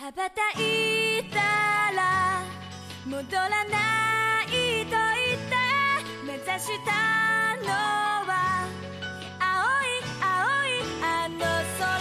羽ばたいたら戻らないと言って目指したのは青い青いあの空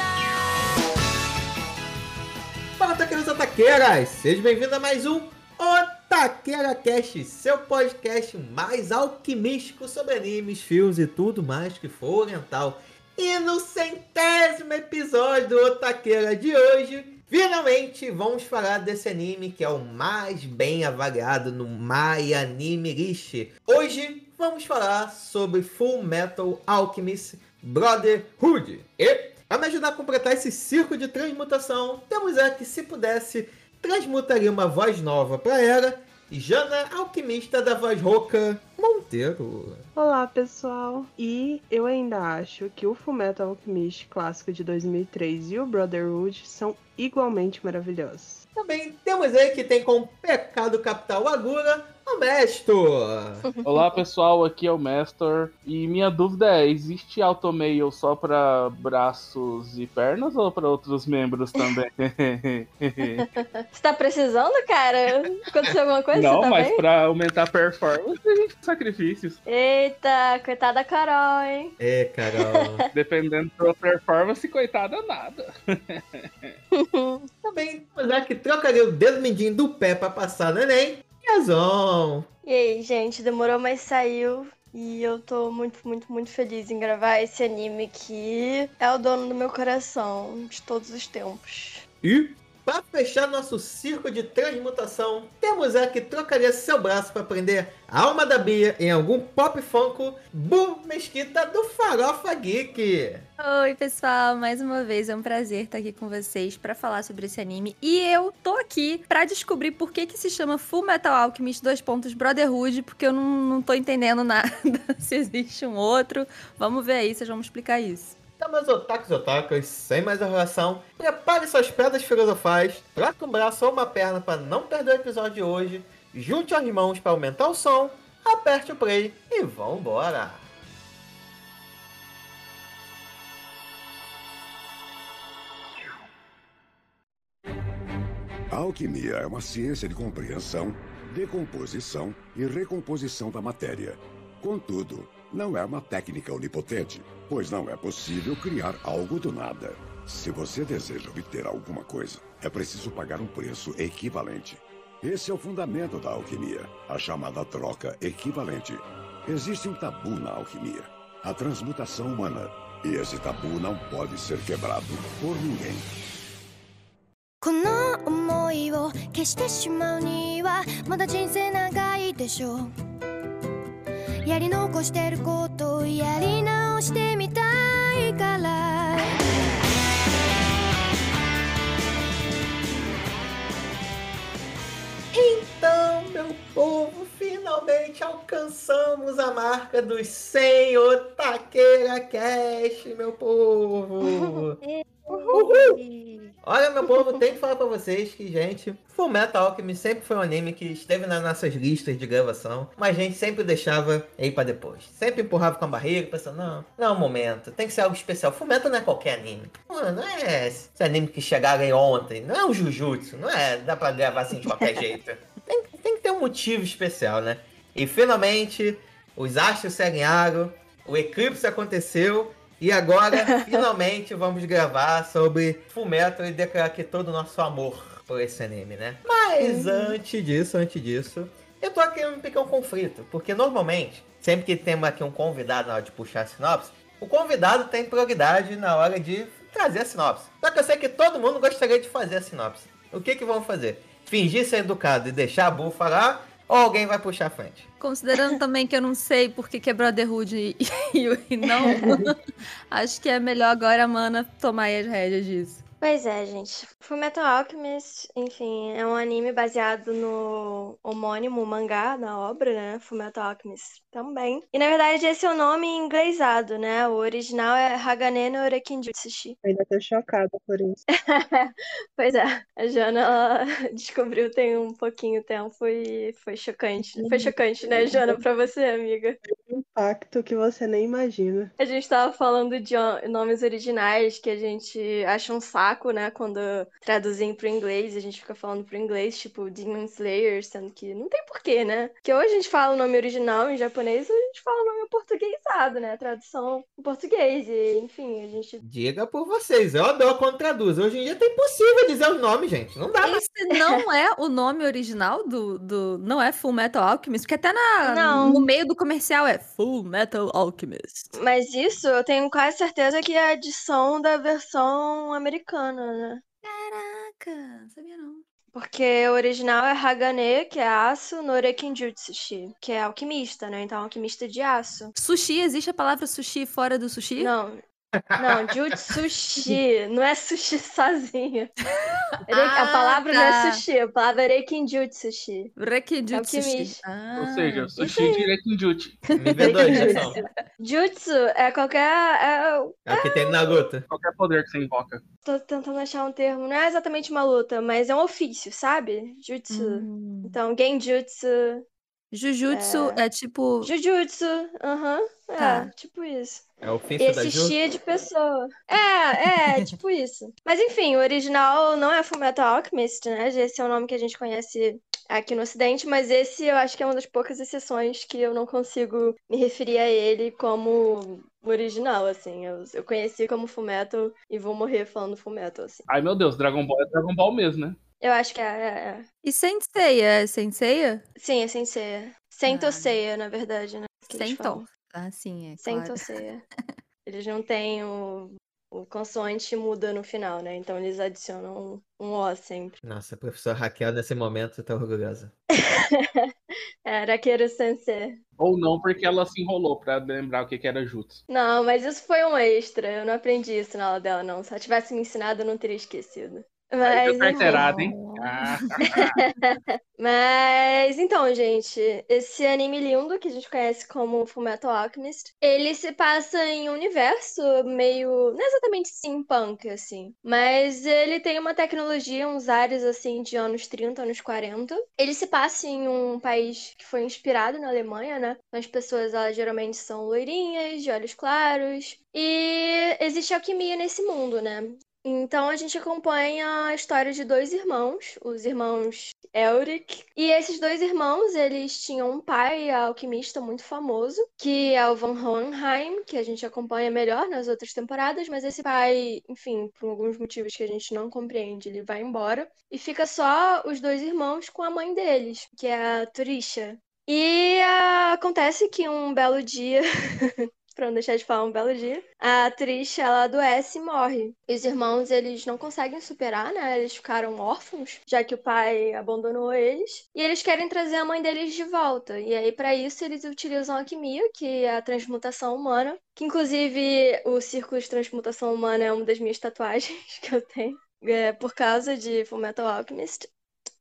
Fala, taqueiros e taqueiras! Seja bem-vindo a mais um Otaqueira Cast, seu podcast mais alquimístico sobre animes, filmes e tudo mais que for oriental. E no centésimo episódio do Otaqueira de hoje, finalmente vamos falar desse anime que é o mais bem avaliado no My Anime List. Hoje vamos falar sobre Full Metal Alchemist Brotherhood. E para me ajudar a completar esse circo de transmutação, temos a que, se pudesse, transmutaria uma voz nova para ela. Jana, alquimista da voz rouca, Monteiro. Olá, pessoal. E eu ainda acho que o Fullmetal Alchemist clássico de 2003 e o Brotherhood são igualmente maravilhosos. Também temos aí que tem como pecado capital Agura, o Mesto. Olá pessoal, aqui é o Mestor. E minha dúvida é: existe automail só para braços e pernas ou para outros membros também? Você tá precisando, cara? Aconteceu alguma coisa? Não, tá mas bem? para aumentar a performance a gente sacrifícios. Eita, coitada da Carol, hein? É, Carol. Dependendo da performance, coitada, nada. Também temos a que trocaria o dedo mindinho do pé para passar no Enem, Yazon. E aí, gente, demorou, mas saiu. E eu tô muito, muito, muito feliz em gravar esse anime que é o dono do meu coração de todos os tempos. E, para fechar nosso circo de transmutação, temos a que trocaria seu braço para prender a alma da Bia em algum pop funko, Bu Mesquita do Farofa Geek. Oi, pessoal, mais uma vez é um prazer estar aqui com vocês para falar sobre esse anime. E eu tô aqui para descobrir por que que se chama Full Metal Alchemist dois pontos Brotherhood, porque eu não, não tô entendendo nada se existe um outro. Vamos ver aí, vocês vão explicar isso. Então, meus otakus e sem mais enrolação, prepare suas pedras filosofais, troque um braço ou uma perna para não perder o episódio de hoje, junte as mãos para aumentar o som, aperte o play e vambora! A alquimia é uma ciência de compreensão, decomposição e recomposição da matéria. Contudo, não é uma técnica onipotente, pois não é possível criar algo do nada. Se você deseja obter alguma coisa, é preciso pagar um preço equivalente. Esse é o fundamento da alquimia, a chamada troca equivalente. Existe um tabu na alquimia, a transmutação humana. E esse tabu não pode ser quebrado por ninguém. この想いを消してしまうにはまだ人生長いでしょう やり残してることをやり直してみたいから Então, meu povo, finalmente alcançamos a marca dos 100 Otaqueira Cash, meu povo! Uhul! Olha, meu povo, tem que falar pra vocês que, gente, Fullmetal Alchemist sempre foi um anime que esteve nas nossas listas de gravação, mas a gente sempre deixava aí pra depois. Sempre empurrava com a barriga, pensando, não, não é o momento, tem que ser algo especial. Fullmetal não é qualquer anime. Não, não é esse anime que chegaram aí ontem, não é um Jujutsu, não é, dá pra gravar assim de qualquer jeito. Tem, tem que ter um motivo especial, né? E finalmente, os astros se alinharam, o eclipse aconteceu, e agora, finalmente, vamos gravar sobre Fullmetal e declarar aqui todo o nosso amor por esse anime, né? Mas antes disso, antes disso, eu tô aqui um pequeno conflito, porque normalmente, sempre que temos aqui um convidado na hora de puxar a sinopse, o convidado tem prioridade na hora de trazer a sinopse. Só que eu sei que todo mundo gostaria de fazer a sinopse. O que que vamos fazer? Fingir ser educado e deixar a Bu falar, ou alguém vai puxar a frente? Considerando também que eu não sei por que é Brotherhood e, e, e não, acho que é melhor agora a Mana tomar as rédeas disso. Pois é, gente. Fullmetal Alchemist, enfim, é um anime baseado no homônimo mangá da obra, né? Fullmetal Alchemist também. E na verdade esse é o nome inglesado, né? O original é Hagane no Rekinjutsushi. Ainda tô chocada por isso. Pois é, a Jana ela descobriu tem um pouquinho tempo e foi chocante. Foi chocante, né, Jana, pra você, amiga? Um impacto que você nem imagina. A gente tava falando de nomes originais que a gente acha um saco saco, né? Quando traduzem pro inglês, a gente fica falando pro inglês, tipo, Demon Slayer, sendo que não tem porquê, né? Porque hoje a gente fala o nome original em japonês, ou a gente fala o nome portuguesado, né? Tradução em português. E, enfim, a gente. Diga por vocês, eu adoro quando traduz. Hoje em dia tá impossível dizer os nomes, gente. Não dá. Esse não é o nome original do. do não é Full Metal Alchemist, porque até na, Não. no meio do comercial é Full Metal Alchemist. Mas isso eu tenho quase certeza que é a edição da versão americana, né? Caraca, sabia não. Porque o original é Hagane, que é aço, Norekinjutsushi, que é alquimista, né? Então, alquimista de aço. Sushi, existe a palavra sushi fora do sushi? Não. Não, jutsushi, não é sushi sozinho. Ere- a Ah, palavra não é tá. sushi, a palavra é Rekinjutsushi. Rekinjutsu sushi. Alquimista. Ah, Ou seja, isso sushi. Nível 2, Jackson. Jutsu é qualquer. É, É o que tem no Naruto. Qualquer poder que você invoca. tô tentando achar um termo. Não é exatamente uma luta, mas é um ofício, sabe? Jutsu. hum. Então, Genjutsu, Jujutsu é, tipo. Jujutsu, aham. É, Tá. tipo isso. É o ofício da Esse Ju. chi é de pessoa. É, é, tipo isso. Mas enfim, o original não é Fullmetal Alchemist, né? Esse é o nome que a gente conhece aqui no Ocidente, mas esse eu acho que é uma das poucas exceções que eu não consigo me referir a ele como original, assim. Eu, eu conheci como Fullmetal e vou morrer falando Fullmetal, assim. Ai meu Deus, Dragon Ball é Dragon Ball mesmo, né? Eu acho que é, é, é. E Sensei? É Senseiya? Sim, é Senseiya. Sentoseiya, na verdade, né? falam. Ah, sim, é claro. Sentoseiya. Eles não têm o, o consoante muda no final, né? Então eles adicionam um, um O sempre. Nossa, a professora Raquel nesse momento tá orgulhosa. É, Raqueiro Sensei. Ou não, porque ela se enrolou pra lembrar o que que era Jutsu. Não, mas isso foi um extra. Eu não aprendi isso na aula dela, não. Se ela tivesse me ensinado, eu não teria esquecido. Mas, carteirada, hein? Ah, Mas então, gente, esse anime lindo que a gente conhece como Fullmetal Alchemist, ele se passa em um universo meio, não exatamente steampunk assim, mas ele tem uma tecnologia, uns ares assim de anos 30, anos 40. Ele se passa em um país que foi inspirado na Alemanha, né? As pessoas elas geralmente são loirinhas, de olhos claros, e existe alquimia nesse mundo, né? Então a gente acompanha a história de dois irmãos, os irmãos Elric. E esses dois irmãos, eles tinham um pai alquimista muito famoso, que é o Van Hohenheim, que a gente acompanha melhor nas outras temporadas, mas esse pai, enfim, por alguns motivos que a gente não compreende, ele vai embora. E fica só os dois irmãos com a mãe deles, que é a Turisha. E ah, acontece que um belo dia Pra não deixar de falar um belo dia. A Trisha, ela adoece e morre. E os irmãos, eles não conseguem superar, né? Eles ficaram órfãos, já que o pai abandonou eles. E eles querem trazer a mãe deles de volta. E aí, pra isso, eles utilizam a alquimia, que é a transmutação humana. Que, inclusive, o círculo de transmutação humana é uma das minhas tatuagens que eu tenho. É, por causa de Fullmetal Alchemist.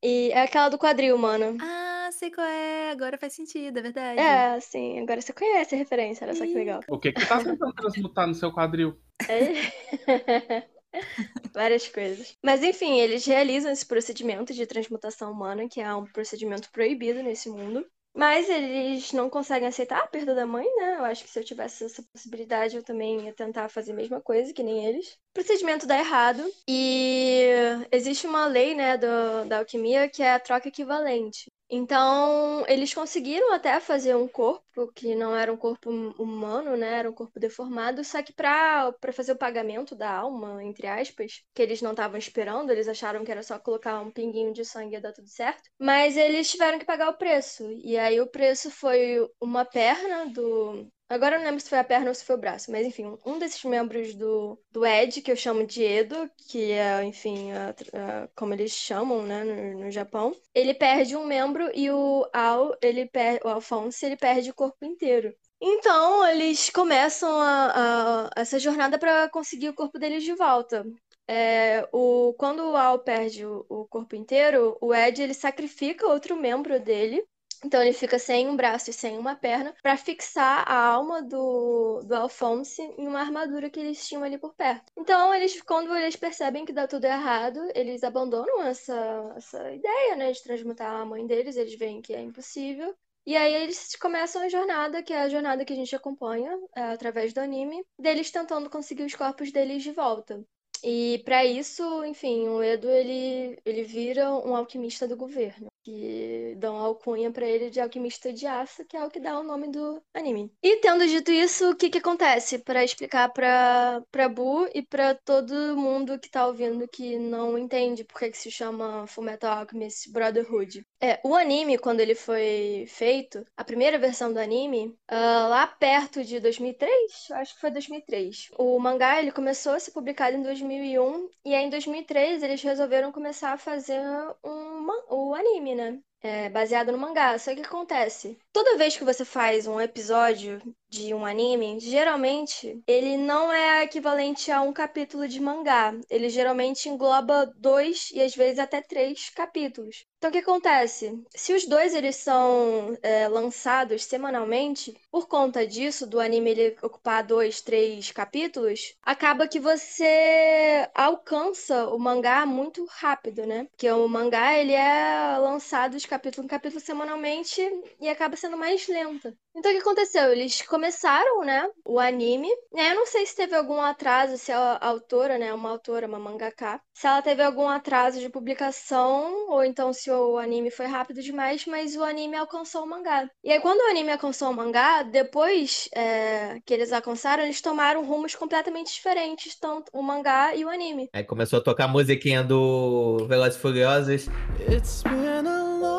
E é aquela do quadril, mano. Ah, sei qual é. Agora faz sentido, é verdade. É, sim. Agora você conhece a referência, olha só que legal. o que que tá tentando transmutar no seu quadril? É. Várias coisas. Mas enfim, eles realizam esse procedimento de transmutação humana, que é um procedimento proibido nesse mundo. Mas eles não conseguem aceitar a perda da mãe, né? Eu acho que se eu tivesse essa possibilidade, eu também ia tentar fazer a mesma coisa, que nem eles. O procedimento dá errado. E existe uma lei, né, do, da alquimia que é a troca equivalente. Então, eles conseguiram até fazer um corpo que não era um corpo hum- humano, né? Era um corpo deformado, só que para fazer o pagamento da alma, entre aspas, que eles não estavam esperando, eles acharam que era só colocar um pinguinho de sangue e dar tudo certo. Mas eles tiveram que pagar o preço. E aí o preço foi uma perna do Agora eu não lembro se foi a perna ou se foi o braço, mas enfim, um desses membros do, do Ed, que eu chamo de Edo, que é, enfim, a- a- como eles chamam, né, no, no Japão, ele perde um membro e o Al, ele per, o Alphonse, ele perde o corpo inteiro. Então, eles começam a, essa jornada para conseguir o corpo deles de volta. É, o, quando o Al perde o, o corpo inteiro, o Ed ele sacrifica outro membro dele então ele fica sem um braço e sem uma perna para fixar a alma do, do Alphonse em uma armadura que eles tinham ali por perto. Então eles, quando eles percebem que dá tudo errado, eles abandonam essa, essa ideia, né, de transmutar a mãe deles. Eles veem que é impossível. E aí eles começam a jornada, que é a jornada que a gente acompanha é, através do anime, deles tentando conseguir os corpos deles de volta. E para isso, enfim, o Edo ele, ele vira um alquimista do governo, que dão alcunha para ele de alquimista de aço, que é o que dá o nome do anime. E tendo dito isso, o que que acontece para explicar para para Bu e para todo mundo que tá ouvindo que não entende por que que se chama Fullmetal Alchemist Brotherhood? É, o anime quando ele foi feito, a primeira versão do anime, uh, lá perto de 2003, acho que foi 2003. O mangá ele começou a ser publicado em 2000 2001 e aí em 2003 eles resolveram começar a fazer um, o anime, né? É, baseado no mangá. Só que o que acontece? Toda vez que você faz um episódio de um anime, geralmente ele não é equivalente a um capítulo de mangá. Ele geralmente engloba dois e às vezes até três capítulos. Então o que acontece? Se os dois eles são é, lançados semanalmente, por conta disso, do anime ele ocupar dois, três capítulos, acaba que você alcança o mangá muito rápido, né? Porque o mangá ele é lançado de capítulo em capítulo semanalmente e acaba sendo mais lenta. Então o que aconteceu? Eles começaram, né, o anime. Eu não sei se teve algum atraso, se a autora, né, uma autora, uma mangaka, se ela teve algum atraso de publicação ou então se o anime foi rápido demais, mas o anime alcançou o mangá. E aí quando o anime alcançou o mangá, depois é, que eles alcançaram, eles tomaram rumos completamente diferentes, tanto o mangá e o anime. Aí começou a tocar a musiquinha do Velozes Furiosos. It's been a long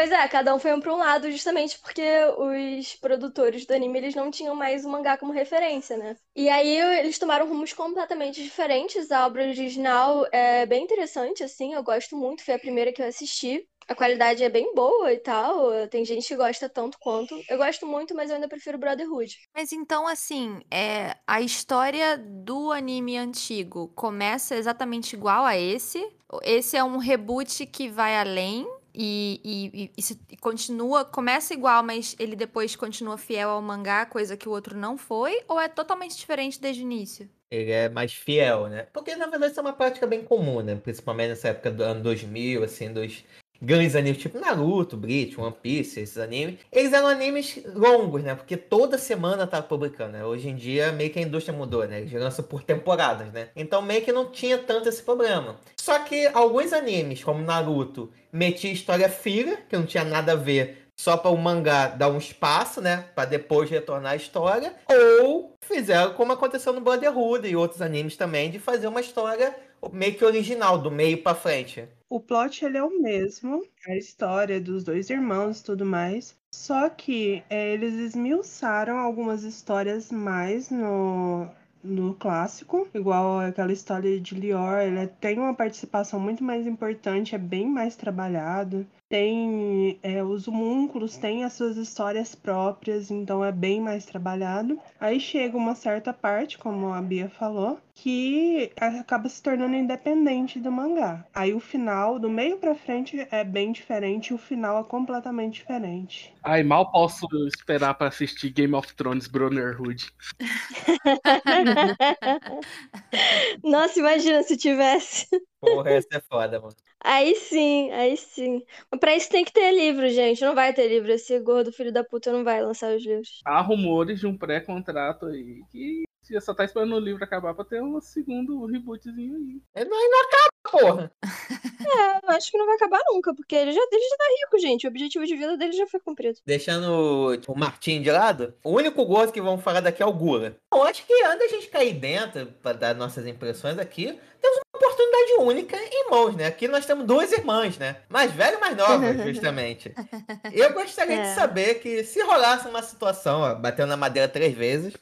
Pois é, cada um foi um para um lado, justamente porque os produtores do anime eles não tinham mais o mangá como referência, né? E aí eles tomaram rumos completamente diferentes. A obra original é bem interessante, assim, eu gosto muito, foi a primeira que eu assisti. A qualidade é bem boa e tal. Tem gente que gosta tanto quanto. Eu gosto muito, mas eu ainda prefiro Brotherhood. Mas então, assim, é, a história do anime antigo começa exatamente igual a esse? Esse é um reboot que vai além? E, e, e, e, continua, começa igual, mas ele depois continua fiel ao mangá, coisa que o outro não foi? Ou é totalmente diferente desde o início? Ele é mais fiel, né? Porque na verdade isso é uma prática bem comum, né? Principalmente nessa época do ano 2000, assim, dos grandes animes tipo Naruto, Bleach, One Piece, esses animes, eles eram animes longos, né? Porque toda semana tava publicando, né? Hoje em dia meio que a indústria mudou, né? Eles lançam por temporadas, né? Então meio que não tinha tanto esse problema. Só que alguns animes, como Naruto, metia história fila, que não tinha nada a ver só para o mangá dar um espaço, né, para depois retornar a história, ou fizeram como aconteceu no Brotherhood e outros animes também, de fazer uma história meio que original, do meio para frente. O plot ele é o mesmo, a história dos dois irmãos e tudo mais, só que é, eles esmiuçaram algumas histórias mais no, no clássico, igual aquela história de Lior, ele tem uma participação muito mais importante, é bem mais trabalhado tem é, os homúnculos têm as suas histórias próprias, então é bem mais trabalhado. Aí chega uma certa parte, como a Bia falou, que acaba se tornando independente do mangá. Aí o final, do meio para frente, é bem diferente, e o final é completamente diferente. Ai, mal posso esperar para assistir Game of Thrones Brotherhood. Nossa, imagina se tivesse. Porra, essa é foda, mano. Aí sim, aí sim. Mas pra isso tem que ter livro, gente. Não vai ter livro. Esse gordo filho da puta não vai lançar os livros. Há rumores de um pré-contrato aí que só tá esperando o livro acabar pra ter um segundo rebootzinho aí. Ele não, não acaba, porra. É, eu acho que não vai acabar nunca, porque ele já, ele já tá rico, gente. O objetivo de vida dele já foi cumprido. Deixando tipo, o Martin de lado, o único gordo que vamos falar daqui é o Gula. Eu acho que antes da gente cair dentro pra dar nossas impressões aqui, temos uma oportunidade única em mãos, né? Aqui nós temos duas irmãs, né? Mais velha e mais nova, justamente. Eu gostaria é. de saber que se rolasse uma situação, ó, batendo na madeira três vezes,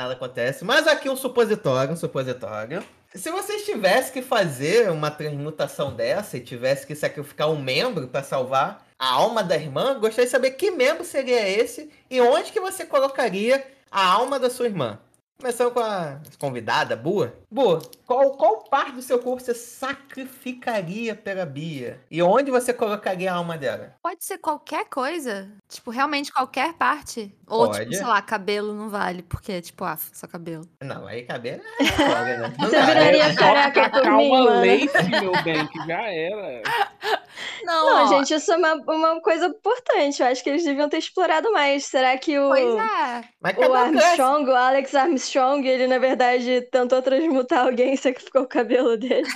nada acontece. Mas aqui um supositório, um supositório. Se vocês tivessem que fazer uma transmutação dessa e tivesse que sacrificar um membro para salvar a alma da irmã, gostaria de saber que membro seria esse e onde que você colocaria a alma da sua irmã. Começando com a convidada, Bua. Bua, qual, qual parte do seu corpo você sacrificaria pela Bia? E onde você colocaria a alma dela? Pode ser qualquer coisa. Tipo, realmente qualquer parte. Ou, tipo, Pode. sei lá, cabelo não vale, porque, tipo, ah, só cabelo. Não, aí cabelo é foda, né? Não Você viraria careca por mim, Calma. Lace, meu bem, que já era. Não, Não, gente, isso é uma, uma coisa importante. Eu acho que eles deviam ter explorado mais. Será que o, Pois é. Mas o. Armstrong, o Alex Armstrong, ele na verdade tentou transmutar alguém e sacrificou o cabelo dele?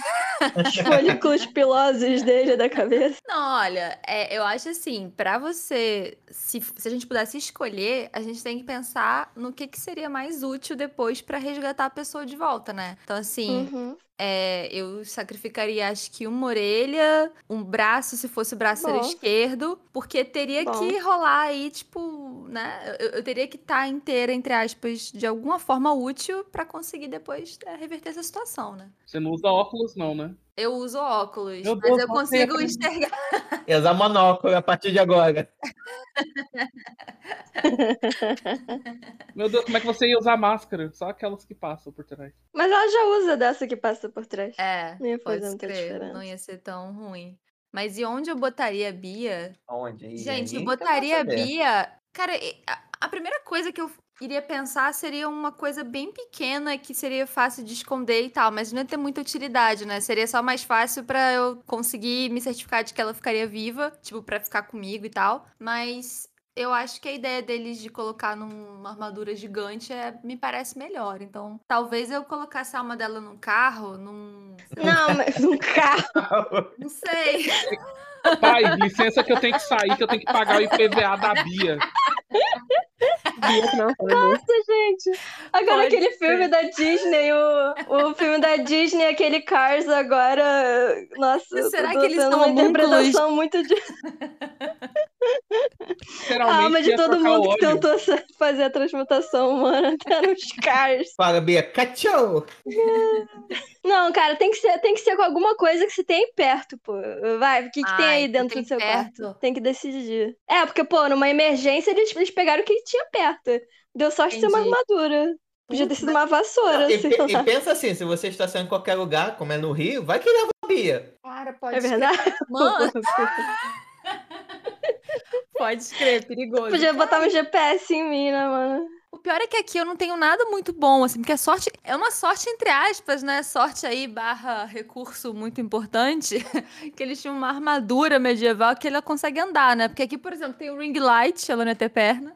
Os folículos pilosos dele da cabeça. Não, olha, é, eu acho assim, pra você, se, se a gente pudesse escolher, a gente tem que pensar no que, que seria mais útil depois pra resgatar a pessoa de volta, né? Então, assim, Uhum. É, eu sacrificaria, acho que uma orelha, um braço, se fosse o braço esquerdo, porque teria Bom. que rolar aí, tipo, né? Eu, eu teria que estar inteira, entre aspas, de alguma forma útil pra conseguir depois é, reverter essa situação, né? Você não usa óculos, não, né? Eu uso óculos, Meu mas Deus, eu consigo é- enxergar. Ia usar monóculo a partir de agora. Meu Deus, como é que você ia usar máscara? Só aquelas que passam por trás. Mas ela já usa dessa que passa por trás. É, Não ia fazer muita diferença. não ia ser tão ruim. Mas e onde eu botaria a Bia? Onde? Gente, eu botaria a. Bia. Cara, a primeira coisa que eu iria pensar seria uma coisa bem pequena que seria fácil de esconder e tal, mas não ia ter muita utilidade, né? Seria só mais fácil pra eu conseguir me certificar de que ela ficaria viva, tipo, pra ficar comigo e tal. Mas eu acho que a ideia deles de colocar numa armadura gigante é, me parece melhor. Então, talvez eu colocasse a alma dela num carro, num. Não, mas num carro. Não sei. Pai, licença que eu tenho que sair, que eu tenho que pagar o IPVA da Bia. Nossa, gente. Agora Pode aquele ser. filme da Disney, o, o filme da Disney, aquele Cars agora. Nossa, Será que eles são uma interpretação muito de a alma de todo mundo que tentou fazer a transmutação humana até nos Cars. Fala, Bia. Cachorro! Não, cara, tem que ser, tem que ser com alguma coisa que você tem aí perto, pô. Vai, o que, que tem Ai, aí que dentro tem do seu perto. quarto? Tem que decidir. É, porque, pô, numa emergência eles, eles pegaram o que tinha perto. Deu sorte de ser uma Entendi. armadura. Podia ter sido uma vassoura, Não, e, sei pe- lá. e pensa assim, se você está saindo em qualquer lugar, como é no Rio, vai que leva a Bia. Cara, pode É verdade? Mano, pode escrever, perigoso. Podia botar um GPS em mim, né, mano? O pior é que aqui eu não tenho nada muito bom, assim, porque a sorte é uma sorte entre aspas, né? Sorte aí barra recurso muito importante, que eles tinham uma armadura medieval que ela consegue andar, né? Porque aqui, por exemplo, tem o ring light, ela não ia ter perna.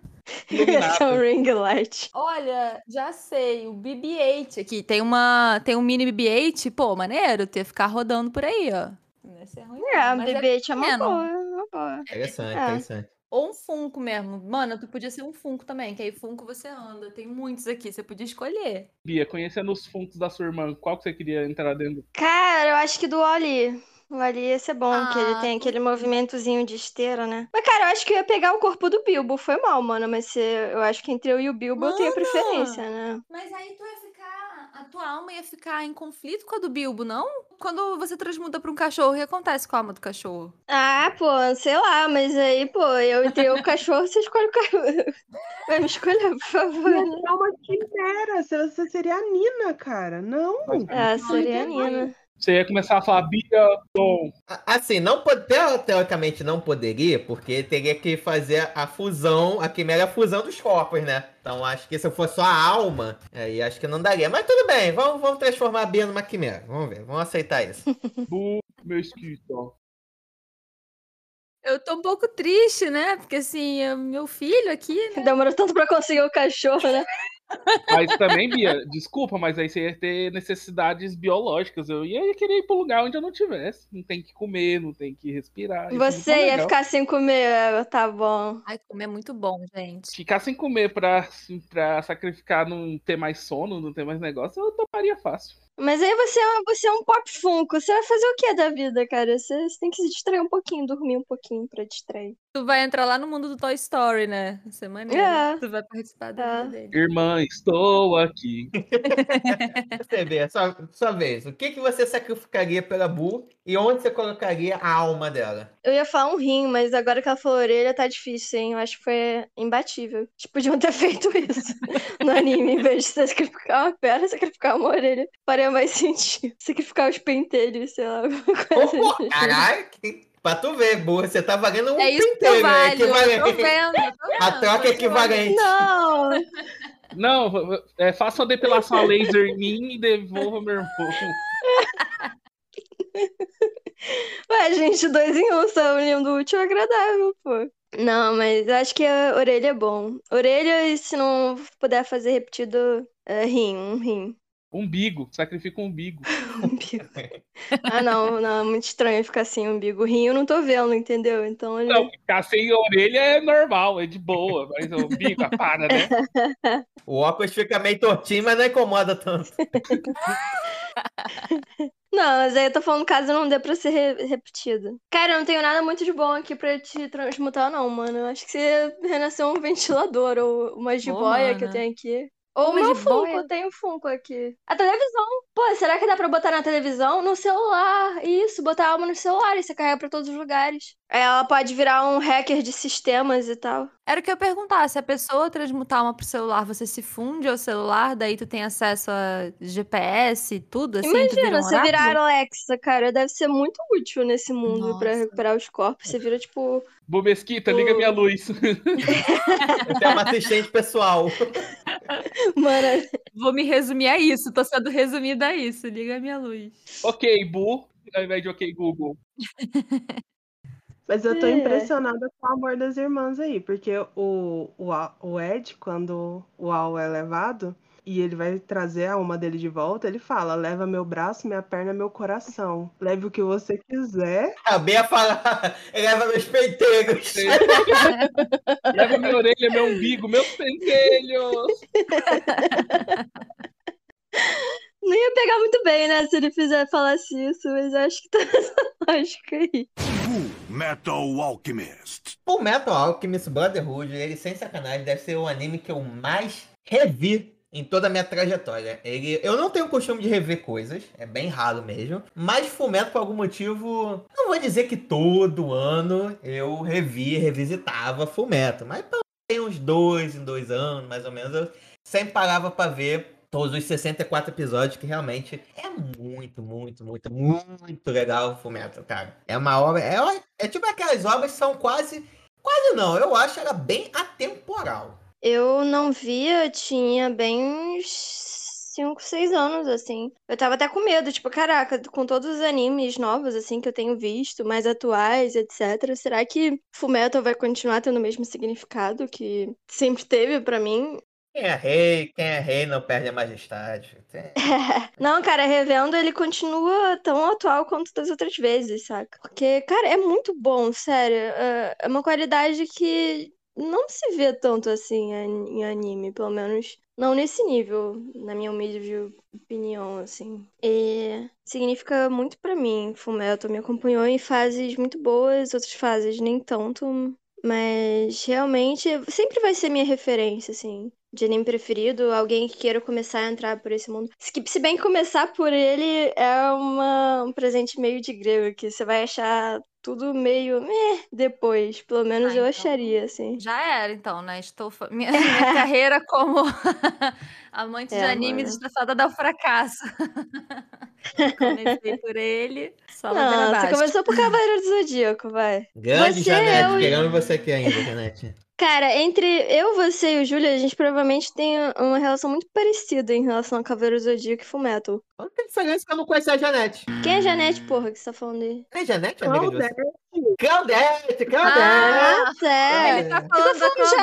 Esse é um ring light. Olha, já sei, o BB-8 aqui, tem uma, tem um mini BB-8, pô, maneiro, ter ficar rodando por aí, ó. Não ia ser ruim, É, não, a mas BB é uma boa, uma boa. Interessante, É. interessante. Ou um Funko mesmo. Mano, tu podia ser um Funko também, que aí Funko você anda. Tem muitos aqui, você podia escolher. Bia, conhecendo os fundos da sua irmã, qual que você queria entrar dentro? Cara, eu acho que do Oli. O Ali ia ser bom, que ele Ah, tem aquele movimentozinho de esteira, né? Mas, cara, eu acho que eu ia pegar o corpo do Bilbo. Foi mal, mano. Mas se, eu acho que entre eu e o Bilbo eu tenho preferência, né? Mas aí tu ia ficar. A tua alma ia ficar em conflito com a do Bilbo, não? Quando você transmuta pra um cachorro, o que acontece com a alma do cachorro? Ah, pô, sei lá, mas aí, pô, eu entre o cachorro, você escolhe o cachorro. Vai me escolher, por favor. É uma quimera. Você você seria a Nina, cara. Não. Ah, seria a Nina. Você ia começar a falar, Bia, bom, A- Assim, não teoricamente não poderia, porque teria que fazer a fusão, a quimera é a fusão dos corpos, né? Então acho que se fosse só a alma, aí acho que não daria. Mas tudo bem, vamos, vamos transformar a Bia numa quimera. Vamos ver, vamos aceitar isso. bu, meu escrito. Eu tô um pouco triste, né? Porque assim, é meu filho aqui, né? Demorou tanto pra conseguir o cachorro, né? Mas também, Bia, desculpa, mas aí você ia ter necessidades biológicas. Eu ia querer ir pro lugar onde eu não tivesse. Não tem que comer, não tem que respirar. é Você ia legal. ficar sem comer, tá bom. Ai, comer é muito bom, gente. Ficar sem comer pra sacrificar não ter mais sono, não ter mais negócio, eu toparia fácil. Mas aí você é, você é um pop funko. Você vai fazer o que da vida, cara? Você, você tem que se distrair um pouquinho, dormir um pouquinho pra distrair. Tu vai entrar lá no mundo do Toy Story, né? Vai ser maneiro. É. Tu vai participar da É. vida dele. Irmã, estou aqui. Você vê, sua, sua vez. O que, que você sacrificaria pela Bu e onde você colocaria a alma dela? Eu ia falar um rim, mas agora que ela falou orelha, tá difícil, hein? Eu acho que foi imbatível. Eles podiam ter feito isso no anime, em vez de sacrificar uma perna, sacrificar uma orelha. Faria mais sentido. Sacrificar os pentelhos, sei lá, alguma coisa Oh, assim. caralho, que- pra tu ver, Bu, você tá valendo um É isso que eu né? valho. Eu tô Equivalente. vendo, eu tô vendo. A troca é equivalente. Não! Não, é, faça uma depilação a laser em mim e devolva meu irmão. Ué, gente, dois em um, só unindo útil ao agradável, pô. Não, mas eu acho que a orelha é bom. Orelha, e se não puder fazer repetido, é rim, um rim. Umbigo, sacrifica um umbigo. Umbigo. Ah, não, não, é muito estranho ficar sem umbigo. Rim eu não tô vendo, entendeu? Então ele. Não, ficar sem orelha é normal, é de boa, mas o umbigo, ah, para, né? O óculos fica meio tortinho, mas não incomoda tanto. Não, mas aí eu tô falando caso não dê pra ser re- repetido. Cara, eu não tenho nada muito de bom aqui pra te transmutar, não, mano. Eu acho que você renasceu um ventilador ou uma jiboia que eu tenho aqui. Ou o Uma meu? Funko, eu tenho Funko aqui. A televisão. Pô, será que dá pra botar na televisão? No celular. Isso, botar a alma no celular e você carrega pra todos os lugares. Aí Ela pode virar um hacker de sistemas e tal. Era o que eu ia perguntar, se a pessoa transmutar uma pro celular, você se funde ao celular, daí tu tem acesso a GPS, tudo assim, tu vira Imagina, um você virar? Alexa, cara, deve ser muito útil nesse mundo pra Nossa. recuperar os corpos. Você vira, tipo, Bubesquita, liga minha luz. Eu tenho uma assistente pessoal. mano, Vou me resumir a isso, tô sendo resumida a isso, liga a minha luz. ok, Bu, ao invés de ok, Google. Mas eu tô É. impressionada com o amor das irmãs aí, porque o, o, o Ed, quando o Al é levado e ele vai trazer a alma dele de volta, ele fala: leva meu braço, minha perna, meu coração. Leve o que você quiser. A Bea fala, leva meus peiteiros. Leva minha orelha, meu umbigo, meus pentelhos. não ia pegar muito bem, né, se ele fizer falasse isso, mas acho que tá nessa lógica aí. Full Metal Alchemist. O Metal Alchemist Brotherhood, ele sem sacanagem, deve ser o anime que eu mais revi em toda a minha trajetória. Ele, eu não tenho o costume de rever coisas, é bem raro mesmo, mas Fullmetal por algum motivo, não vou dizer que todo ano eu revia, revisitava Fullmetal, mas tem uns dois em dois anos, mais ou menos, eu sempre parava pra ver todos os 64 episódios, que realmente é muito, muito, muito, muito legal o Fullmetal, cara. É uma obra, é, é tipo aquelas obras que são quase, quase não, eu acho ela bem atemporal. Eu não via, tinha bem uns 5, 6 anos, assim. Eu tava até com medo, tipo, caraca, com todos os animes novos, assim, que eu tenho visto, mais atuais, etc. Será que Fullmetal vai continuar tendo o mesmo significado que sempre teve pra mim? Quem é rei, quem é rei não perde a majestade. Tem- Não, cara, revendo ele continua tão atual quanto das outras vezes, saca? Porque, cara, é muito bom, sério. É é uma qualidade que não se vê tanto assim em anime, pelo menos não nesse nível, na minha humilde opinião, assim. E significa muito pra mim. Fullmetal me acompanhou em fases muito boas, outras fases nem tanto, mas realmente sempre vai ser minha referência, assim de anime preferido, alguém que queira começar a entrar por esse mundo. Se se bem que começar por ele é uma, um presente meio de grego, que você vai achar tudo meio meh depois. Pelo menos Ah, eu então- acharia, assim. Já era, então, né? Estou minha, minha carreira como amante de É, animes mano. está fadada ao fracasso. Comecei por ele, só Não, você começou por Cavaleiro do Zodíaco, vai. Grande Você, Janete, eu queremos você aqui ainda, Janete. Cara, entre eu, você e o Júlio, a gente provavelmente tem uma relação muito parecida em relação a Cavaleiro do Zodíaco e Fullmetal. Qual que é a diferença que eu não conheço a Janete? Quem é a Janete, porra, que você tá falando aí? É Janete, amiga de você? Claudete. Claudete! Ah, sério? Ele tá Eu falando da Claudete.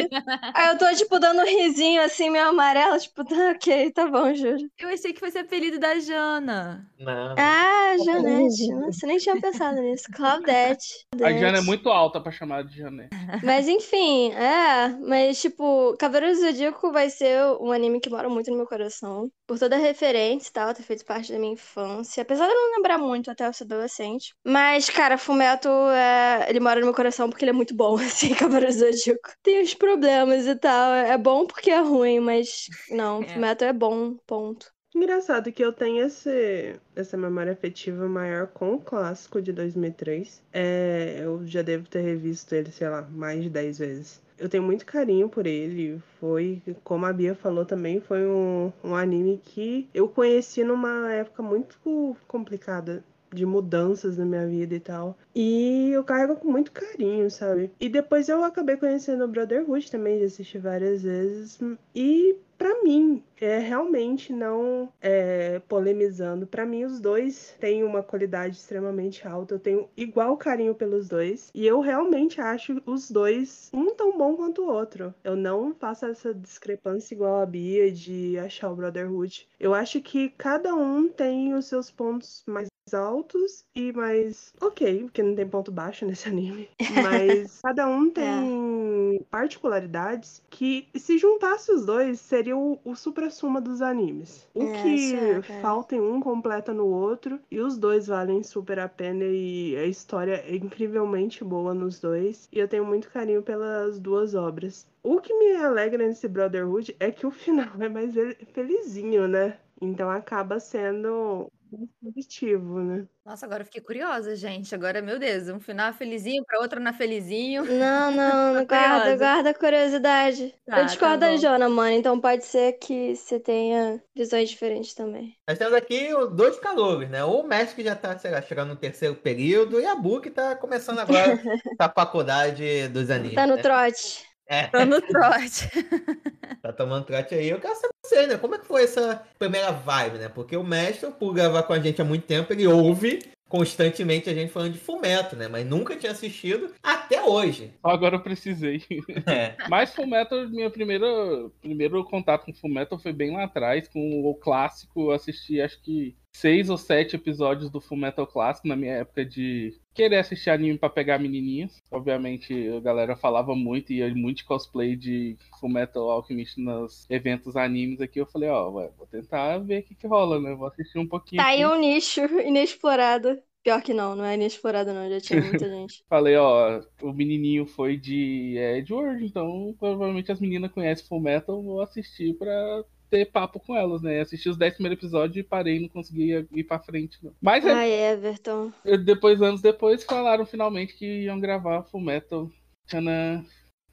Janete. Aí eu tô, tipo, dando um risinho assim, meio amarelo, tipo, tá ok, tá bom, Júlio. Eu achei que fosse apelido da Jana. Não. Ah, Janete. Nossa, nem tinha pensado nisso. Claudete. A Jana é muito alta pra chamar de Jané. Mas enfim, é. Mas, tipo, Cavaleiro do Zodíaco vai ser um anime que mora muito no meu coração. por toda a referência e tal, ter feito parte da minha infância. Apesar de eu não lembrar muito até eu ser adolescente. Mas, cara, Fumeto, é... ele mora no meu coração porque ele é muito bom, assim, Cavaleiro Zodíaco. Tem os problemas e tal. É bom porque é ruim, mas não, É. Fumeto é bom, ponto. Engraçado que eu tenho esse, essa memória afetiva maior com o clássico de 2003. É, eu já devo ter revisto ele, sei lá, mais de 10 vezes. Eu tenho muito carinho por ele. Foi, como a Bia falou também, foi um, um anime que eu conheci numa época muito complicada de mudanças na minha vida e tal. E eu carrego com muito carinho, sabe? E depois eu acabei conhecendo o Brotherhood também, de assistir várias vezes. E pra mim, é realmente não é, polemizando, pra mim os dois têm uma qualidade extremamente alta. Eu tenho igual carinho pelos dois. E eu realmente acho os dois um tão bom quanto o outro. Eu não faço essa discrepância igual a Bia de achar o Brotherhood. Eu acho que cada um tem os seus pontos mais altos e mais ok, porque não tem ponto baixo nesse anime. Mas cada um tem particularidades que, se juntasse os dois, seria o, o supra-suma dos animes. O É, que é, falta em um completa no outro, e os dois valem super a pena, e a história é incrivelmente boa nos dois. E eu tenho muito carinho pelas duas obras. O que me alegra nesse Brotherhood é que o final é mais felizinho, né? Então acaba sendo mais positivo, né? Nossa, agora eu fiquei curiosa, gente. Agora, meu Deus, um final felizinho pra outro na felizinho. Não, não, não guarda, curiosa. guarda a curiosidade. Tá, eu discordo tá da. Jona, mano, então pode ser que você tenha visões diferentes também. Nós temos aqui os dois calouros, né? O mestre que já tá, sei lá, chegando no terceiro período e a Bu que tá começando agora a faculdade dos animes. Tá no né? trote. É, Tô no trote. tá tomando trote aí. Eu quero saber você, né? Como é que foi essa primeira vibe, né? Porque o mestre, por gravar com a gente há muito tempo, ele ouve constantemente a gente falando de Fumeto, né? Mas nunca tinha assistido até hoje. Só agora eu precisei. É. Mas Fullmetal, minha primeira primeiro contato com Fullmetal foi bem lá atrás, com o clássico. Eu assisti acho que seis ou sete episódios do Fullmetal clássico na minha época de querer assistir anime pra pegar menininhas. Obviamente a galera falava muito e ia muito cosplay de Fullmetal Alchemist nos eventos animes aqui. Eu falei, ó, vai, vou tentar ver o que, que rola, né? Vou assistir um pouquinho. Tá aí um nicho inexplorado. Pior que não, não é inexplorado não, já tinha muita gente. Falei, ó, o menininho foi de Edward, então provavelmente as meninas conhecem Full Metal, vou assistir pra ter papo com elas, né? Assisti os 10 primeiros episódios e parei, não conseguia ir pra frente, não. Mas é- Ai, Everton. depois, anos depois, falaram finalmente que iam gravar Full Metal. Tchanã.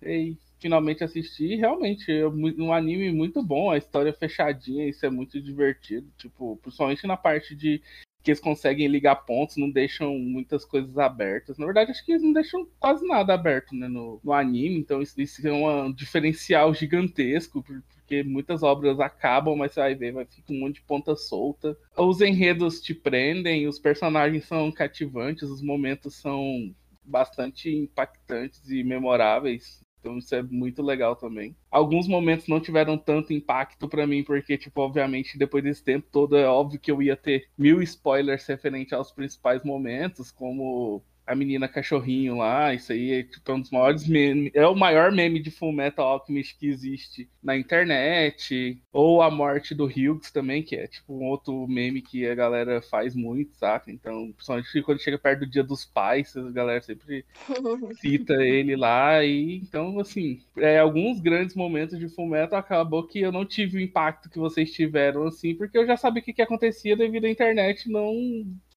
E finalmente assisti, e realmente, é um anime muito bom, a história fechadinha, isso é muito divertido, tipo, principalmente na parte de que eles conseguem ligar pontos, não deixam muitas coisas abertas. Na verdade, acho que eles não deixam quase nada aberto né, no, no anime, então isso, isso é um diferencial gigantesco, porque muitas obras acabam, mas você vai ver, vai ficar um monte de ponta solta. Os enredos te prendem, os personagens são cativantes, os momentos são bastante impactantes e memoráveis. Então isso é muito legal também. Alguns momentos não tiveram tanto impacto pra mim, porque, tipo, obviamente, depois desse tempo todo, é óbvio que eu ia ter mil spoilers referente aos principais momentos, como a menina cachorrinho lá, isso aí é, tipo, é um dos maiores memes, é o maior meme de Full Metal Alchemist que existe na internet, ou a morte do Hughes também, que é tipo um outro meme que a galera faz muito, saca? Então, principalmente quando chega perto do dia dos pais, a galera sempre cita ele lá. E então assim é, alguns grandes momentos de Fullmetal acabou que eu não tive o impacto que vocês tiveram assim porque eu já sabia o que, que acontecia devido à internet não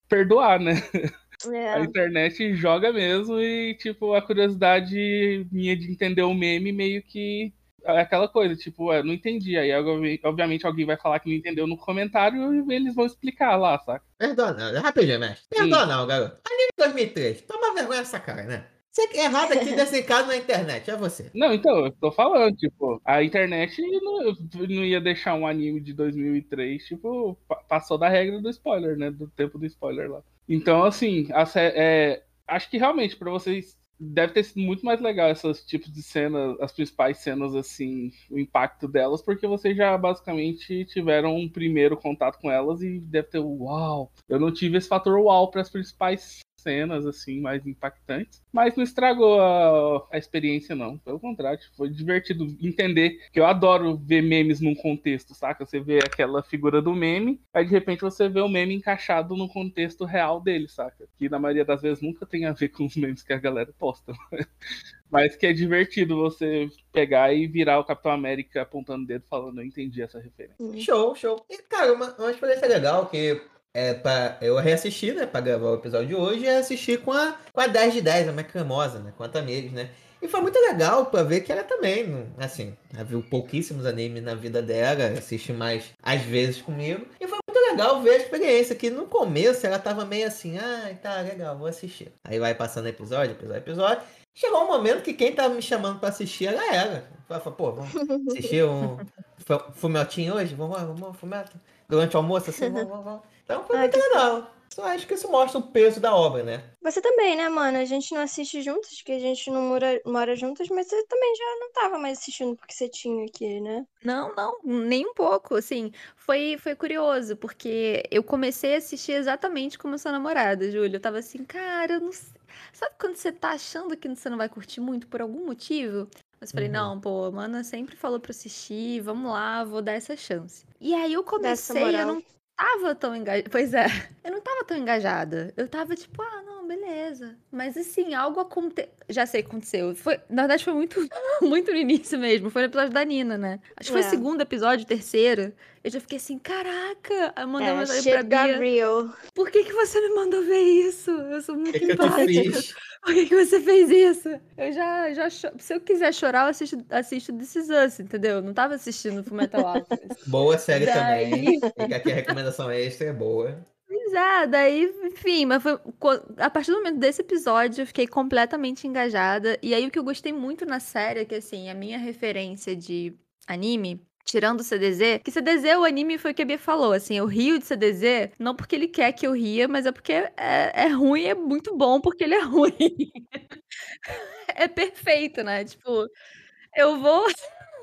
perdoar né a É. internet joga mesmo e tipo a curiosidade minha de entender o meme meio que é aquela coisa, tipo, eu não entendi. Aí, obvi- obviamente, alguém vai falar que não entendeu no comentário e eles vão explicar lá, saca? Perdoa não, rapidinho, mestre. Perdoa não, garoto. Anime 2003. Toma vergonha essa cara, né? Você que é errado aqui desse caso na internet, é você. Não, então, eu tô falando, tipo, a internet não, não ia deixar um anime de 2003, tipo, pa- passou da regra do spoiler, né? Do tempo do spoiler lá. Então, assim, é, acho que realmente, pra vocês, deve ter sido muito mais legal esses tipos de cenas, as principais cenas, assim, o impacto delas, porque vocês já basicamente tiveram um primeiro contato com elas e deve ter, uau! Eu não tive esse fator uau para as principais cenas assim mais impactantes, mas não estragou a, a experiência não. Pelo contrário, foi divertido entender que eu adoro ver memes num contexto, saca? Você vê aquela figura do meme, aí de repente você vê o meme encaixado no contexto real dele, saca? Que na maioria das vezes nunca tem a ver com os memes que a galera posta. Mas que é divertido você pegar e virar o Capitão América apontando o dedo falando, eu entendi essa referência. Show, show. E, cara, uma, uma experiência legal que é pra eu reassistir, né, pra gravar o episódio de hoje, é assistir com a, com a 10 de 10, a mais cremosa, né, com a Tamires, né. E foi muito legal pra ver que ela também, assim, ela viu pouquíssimos animes na vida dela, assiste mais às vezes comigo. E foi muito legal ver a experiência, que no começo ela tava meio assim, ah, tá, legal, vou assistir. Aí vai passando episódio, episódio, episódio. Chegou um momento que quem tava me chamando pra assistir era ela. Falei, pô, vamos assistir um fumetinho hoje? Vamos lá, vamos lá, fumeto. Durante o almoço, assim, vamos, vamos, vamos. Então foi Ai, muito legal. Só acho que isso mostra o peso da obra, né? Você também, né, mano? A gente não assiste juntos, que a gente não mora, mora juntas, mas você também já não tava mais assistindo porque você tinha aqui, né? Não, não, nem um pouco, assim, foi, foi curioso, porque eu comecei a assistir exatamente como sua namorada, Júlia, eu tava assim, cara, eu não sei, sabe quando você tá achando que você não vai curtir muito por algum motivo? Mas eu falei, Uhum. não, pô, a Mana sempre falou pra assistir, vamos lá, vou dar essa chance. E aí eu comecei, eu não tava tão engajada, pois é, eu não tava tão engajada, eu tava tipo, ah, não, beleza. Mas assim, algo aconteceu, já sei o que aconteceu, foi, na verdade foi muito, muito no início mesmo, foi no episódio da Nina, né? Acho que foi É. o segundo episódio, terceiro, eu já fiquei assim, caraca, aí eu mandei uma É, mensagem shit pra Bia, real. por que que você me mandou ver isso? Eu sou muito que, empática. Por que, que você fez isso? Eu já, já cho- Se eu quiser chorar, eu assisto, assisto This Is Us, entendeu? Não tava assistindo Fullmetal Alchemist. Boa série Daí- também. Fica aqui a recomendação extra, é boa. Pois é, daí, enfim, mas foi, a partir do momento desse episódio eu fiquei completamente engajada. E aí o que eu gostei muito na série é que, assim, a minha referência de anime. Tirando o CDZ, que CDZ, o anime foi o que a Bia falou, assim, eu rio de CDZ, não porque ele quer que eu ria, mas é porque é, é ruim, é muito bom porque ele é ruim. é perfeito, né? Tipo, eu vou.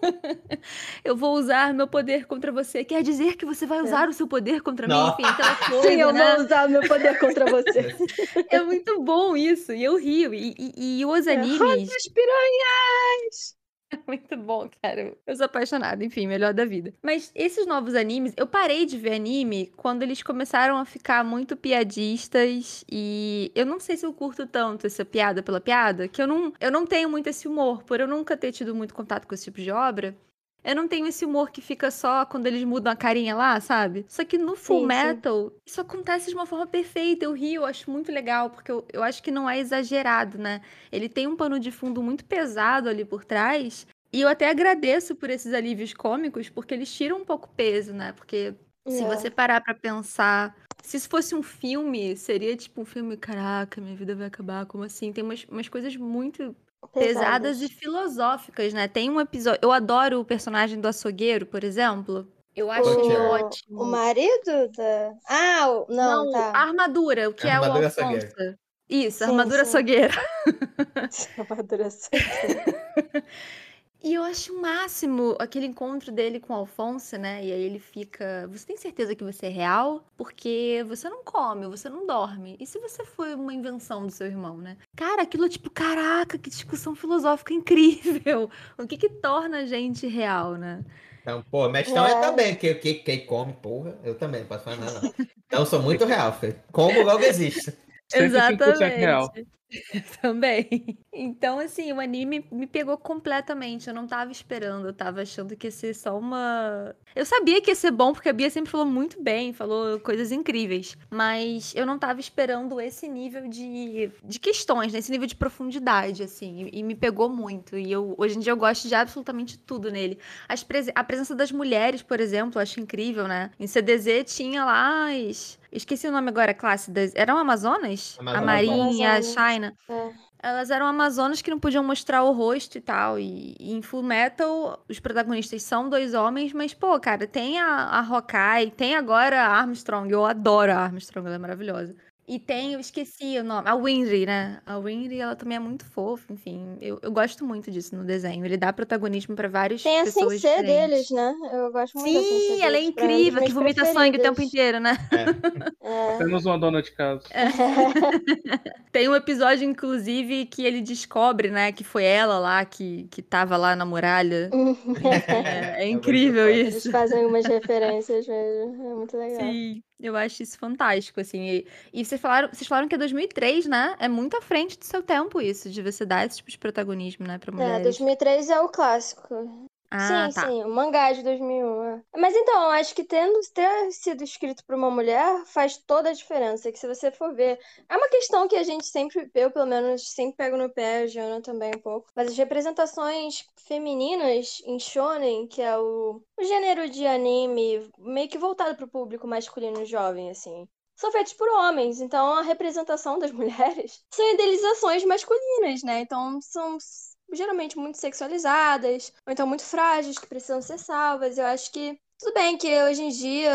eu vou usar meu poder contra você. Quer dizer que você vai usar o seu poder contra mim? Não. Enfim, aquela coisa, Sim, eu né? vou usar meu poder contra você. É muito bom isso, e eu rio. E, e- e os É, animes. Rodas piranhas! Muito bom, cara. Eu sou apaixonada, enfim, melhor da vida. Mas esses novos animes, eu parei de ver anime quando eles começaram a ficar muito piadistas. E eu não sei se eu curto tanto essa piada pela piada, que eu não, eu não tenho muito esse humor, por eu nunca ter tido muito contato com esse tipo de obra. Eu não tenho esse humor que fica só quando eles mudam a carinha lá, sabe? Só que no Full sim. Metal, isso acontece de uma forma perfeita. Eu rio, eu acho muito legal, porque eu, eu acho que não é exagerado, né? Ele tem um pano de fundo muito pesado ali por trás. E eu até agradeço por esses alívios cômicos, porque eles tiram um pouco peso, né? Porque se É. você parar pra pensar, se isso fosse um filme, seria tipo um filme, caraca, minha vida vai acabar, como assim? Tem umas, umas coisas muito pesadas e filosóficas, né? Tem um episódio. Eu adoro o personagem do açougueiro, por exemplo. Eu acho ele Butcher. ótimo. O marido da. Ah, o- não, Não, tá. a armadura, o que é o Armadura Alfonso. açougueiro. Isso, Sim, armadura sim. açougueira. Armadura E eu acho o máximo aquele encontro dele com o Alfonso, né? E aí ele fica. Você tem certeza que você é real? Porque você não come, você não dorme. E se você foi uma invenção do seu irmão, né? Cara, aquilo é tipo, caraca, que discussão filosófica incrível. O que que torna a gente real, né? Então, pô, mestrão é É. também, que, que, quem come, porra, eu também, não posso falar nada, não. Então, eu sou muito real, filho. Como logo existe. 105% real. Também. Então, assim, o anime me pegou completamente. Eu não tava esperando, eu tava achando que ia ser só uma. Eu sabia que ia ser bom, porque a Bia sempre falou muito bem, falou coisas incríveis. Mas eu não tava esperando esse nível de, de questões, né? Esse nível de profundidade, assim. E, e me pegou muito. E eu, hoje em dia eu gosto de absolutamente tudo nele. As A presença das mulheres, por exemplo, eu acho incrível, né? Em CDZ tinha lá as. Esqueci o nome agora, a classe das. Eram Amazonas? A Amazonas. Marinha, a. China. É. Elas eram Amazonas que não podiam mostrar o rosto e tal. E, e em Full Metal, os protagonistas são dois homens, mas, pô, cara, tem a, a Hawkeye, tem agora a Armstrong. Eu adoro a Armstrong, ela é maravilhosa. E tem, eu esqueci o nome, a Winry, né? A Winry, ela também é muito fofa, enfim. Eu, eu gosto muito disso no desenho. Ele dá protagonismo pra várias Tem a pessoas Sensei diferentes. deles, né? Eu gosto muito Sim, ela é incrível, que vomita sangue o tempo preferidas. inteiro, né? É. Temos uma dona de casa. Tem um episódio, inclusive, que ele descobre, né, que foi ela lá que, que tava lá na muralha. É, é incrível muito Eles isso. fazem umas referências mesmo. É muito legal. Sim, eu acho isso fantástico, assim. E, e vocês falaram, vocês falaram que é 2003, né? É muito à frente do seu tempo isso, de você dar esse tipo de protagonismo, né, pra É, mulheres. 2003 é o clássico. Ah, sim, tá. sim, o mangá de 2001. é. Mas então, acho que tendo ter sido escrito por uma mulher faz toda a diferença. Que se você for ver, é uma questão que a gente sempre, eu pelo menos, sempre pego no pé, a Jana também um pouco. Mas as representações femininas em shonen, que é o, o gênero de anime meio que voltado pro público masculino jovem, assim. São feitos por homens, então a representação das mulheres são idealizações masculinas, né? Então são geralmente muito sexualizadas, ou então muito frágeis, que precisam ser salvas. Eu acho que tudo bem que hoje em dia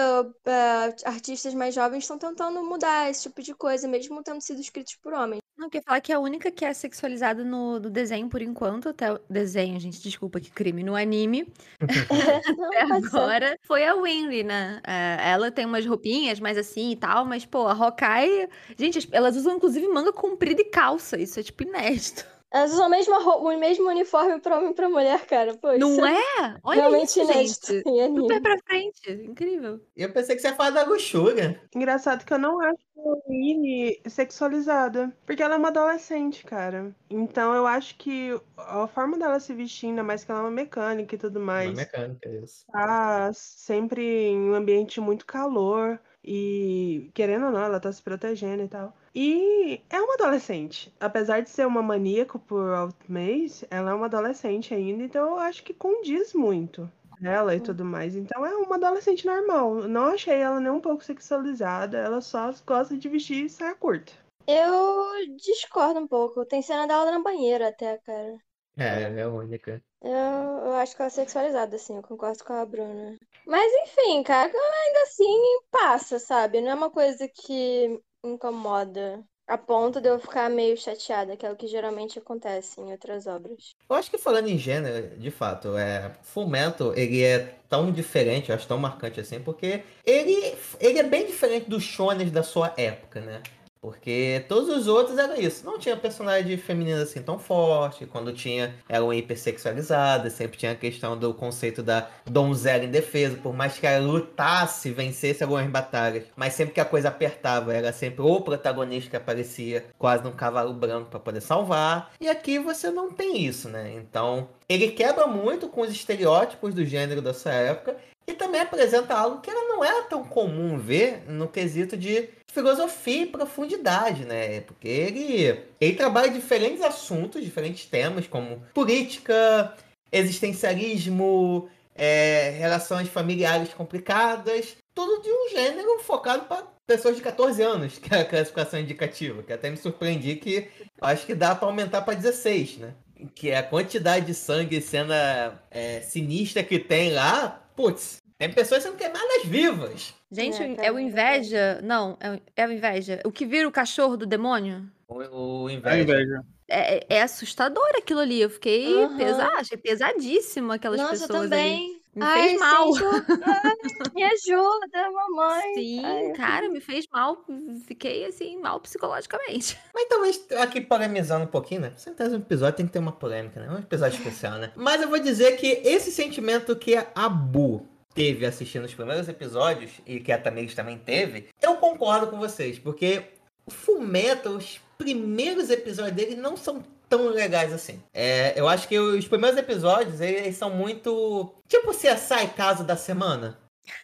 eh, artistas mais jovens estão tentando mudar esse tipo de coisa, mesmo tendo sido escritos por homens. Não, eu queria falar que a única que é sexualizada no, no desenho, por enquanto, até o desenho, gente, desculpa que crime, no anime, Não, até ser. agora, foi a Winry, né? É, ela tem umas roupinhas mais assim e tal, mas, pô, a Hawkeye... Gente, elas usam, inclusive, manga comprida e calça, isso é, tipo, inédito. Elas usam a mesma roupa, o mesmo uniforme pra homem e pra mulher, cara. Pô, isso Não é é? Olha realmente isso, inédito gente. anime. Super pra frente, incrível. Eu pensei que você ia falar da Guxuga. Engraçado que eu não acho a Winnie sexualizada. Porque ela é uma adolescente, cara. Então eu acho que a forma dela se vestir, ainda mais que ela é uma mecânica e tudo Uma mais, mecânica, isso. tá sempre em um ambiente muito calor. E querendo ou não, ela tá se protegendo e tal. E é uma adolescente. Apesar de ser uma maníaco por Outmaze, ela é uma adolescente ainda, então eu acho que condiz muito ela e tudo mais. Então é uma adolescente normal. Não achei ela nem um pouco sexualizada, ela só gosta de vestir saia curta. Eu discordo um pouco. Tem cena dela na banheira até, cara. É, ela é a única. Eu, eu acho que ela é sexualizada, assim, eu concordo com a Bruna. Mas enfim, cara, ainda assim passa, sabe? Não é uma coisa que incomoda a ponto de eu ficar meio chateada, que é o que geralmente acontece em outras obras. Eu acho que falando em gênero, de fato, é, Fullmetal, ele é tão diferente, eu acho tão marcante assim, porque ele, ele é bem diferente dos shonen da sua época, né? Porque todos os outros eram isso. Não tinha personagem feminina assim tão forte. Quando tinha, eram hipersexualizadas. Sempre tinha a questão do conceito da donzela indefesa. Por mais que ela lutasse, vencesse algumas batalhas. Mas sempre que a coisa apertava, era sempre o protagonista que aparecia quase num cavalo branco para poder salvar. E aqui você não tem isso, né? Então, ele quebra muito com os estereótipos do gênero dessa época. E também apresenta algo que ela não era tão comum ver no quesito de filosofia e profundidade, né? Porque ele, ele trabalha diferentes assuntos, diferentes temas, como política, existencialismo, é, relações familiares complicadas, tudo de um gênero focado para pessoas de 14 anos, que é a classificação indicativa, que até me surpreendi que acho que dá para aumentar para 16, né? Que é a quantidade de sangue e cena é, sinistra que tem lá, putz, tem pessoas sendo queimadas vivas. Gente, É, é, o é inveja. Não, é, o- é o inveja. O que vira o cachorro do demônio? O, o A inveja. inveja. É, é- é assustador aquilo ali. Eu fiquei Aham. pesada, achei pesadíssimo aquelas Nossa, eu pessoas ali. também. Me Ai, fez mal. Ai, me ajuda, mamãe. Sim, Ai, eu cara, me fez mal. Fiquei assim, mal psicologicamente. Mas talvez aqui polemizando um pouquinho, né? Sempre um episódio tem que ter uma polêmica, né? Um episódio especial, né? Mas eu vou dizer que esse sentimento que a Bu teve assistindo os primeiros episódios, e que a Tamires também teve, eu concordo com vocês, porque o Fullmetal, os primeiros episódios dele não são tão legais assim. É, eu acho que os primeiros episódios, eles são muito... Tipo CSI Caso da Semana.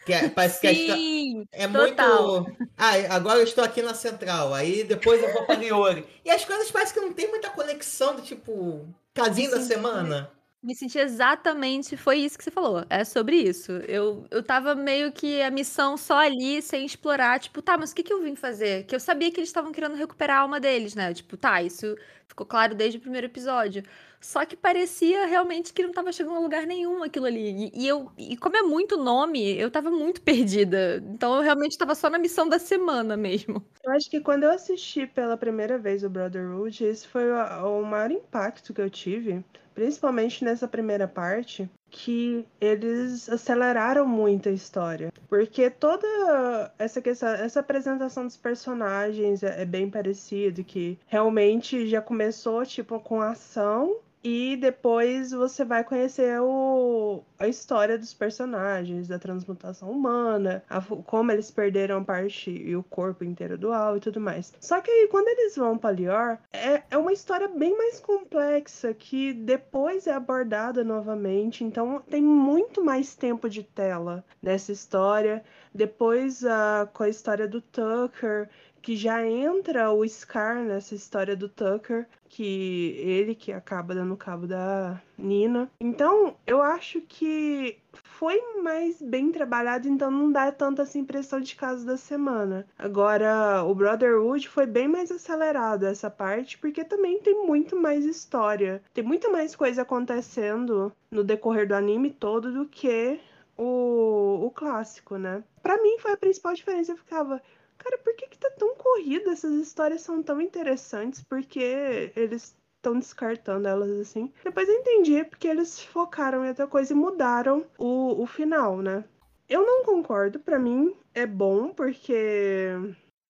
Que é- parece que a histó- Sim, é Total. muito. Ah, agora eu estou aqui na central. Aí depois eu vou pra Niori. E as coisas parecem que não tem muita conexão do tipo. Casinho da Sim. semana. Me senti exatamente. Foi isso que você falou. É sobre isso. Eu, eu tava meio que a missão só ali, sem explorar. Tipo, tá, mas o que, que eu vim fazer? Que eu sabia que eles estavam querendo recuperar a alma deles, né? Tipo, tá, isso ficou claro desde o primeiro episódio. Só que parecia realmente que não tava chegando a lugar nenhum aquilo ali. E, e eu, e como é muito nome, eu tava muito perdida. Então eu realmente tava só na missão da semana mesmo. Eu acho que quando eu assisti pela primeira vez o Brotherhood, esse foi o, o maior impacto que eu tive, principalmente nessa primeira parte, que eles aceleraram muito a história. Porque toda essa questão, essa apresentação dos personagens é, é bem parecido, que realmente já começou tipo com ação e depois você vai conhecer o, a história dos personagens, da transmutação humana, a, como eles perderam a parte e o corpo inteiro do Al e tudo mais. Só que aí, quando eles vão para Lior, é, é uma história bem mais complexa que depois é abordada novamente. Então tem muito mais tempo de tela nessa história. Depois, uh, com a história do Tucker que já entra o Scar nessa história do Tucker, que ele que acaba dando cabo da Nina. Então, eu acho que foi mais bem trabalhado, então não dá tanta essa impressão de caso da semana. Agora, o Brotherhood foi bem mais acelerado essa parte, porque também tem muito mais história. Tem muito mais coisa acontecendo no decorrer do anime todo do que o, o clássico, né? Para mim foi a principal diferença. Eu ficava, Cara, por que, que tá tão corrido? Essas histórias são tão interessantes, porque eles estão descartando elas assim. Depois eu entendi, porque eles focaram em outra coisa e mudaram o, o final, né? Eu não concordo, para mim é bom, porque.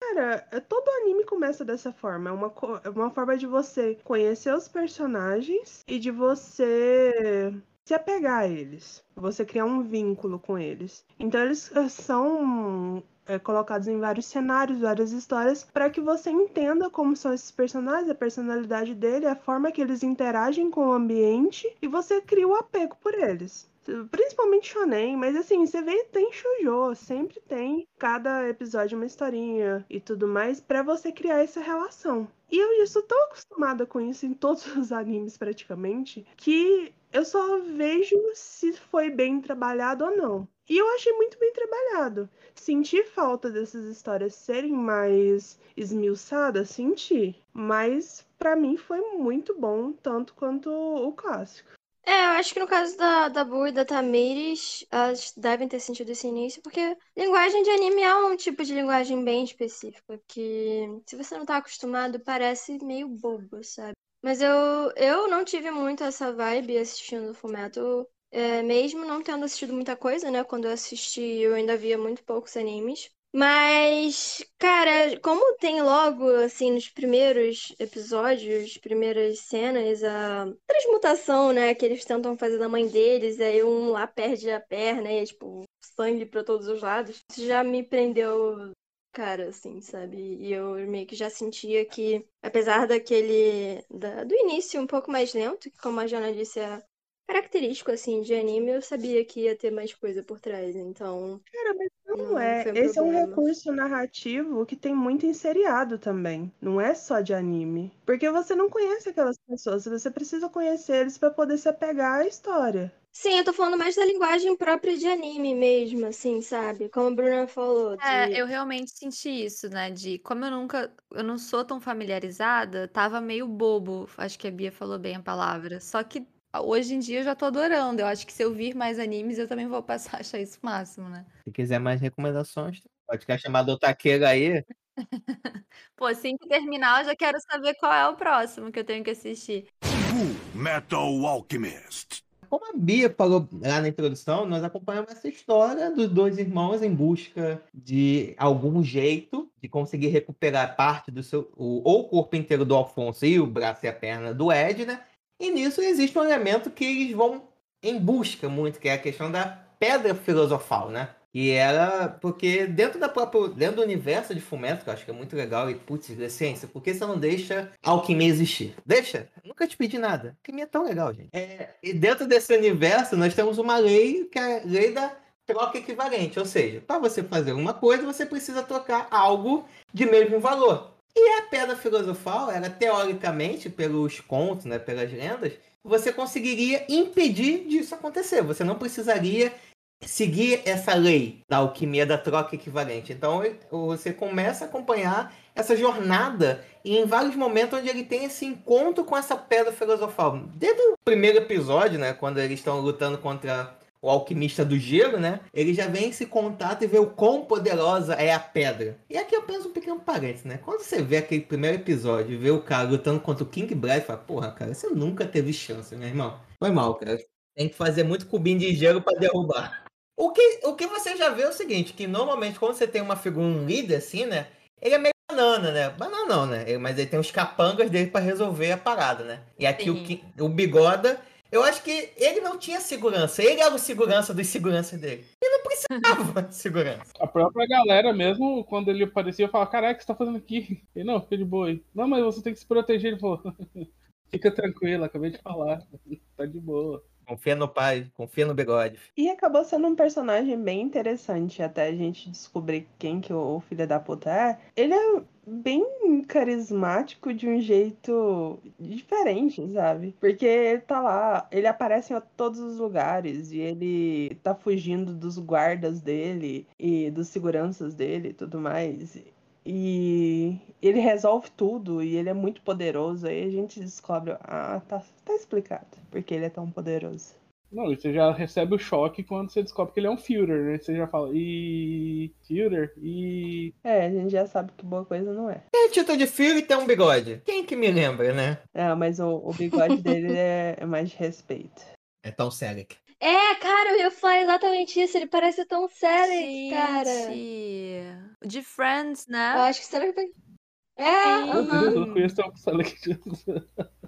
Cara, é, todo anime começa dessa forma. É uma, é uma forma de você conhecer os personagens e de você se apegar a eles. Você criar um vínculo com eles. Então eles eh, são é, colocados em vários cenários, várias histórias, para que você entenda como são esses personagens, a personalidade dele, a forma que eles interagem com o ambiente e você cria o apego por eles. Principalmente shonen, mas assim, você vê, tem shoujo, sempre tem cada episódio uma historinha e tudo mais para você criar essa relação. E eu já estou tão acostumada com isso em todos os animes praticamente, que eu só vejo se foi bem trabalhado ou não. E eu achei muito bem trabalhado. Senti falta dessas histórias serem mais esmiuçadas, senti. Mas para mim foi muito bom, tanto quanto o clássico. É, eu acho que no caso da, da Bu e da Tamires, elas devem ter sentido esse início, porque linguagem de anime é um tipo de linguagem bem específica, que se você não tá acostumado, parece meio bobo, sabe? Mas eu, eu não tive muito essa vibe assistindo o Fullmetal. É, mesmo não tendo assistido muita coisa, né? Quando eu assisti, eu ainda via muito poucos animes. Mas, cara, como tem logo, assim, nos primeiros episódios, primeiras cenas, a transmutação, né, que eles tentam fazer da mãe deles, aí um lá perde a perna e é, tipo, sangue pra todos os lados. Isso já me prendeu, cara, assim, sabe? E eu meio que já sentia que, apesar daquele, da, do início um pouco mais lento, que como a Jana disse, característico, assim, de anime, eu sabia que ia ter mais coisa por trás, então... Cara, mas não, não é. Esse problema. é um recurso narrativo que tem muito em seriado também. Não é só de anime. Porque você não conhece aquelas pessoas, você precisa conhecer eles para poder se apegar à história. Sim, eu tô falando mais da linguagem própria de anime mesmo, assim, sabe? Como a Bruna falou. De... É, eu realmente senti isso, né? De como eu nunca, eu não sou tão familiarizada, tava meio bobo. Acho que a Bia falou bem a palavra. Só que Hoje em dia eu já tô adorando. Eu acho que se eu vir mais animes, eu também vou passar a achar isso o máximo, né? Se quiser mais recomendações, pode ficar chamado Otaqueira aí. Pô, assim que terminar, eu já quero saber qual é o próximo que eu tenho que assistir. Metal Alchemist. Como a Bia falou lá na introdução, nós acompanhamos essa história dos dois irmãos em busca de algum jeito de conseguir recuperar parte do seu. O, ou o corpo inteiro do Alfonso e o braço e a perna do Ed, né? E nisso existe um elemento que eles vão em busca muito, que é a questão da pedra filosofal, né? E era porque dentro da própria, dentro do universo de Fumeto, que eu acho que é muito legal, e putz, ciência, por que você não deixa alquimia existir? Deixa? Nunca te pedi nada. Alquimia é tão legal, gente. É, e dentro desse universo, nós temos uma lei, que é a lei da troca equivalente. Ou seja, para você fazer uma coisa, você precisa trocar algo de mesmo valor. E a pedra filosofal, ela teoricamente, pelos contos, né, pelas lendas, você conseguiria impedir disso acontecer. Você não precisaria seguir essa lei da alquimia da troca equivalente. Então você começa a acompanhar essa jornada e em vários momentos onde ele tem esse encontro com essa pedra filosofal. Desde o primeiro episódio, né, quando eles estão lutando contra o alquimista do gelo, né? Ele já vem esse contato e vê o quão poderosa é a pedra. E aqui eu penso um pequeno parênteses, né? Quando você vê aquele primeiro episódio e vê o cara lutando contra o King Bride, fala, porra, cara, você nunca teve chance, meu irmão. Foi mal, cara. Tem que fazer muito cubinho de gelo para derrubar. O que, o que você já vê é o seguinte, que normalmente quando você tem uma figura, um líder assim, né? Ele é meio banana, né? Banana não, né? Mas ele tem os capangas dele para resolver a parada, né? E aqui o, o Bigoda, eu acho que ele não tinha segurança. Ele era o segurança dos seguranças dele. Ele não precisava de segurança. A própria galera mesmo, quando ele aparecia, eu falava, caraca, o que você tá fazendo aqui? Ele, não, fica de boa. Não, mas você tem que se proteger. Ele falou, fica tranquilo, acabei de falar. tá de boa. Confia no pai, confia no bigode. E acabou sendo um personagem bem interessante até a gente descobrir quem que o filho da puta é. Ele é bem carismático de um jeito diferente, sabe? Porque ele tá lá, ele aparece em todos os lugares e ele tá fugindo dos guardas dele e dos seguranças dele e tudo mais. E ele resolve tudo e ele é muito poderoso. Aí a gente descobre, ah, tá, tá explicado porque ele é tão poderoso. Não, e você já recebe o choque quando você descobre que ele é um Führer, né? Você já fala, e Führer, e. É, a gente já sabe que boa coisa não é. Tem título de Führer e tem um bigode. Quem que me lembra, né? É, mas o, o bigode dele é, é mais de respeito. É tão sério. É, cara, eu ia falar exatamente isso. Ele parece tão sério, cara. De Friends, né? Eu acho que será que É, uhum. Eu não conheço Select.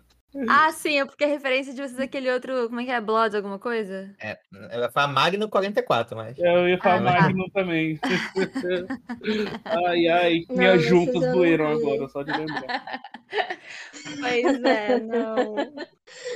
Ah, sim, é porque a referência de vocês é aquele outro. Como é que é? Blood, alguma coisa? É, ela fala Magno 44, mas. Eu ia falar ah, Magno tá. também. ai, ai, não, minhas juntas doeram agora, só de lembrar. Pois é, não.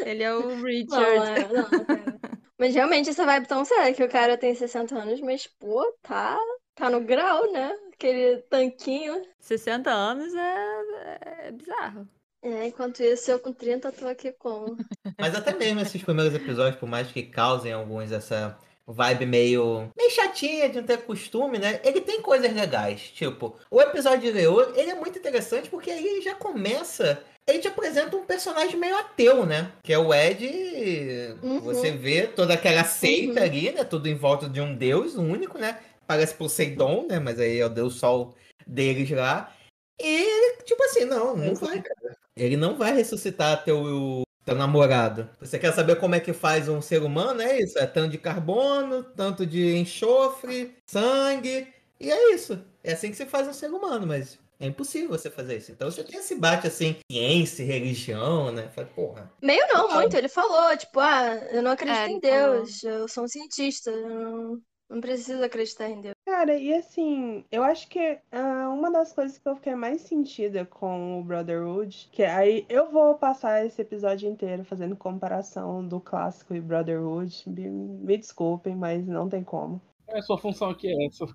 Ele é o Richard. Não, não, não, mas realmente essa vibe tão séria que o cara tem 60 anos, mas, pô, tá, tá no grau, né? Aquele tanquinho. 60 anos é, é bizarro. É, enquanto isso, eu com 30 tô aqui com. Mas até mesmo esses primeiros episódios, por mais que causem alguns essa vibe meio, meio chatinha de não ter costume, né? Ele tem coisas legais. Tipo, o episódio de Leo, ele é muito interessante porque aí ele já começa ele te apresenta um personagem meio ateu, né? Que é o Ed. Uhum. Você vê toda aquela seita uhum. ali, né? Tudo em volta de um deus único, né? Parece Poseidon, né? Mas aí é o deus sol deles lá. E ele, tipo assim, não, não vai, cara. Ele não vai ressuscitar teu, teu namorado. Você quer saber como é que faz um ser humano? É isso. É tanto de carbono, tanto de enxofre, sangue. E é isso. É assim que se faz um ser humano, mas é impossível você fazer isso. Então você tem esse bate assim, ciência religião, né? Fala, porra. Meio não, muito. Ele falou, tipo, ah, eu não acredito é, em Deus, falou. eu sou um cientista, eu não, não preciso acreditar em Deus. Cara, e assim, eu acho que uh, uma das coisas que eu fiquei mais sentida com o Brotherhood, que aí eu vou passar esse episódio inteiro fazendo comparação do clássico e Brotherhood. Me, me desculpem, mas não tem como. É, sua função aqui é essa.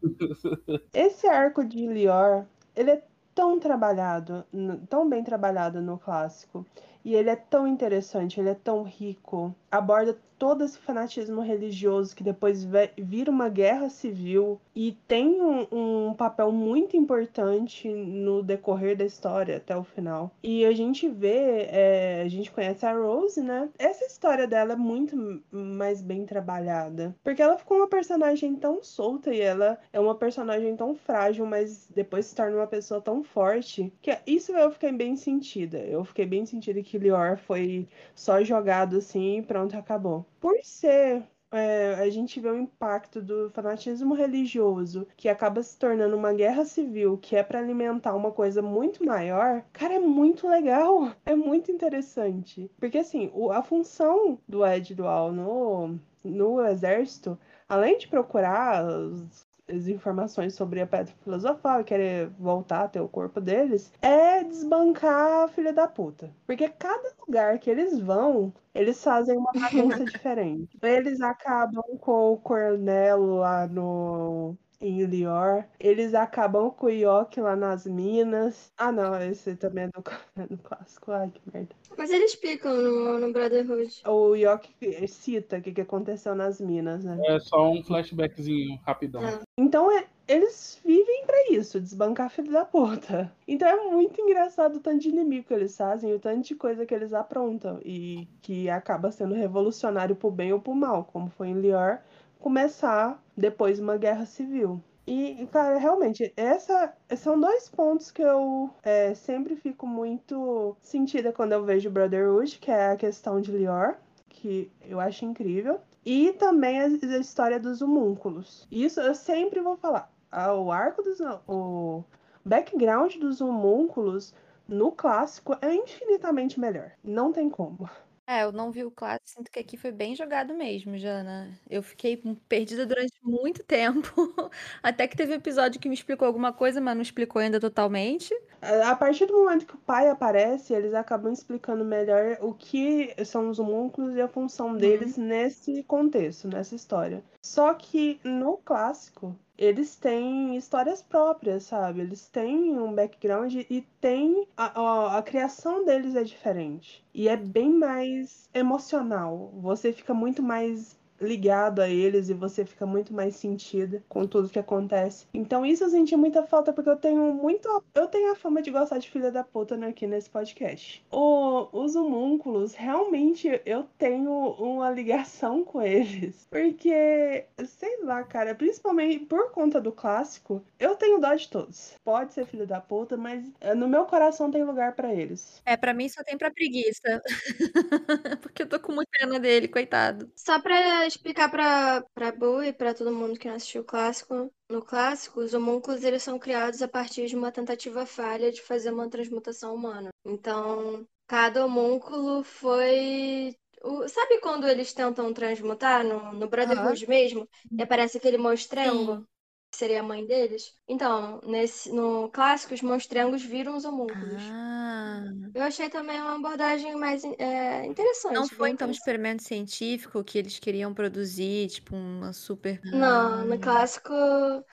Esse arco de Lior, ele é tão trabalhado, tão bem trabalhado no clássico. E ele é tão interessante, ele é tão rico, aborda todo esse fanatismo religioso que depois vira uma guerra civil e tem um, um, papel muito importante no decorrer da história até o final. E a gente vê, é, a gente conhece a Rose, né? Essa história dela é muito mais bem trabalhada, porque ela ficou uma personagem tão solta e ela é uma personagem tão frágil, mas depois se torna uma pessoa tão forte que isso eu fiquei bem sentida. Eu fiquei bem sentida que Lior foi só jogado assim pronto, acabou por ser é, a gente vê o impacto do fanatismo religioso, que acaba se tornando uma guerra civil, que é para alimentar uma coisa muito maior, cara, é muito legal, é muito interessante. Porque, assim, o, a função do Ed Dual no, no exército, além de procurar os informações sobre a pedra filosofal e querer voltar até o corpo deles, é desbancar a filha da puta. Porque cada lugar que eles vão, eles fazem uma bagunça diferente. Eles acabam com o Cornelo lá no em Lior. Eles acabam com o Yoki lá nas minas. Ah, não, esse também é do, é do clássico. Ai, que merda. Mas eles explicam no, no Brotherhood. O Yoki cita o que, que aconteceu nas minas, né? É só um flashbackzinho rapidão. É. Então, é- eles vivem pra isso, desbancar filho da puta. Então é muito engraçado o tanto de inimigo que eles fazem, o tanto de coisa que eles aprontam. E que acaba sendo revolucionário pro bem ou pro mal, como foi em Lior, começar depois uma guerra civil. E, cara, realmente, essa são dois pontos que eu é, sempre fico muito sentida quando eu vejo Brotherhood, que é a questão de Lior, que eu acho incrível. E também a, a história dos homúnculos. Isso eu sempre vou falar. Ah, O arco dos. O background dos homúnculos no clássico é infinitamente melhor. Não tem como. É, eu não vi o clássico, sinto que aqui foi bem jogado mesmo, Jana. Eu fiquei perdida durante muito tempo, até que teve um episódio que me explicou alguma coisa, mas não explicou ainda totalmente. A partir do momento que o pai aparece, eles acabam explicando melhor o que são os homúnculos e a função deles nesse contexto, nessa história. Só que no clássico, eles têm histórias próprias, sabe? Eles têm um background e tem a, a, a criação deles é diferente. E é bem mais emocional. Você fica muito mais ligado a eles e você fica muito mais sentida com tudo que acontece. Então isso eu senti muita falta porque eu tenho muito eu tenho a fama de gostar de filha da puta aqui nesse podcast. O, os homúnculos realmente eu tenho uma ligação com eles porque sei lá, cara, principalmente por conta do clássico, eu tenho dó de todos. Pode ser filho da puta, mas eh, no meu coração tem lugar pra eles. É, pra mim só tem pra preguiça. Porque eu tô com muita pena dele, coitado. Só pra explicar pra, pra Bu e pra todo mundo que não assistiu o clássico, no clássico, os homúnculos eles são criados a partir de uma tentativa falha de fazer uma transmutação humana. Então, cada homúnculo foi. o- Sabe quando eles tentam transmutar no, no Brotherhood mesmo? E aparece aquele monstrengo, que seria a mãe deles? Então, nesse, no clássico, os monstrengos viram os homúnculos. Ah. Eu achei também uma abordagem mais é, interessante. Não foi então um experimento científico que eles queriam produzir, tipo, uma super. Não, no Ah. clássico.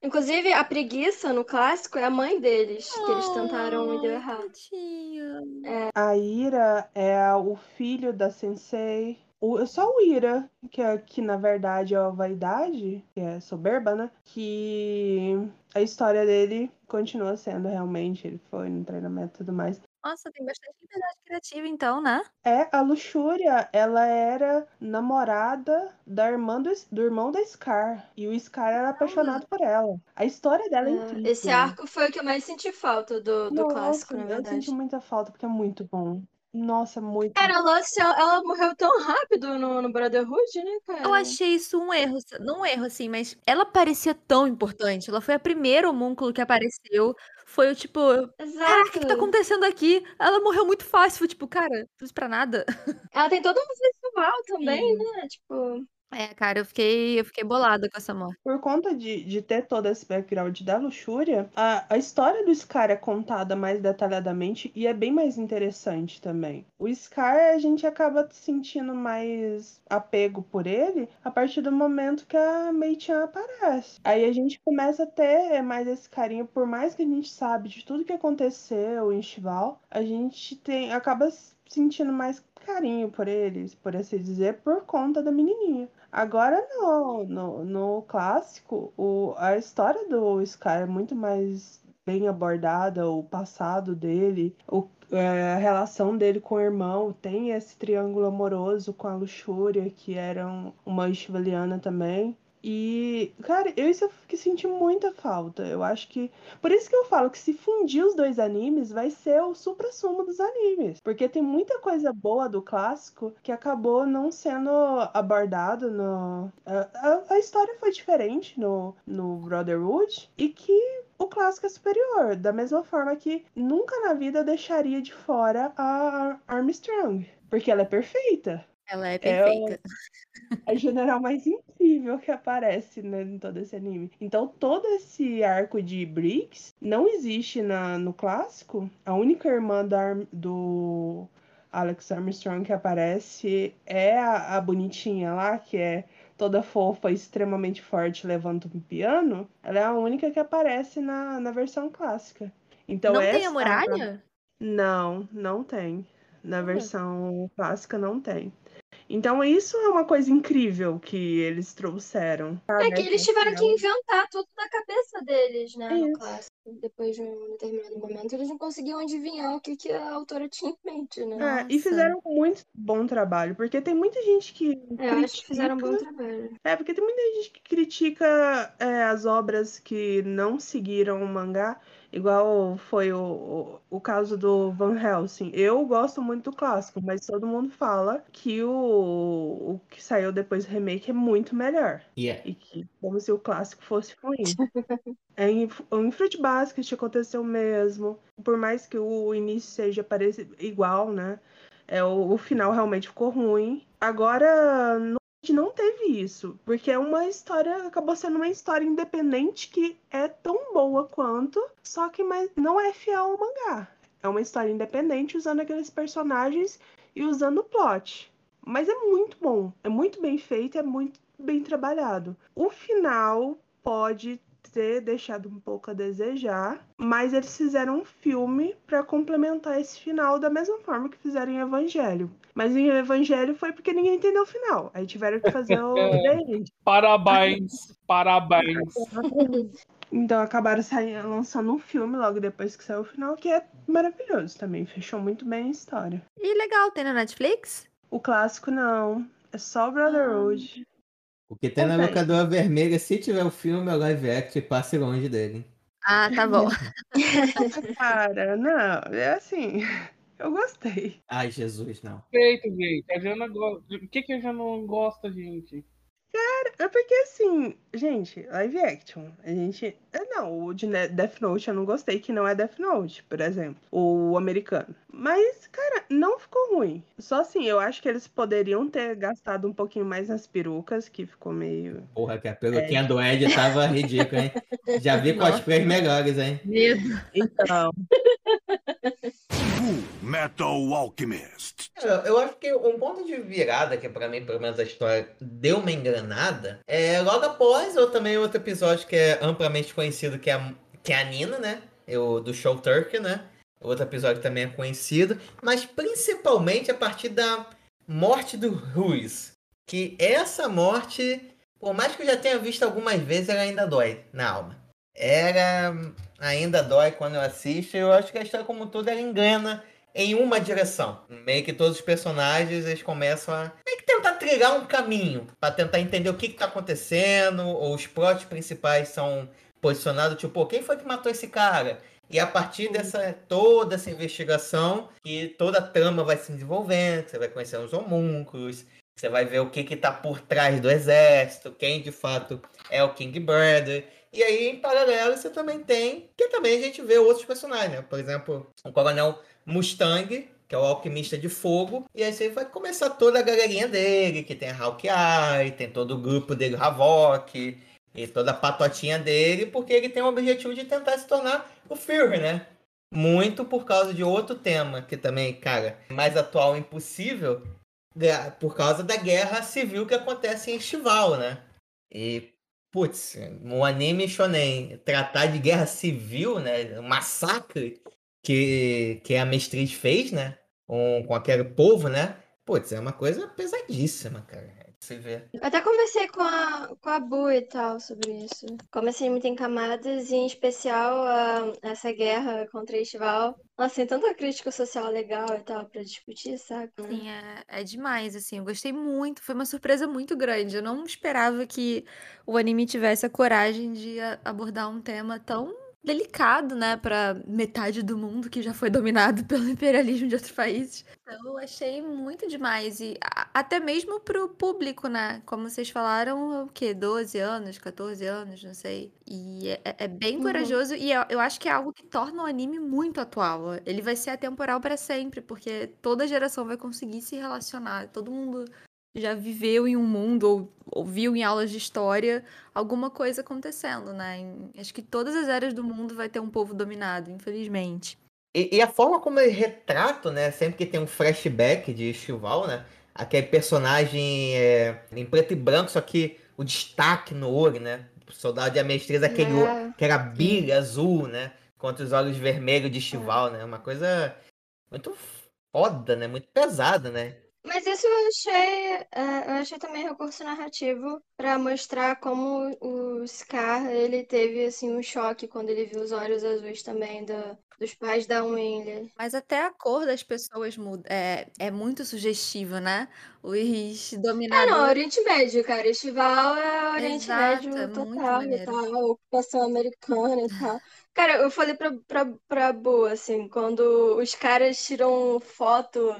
Inclusive, a preguiça no clássico é a mãe deles, que eles tentaram e deu Ai, errado. tadinha. A Ira é o filho da Sensei. O, só o Ira, que, é, que na verdade é a vaidade, que é soberba, né? Que a história dele continua sendo realmente. Ele foi no treinamento e tudo mais. Nossa, tem bastante liberdade criativa, então, né? É, a Luxúria, ela era namorada da irmã do, do irmão da Scar. E o Scar era apaixonado por ela. A história dela é, É, incrível. esse arco foi o que eu mais senti falta do, do Nossa, clássico, na eu verdade. senti muita falta, porque é muito bom. Nossa, muito Cara, a Lucy, ela, ela morreu tão rápido no, no Brotherhood, né, cara? Eu achei isso um erro, não um erro assim, mas ela parecia tão importante. Ela foi a primeira homúnculo que apareceu. Foi o tipo, caraca, o Exato. que que tá acontecendo aqui? Ela morreu muito fácil. Foi tipo, cara, fiz pra nada. Ela tem todo um visual também, Sim. né? Tipo, É, cara, eu fiquei, eu fiquei bolada com essa morte. Por conta de, de ter todo esse background da luxúria, a, a história do Scar é contada mais detalhadamente e é bem mais interessante também. O Scar, a gente acaba sentindo mais apego por ele a partir do momento que a Mei-chan aparece. Aí a gente começa a ter mais esse carinho, por mais que a gente sabe de tudo que aconteceu em Chival, a gente tem acaba sentindo mais carinho por eles, por assim dizer, por conta da menininha. Agora não, no, no clássico, o, a história do Scar é muito mais bem abordada, o passado dele, o, é, a relação dele com o irmão, tem esse triângulo amoroso com a Luxúria, que era um- uma Estivaliana também. E, cara, eu isso eu que senti muita falta. Eu acho que. Por isso que eu falo que se fundir os dois animes, vai ser o supra-sumo dos animes. Porque tem muita coisa boa do clássico que acabou não sendo abordado no. A, a- a história foi diferente no, no Brotherhood e que o clássico é superior. Da mesma forma que nunca na vida eu deixaria de fora a Ar- Armstrong. Porque ela é perfeita. Ela é É perfeita. a general mais incrível que aparece né, em todo esse anime. Então, todo esse arco de Briggs não existe na, no clássico. A única irmã Arm- do Alex Armstrong que aparece é a, a bonitinha lá, que é toda fofa, extremamente forte, levanta um piano, ela é a única que aparece na, na versão clássica. Então não essa... tem a muralha? Não, não tem. Na versão clássica não tem. Então isso é uma coisa incrível que eles trouxeram. É que eles tiveram que inventar tudo na cabeça deles, né? No Isso. clássico. Depois de um determinado momento, eles não conseguiam adivinhar o que, que a autora tinha em mente, né? É, e fizeram muito bom trabalho, porque tem muita gente que. É, eu acho que fizeram um bom critica- trabalho. É, porque tem muita gente que critica é, as obras que não seguiram o mangá, igual foi o, o, o caso do Van Helsing. Eu gosto muito do clássico, mas todo mundo fala que o, o que saiu depois do remake é muito melhor. E é. E que como se o clássico fosse ruim. É, em, em Fruit Basket aconteceu o mesmo. Por mais que o início seja parecido, igual, né? É, o, o final realmente ficou ruim. Agora, no não teve isso. Porque é uma história. Acabou sendo uma história independente que é tão boa quanto, só que mais, não é fiel ao mangá. É uma história independente usando aqueles personagens e usando o plot. Mas é muito bom. É muito bem feito, é muito bem trabalhado. O final pode ter deixado um pouco a desejar, mas eles fizeram um filme para complementar esse final da mesma forma que fizeram em Evangelho. Mas em Evangelho foi porque ninguém entendeu o final. Aí tiveram que fazer o The End. Parabéns, parabéns. Então acabaram saindo, lançando um filme logo depois que saiu o final, que é maravilhoso também. Fechou muito bem a história. E legal, tem na Netflix? O clássico não. É só Brotherhood. O que tem na Ok. locadora vermelha, se tiver o filme, é o live action, passe longe dele. Ah, tá bom. Cara, não, é assim. Eu gostei. Ai, Jesus, não. Feito, gente. A Jana gosta. O que, que a Jana não gosta, gente? É porque assim, gente, live action, a gente. É, não, o de Death Note eu não gostei, que não é Death Note, por exemplo. O americano. Mas, cara, não ficou ruim. Só assim, eu acho que eles poderiam ter gastado um pouquinho mais nas perucas, que ficou meio. Porra, que a peruquinha do Ed tava ridícula, hein? Já vi cosplays melhores, hein? Medo. Então. Metal Alchemist. Eu, eu acho que um ponto de virada, que pra mim, pelo menos a história deu uma engranada, é logo após, ou também outro episódio que é amplamente conhecido, que é a, que é a Nina, né? O, do Show Turkey, né? Outro episódio também é conhecido, mas principalmente a partir da morte do Ruiz. Que essa morte, por mais que eu já tenha visto algumas vezes, ela ainda dói na alma. Era. Ainda dói quando eu assisto. Eu acho que a história, como um todo, ela engana em uma direção. Meio que todos os personagens eles começam a meio que tentar trilhar um caminho para tentar entender o que, que tá acontecendo. Ou os plots principais são posicionados, tipo, quem foi que matou esse cara? E a partir dessa toda essa investigação, que toda a trama vai se desenvolvendo, você vai conhecendo os homúnculos, você vai ver o que que tá por trás do exército, quem de fato é o King Brother. E aí, em paralelo, você também tem, que também a gente vê outros personagens, né? Por exemplo, o Coronel Mustang, que é o alquimista de fogo. E aí você vai começar toda a galerinha dele, que tem a Hawkeye, tem todo o grupo dele, Havok, e toda a patotinha dele, porque ele tem o objetivo de tentar se tornar o Führer, né? Muito por causa de outro tema, que também, cara, é mais atual impossível, gra- por causa da guerra civil que acontece em Estival, né? E, putz, um anime shonen tratar de guerra civil, né? Um massacre que, que a Mestriz fez, né? Com, com aquele povo, né? Putz, é uma coisa pesadíssima, cara. Você vê. Eu até conversei com a, com a Bu e tal sobre isso. Comecei muito em camadas, e em especial a, essa guerra contra Estival. Nossa, tem tanta crítica social legal e tal pra discutir, sabe? Sim, é, é demais, assim. Eu gostei muito. Foi uma surpresa muito grande. Eu não esperava que o anime tivesse a coragem de a- abordar um tema tão delicado, né, para metade do mundo que já foi dominado pelo imperialismo de outros países. Então, eu achei muito demais. E a- até mesmo pro público, né? Como vocês falaram, o quê? 12 anos, 14 anos, não sei. E é, é- é bem Uhum. corajoso e eu, eu acho que é algo que torna o anime muito atual. Ele vai ser atemporal para sempre, porque toda geração vai conseguir se relacionar. Todo mundo já viveu em um mundo ou, ou viu em aulas de história alguma coisa acontecendo, né? Em- acho que todas as áreas do mundo vai ter um povo dominado, infelizmente. E, e a forma como eles retratam, né? Sempre que tem um flashback de Estival, né? aquele personagem é, em preto e branco, só que o destaque no olho, né? O soldado de Amestreza, aquele É. olho que era bilha azul, né? Contra os olhos vermelhos de Chival, né? Uma coisa muito foda, né? Muito pesada, né? Mas isso eu achei, é, eu achei também recurso narrativo pra mostrar como o Scar, ele teve assim um choque quando ele viu os olhos azuis também da- dos pais da Winley. Mas até a cor das pessoas muda. É, é muito sugestivo, né? Os Ah, não, dominadores. Oriente Médio, cara. Estival é Oriente Exato, Médio é total e tal, ocupação americana e tal. Cara, eu falei pra, pra, pra Boa, assim, quando os caras tiram foto,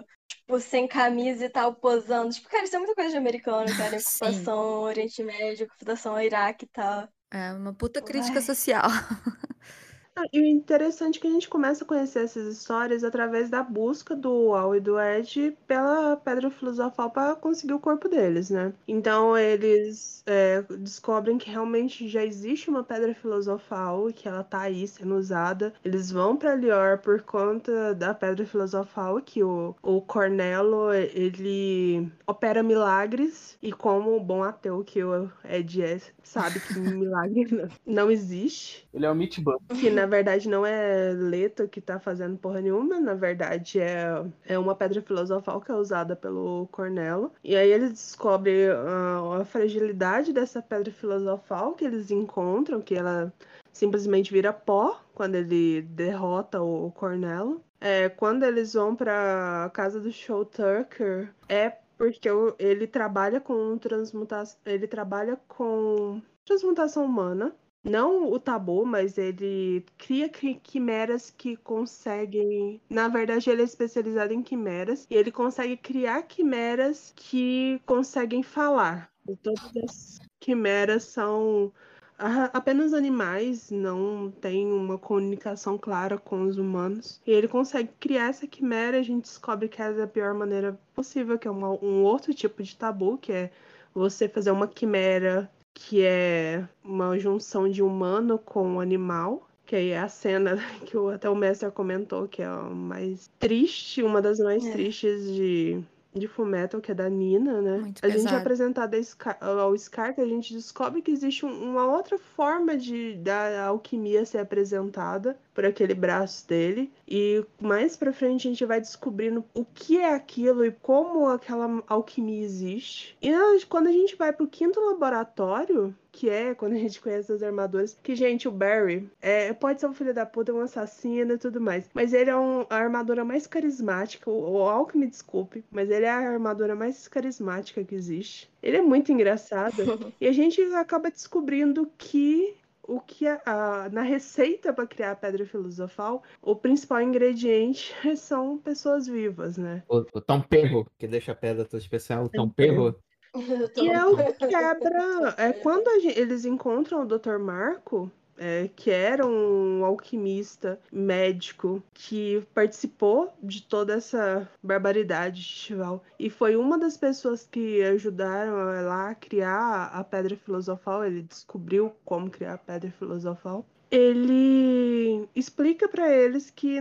tipo, sem camisa e tal, posando. Tipo, cara, isso é muita coisa de americano, cara. Ocupação Oriente Médio, ocupação Iraque e tal. É uma puta crítica Ai. social. E o interessante é que a gente começa a conhecer essas histórias através da busca do Al e do Ed pela Pedra Filosofal para conseguir o corpo deles, né? Então eles é, descobrem que realmente já existe uma Pedra Filosofal e que ela tá aí sendo usada. Eles vão para Lior por conta da Pedra Filosofal, que o, o Cornelo ele opera milagres e como bom ateu que o Ed é, sabe que milagre não existe Ele é o Meatbug. que na verdade não é Leto que tá fazendo porra nenhuma, na verdade é, é uma pedra filosofal que é usada pelo Cornelo. E aí eles descobrem ah, a fragilidade dessa pedra filosofal que eles encontram, que ela simplesmente vira pó quando ele derrota o Cornelo. É, quando eles vão pra casa do Show Tucker, é porque ele trabalha com transmutação, ele trabalha com transmutação humana. Não o tabu, mas ele cria qui- quimeras que conseguem. Na verdade, ele é especializado em quimeras e ele consegue criar quimeras que conseguem falar. E todas as quimeras são a- apenas animais, não tem uma comunicação clara com os humanos. E ele consegue criar essa quimera, a gente descobre que é da pior maneira possível, que é uma- um outro tipo de tabu, que é você fazer uma quimera que é uma junção de humano com animal. Que aí é a cena que o- até o mestre comentou, que é a mais triste, uma das mais É. tristes de, de Fullmetal, que é da Nina, né? Muito a gente é pesado. apresentado ao Scar, que a gente descobre que existe um- uma outra forma de da alquimia ser apresentada por aquele braço dele. E mais pra frente a gente vai descobrindo o que é aquilo e como aquela alquimia existe. E quando a gente vai pro quinto laboratório, que é quando a gente conhece as armaduras, que, gente, o Barry é, pode ser um filho da puta, um assassino e tudo mais. Mas ele é um- a armadura mais carismática. O, o Alck me desculpe, mas ele é a armadura mais carismática que existe. Ele é muito engraçado. e a gente acaba descobrindo que o que a- a- na receita para criar a pedra filosofal, o principal ingrediente são pessoas vivas, né? O, o Tom Perro, que deixa a pedra toda especial, o Tom Perro. E é o que quebra. É quando a gen- eles encontram o Dr. Marco, é, que era um alquimista médico que participou de toda essa barbaridade de Chival. E foi uma das pessoas que ajudaram a- lá a criar a pedra filosofal. Ele descobriu como criar a pedra filosofal. Ele explica para eles que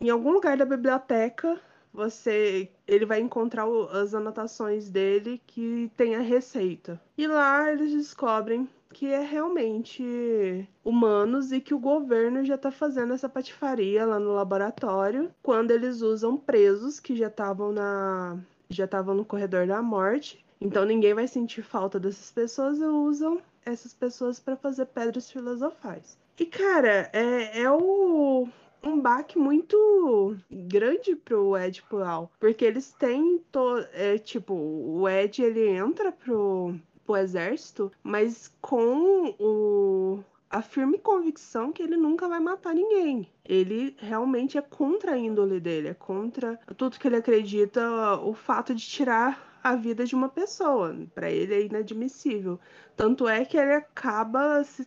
em algum lugar da biblioteca você ele vai encontrar as anotações dele que tem a receita. E lá eles descobrem que é realmente humanos e que o governo já tá fazendo essa patifaria lá no laboratório quando eles usam presos que já estavam na já estavam no corredor da morte. Então ninguém vai sentir falta dessas pessoas e usam essas pessoas para fazer pedras filosofais. E cara, é, é o um baque muito grande pro Ed e pro Al. Porque eles têm. To... É, tipo, o Ed ele entra pro, pro exército, mas com o. A firme convicção que ele nunca vai matar ninguém. Ele realmente é contra a índole dele, é contra tudo que ele acredita, o fato de tirar a vida de uma pessoa. Para ele é inadmissível. Tanto é que ele acaba se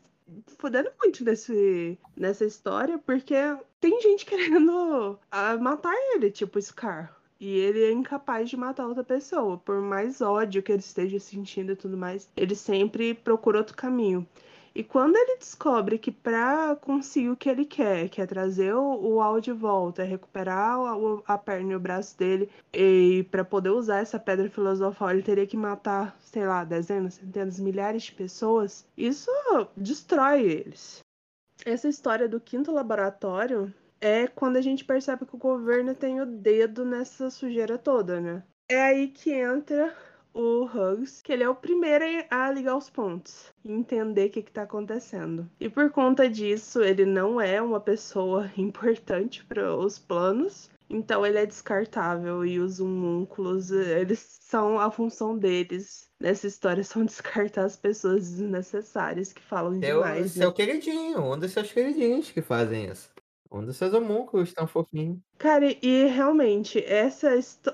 fudendo muito nesse, nessa história, porque tem gente querendo ah, matar ele, tipo Scar. E ele é incapaz de matar outra pessoa. Por mais ódio que ele esteja sentindo e tudo mais, ele sempre procura outro caminho. E quando ele descobre que para conseguir o que ele quer, que é trazer o, o Al de volta, recuperar o, a perna e o braço dele, e para poder usar essa pedra filosofal, ele teria que matar, sei lá, dezenas, centenas, milhares de pessoas, isso destrói eles. Essa história do quinto laboratório é quando a gente percebe que o governo tem o dedo nessa sujeira toda, né? É aí que entra o Hugs, que ele é o primeiro a ligar os pontos e entender o que está acontecendo. E por conta disso, ele não é uma pessoa importante para os planos, então ele é descartável e os homúnculos, eles são a função deles nessa história são descartar as pessoas desnecessárias que falam É o demais. seu né? queridinho, um dos seus queridinhos que fazem isso. Um dos seus homúnculos tão fofinho. Cara, e realmente, essa,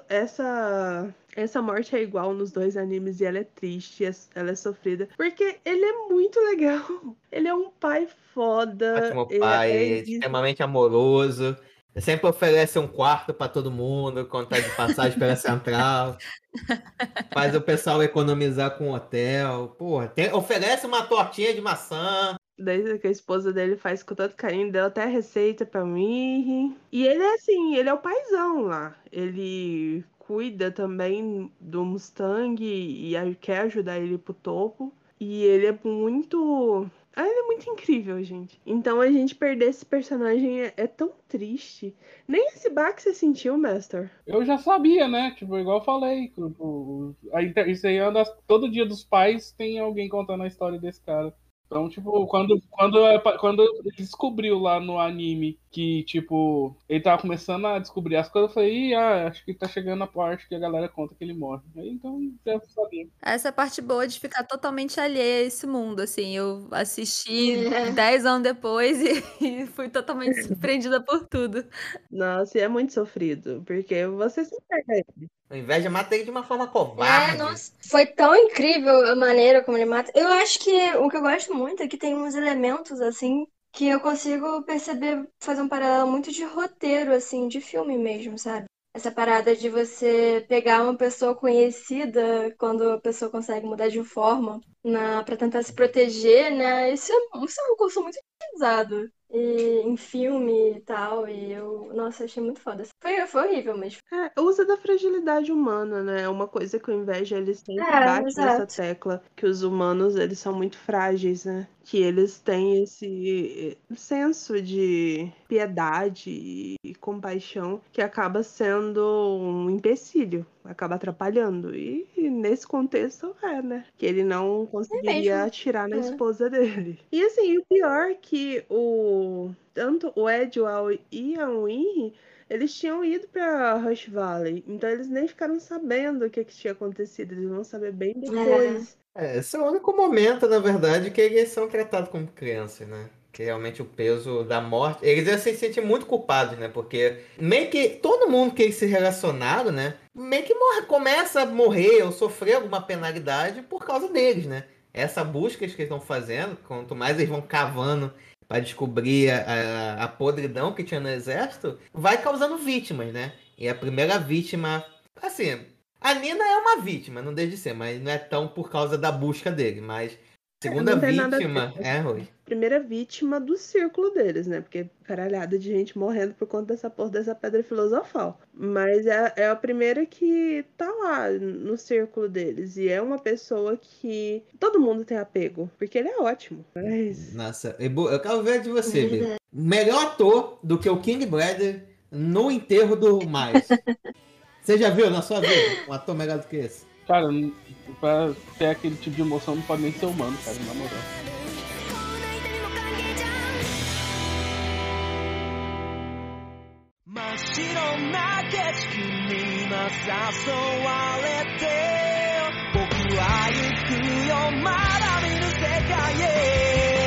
essa, essa morte é igual nos dois animes e ela é triste, é- ela é sofrida. Porque ele é muito legal. Ele é um pai foda. Ótimo é- pai, é isso. extremamente amoroso. Sempre oferece um quarto pra todo mundo, quando tá de passagem pela central. Faz o pessoal economizar com o hotel. Porra, tem- oferece uma tortinha de maçã. Daí que a esposa dele faz com tanto carinho, deu até receita pra mim. E ele é assim, ele é o paizão lá. Ele cuida também do Mustang e aí quer ajudar ele pro topo. E ele é muito. Ah, ele é muito incrível, gente. Então a gente perder esse personagem é, é tão triste. Nem esse baque você sentiu, Master. Eu já sabia, né? Tipo, igual eu falei. Tipo, a inter- isso aí anda. Todo dia dos pais tem alguém contando a história desse cara. Então, tipo, quando, quando, quando ele descobriu lá no anime que, tipo, ele tava começando a descobrir as coisas, eu falei, Ih, ah, acho que tá chegando a parte que a galera conta que ele morre. Aí, então, já sabia. Essa é a parte boa de ficar totalmente alheia a esse mundo, assim. Eu assisti É. 10 anos depois e, e fui totalmente surpreendida por tudo. Nossa, e é muito sofrido. Porque você se pega ele. A inveja mata ele de uma forma É, covarde. nossa, foi tão incrível a maneira como ele mata. Eu acho que o que eu gosto muito é que tem uns elementos assim que eu consigo perceber, fazer um paralelo muito de roteiro, assim, de filme mesmo, sabe? Essa parada de você pegar uma pessoa conhecida quando a pessoa consegue mudar de forma na, pra tentar se proteger, né? Isso é, isso é um recurso muito utilizado e, em filme e tal. E eu, nossa, achei muito foda. Foi, foi horrível, mas É, usa da fragilidade humana, né? É uma coisa que o Inveja ele sempre É, bate nessa tecla que os humanos eles são muito frágeis, né? Que eles têm esse senso de piedade e compaixão que acaba sendo um empecilho, acaba atrapalhando. E, e nesse contexto é, né? Que ele não conseguiria mesmo. atirar na É. esposa dele. E assim, o pior é que o tanto o Edwal e a Winry eles tinham ido pra Rush Valley, então eles nem ficaram sabendo o que, que tinha acontecido, eles vão saber bem depois. É, esse é o único momento, na verdade, que eles são tratados como crianças, né? Que realmente o peso da morte. Eles iam se sentir muito culpados, né? Porque meio que todo mundo que eles se relacionaram, né? Meio que morre, começa a morrer ou sofrer alguma penalidade por causa deles, né? Essa busca que eles estão fazendo, quanto mais eles vão cavando para descobrir a, a, a podridão que tinha no exército, vai causando vítimas, né? E a primeira vítima, assim, a Nina é uma vítima, não deixa de ser, mas não é tão por causa da busca dele. Mas a segunda vítima é Rui. Primeira vítima do círculo deles, né? Porque caralhada de gente morrendo por conta dessa porra dessa pedra filosofal. Mas é, é a primeira que tá lá no círculo deles. E é uma pessoa que todo mundo tem apego. Porque ele é ótimo. Mas. Nossa, eu quero ver de você, Bia. Melhor ator do que o King Bradley no enterro do Miles. Você já viu na sua vida um ator melhor do que esse? Cara, pra ter aquele tipo de emoção não pode nem ser humano, cara, na moral. な景色に今誘われて僕は行くよまだ見ぬ世界へ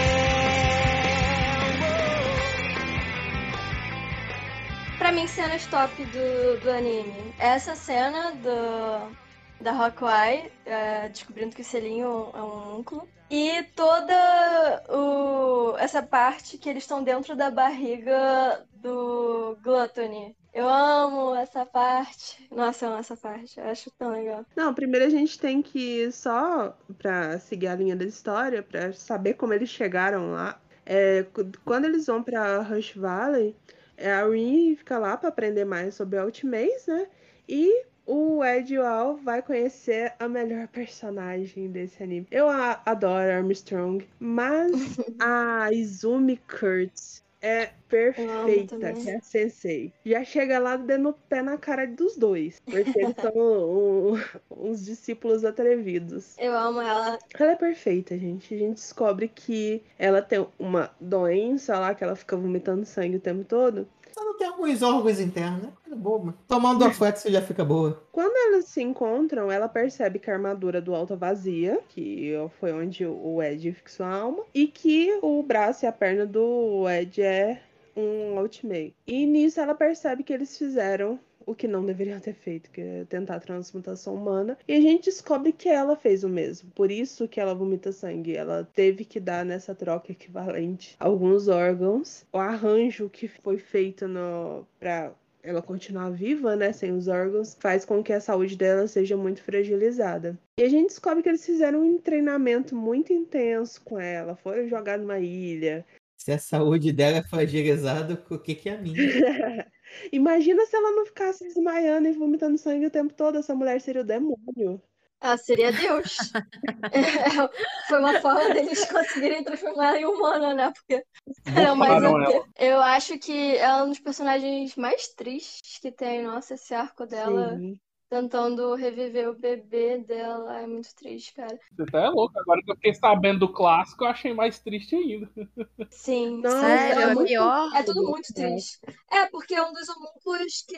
Pra mim, cenas top do, do anime. Essa cena do, da Hawkeye, é, descobrindo que o selinho é um únculo. E toda o, essa parte que eles estão dentro da barriga do Gluttony. Eu amo essa parte. Nossa, eu amo essa parte. Eu acho tão legal. Não, primeiro a gente tem que, só pra seguir a linha da história, pra saber como eles chegaram lá. É, quando eles vão pra Rush Valley, é, a Rin fica lá pra aprender mais sobre Ultimates, né? E o Ed o Al vai conhecer a melhor personagem desse anime. Eu adoro Armstrong, mas a Izumi Kurtz é perfeita, que é a Sensei. Já chega lá dando o pé na cara dos dois, porque eles são um- uns discípulos atrevidos. Eu amo ela. Ela é perfeita, gente. A gente descobre que ela tem uma doença lá, que ela fica vomitando sangue o tempo todo. Não tem alguns órgãos internos, né? Coisa boba. Tomando Doflex já fica boa. Quando elas se encontram, ela percebe que a armadura do Alta vazia, que foi onde o Ed fixou a alma, e que o braço e a perna do Ed é um Ultimate. E nisso ela percebe que eles fizeram o que não deveriam ter feito, que é tentar a transmutação humana. E a gente descobre que ela fez o mesmo. Por isso que ela vomita sangue. Ela teve que dar nessa troca equivalente alguns órgãos. O arranjo que foi feito no para ela continuar viva, né, sem os órgãos, faz com que a saúde dela seja muito fragilizada. E a gente descobre que eles fizeram um treinamento muito intenso com ela, foram jogar numa ilha. Se a saúde dela é fragilizada, o que, que é a minha? Imagina se ela não ficasse desmaiando e vomitando sangue o tempo todo, essa mulher seria o demônio. Ela seria Deus. É, Foi uma forma deles conseguirem transformar ela em humana, né? Porque é mais Bufaram OP. ela. Eu acho que ela é um dos personagens mais tristes que tem. Nossa, esse arco dela Sim. Tentando reviver o bebê dela é muito triste, cara. Você tá é louco. Agora que eu fiquei sabendo do clássico, eu achei mais triste ainda. Sim, Nossa, Sério, é é muito- pior? É tudo muito triste. É, porque é um dos homúnculos que,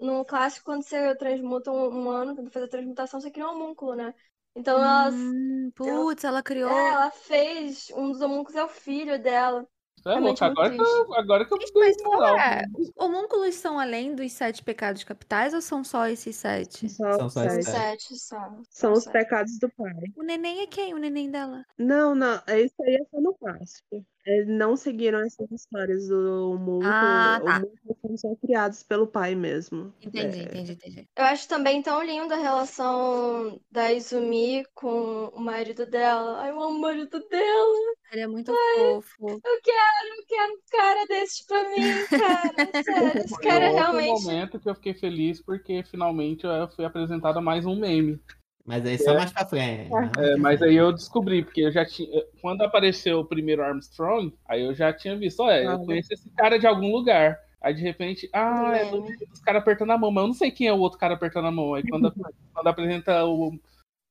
no clássico, quando você transmuta um humano, tenta fazer a transmutação, você cria um homúnculo, né? Então ela, Hum, putz, ela criou. é, ela fez. Um dos homúnculos é o filho dela. É louco. muito Agora que eu, agora que eu Gente, dei mas moral. é? Os homúnculos são além dos sete pecados capitais ou são só esses sete? Só, São só sete. esses São Sete. sete só. São os sete. pecados do pai. O neném é quem? O neném dela? Não, não, é isso aí é só no clássico. Eles não seguiram essas histórias do homúnculo. Ah, tá. Homúnculos são só criados pelo pai mesmo. Entendi, É, entendi, entendi. Eu acho também tão linda a relação da Izumi com o marido dela. Ai, eu amo o marido dela. Ele é muito fofo. Eu quero, eu quero um cara desses pra mim, cara. Sério, esse Foi cara outro realmente. momento que eu fiquei feliz porque finalmente eu fui apresentada mais um meme. Mas aí só mais pra frente. É, mas aí eu descobri, porque eu já tinha. Quando apareceu o primeiro Armstrong, aí eu já tinha visto, olha, eu Ah. conheço esse cara de algum lugar. Aí de repente, ah, é do meme. os caras apertando a mão, mas eu não sei quem é o outro cara apertando a mão. Aí quando, quando apresenta o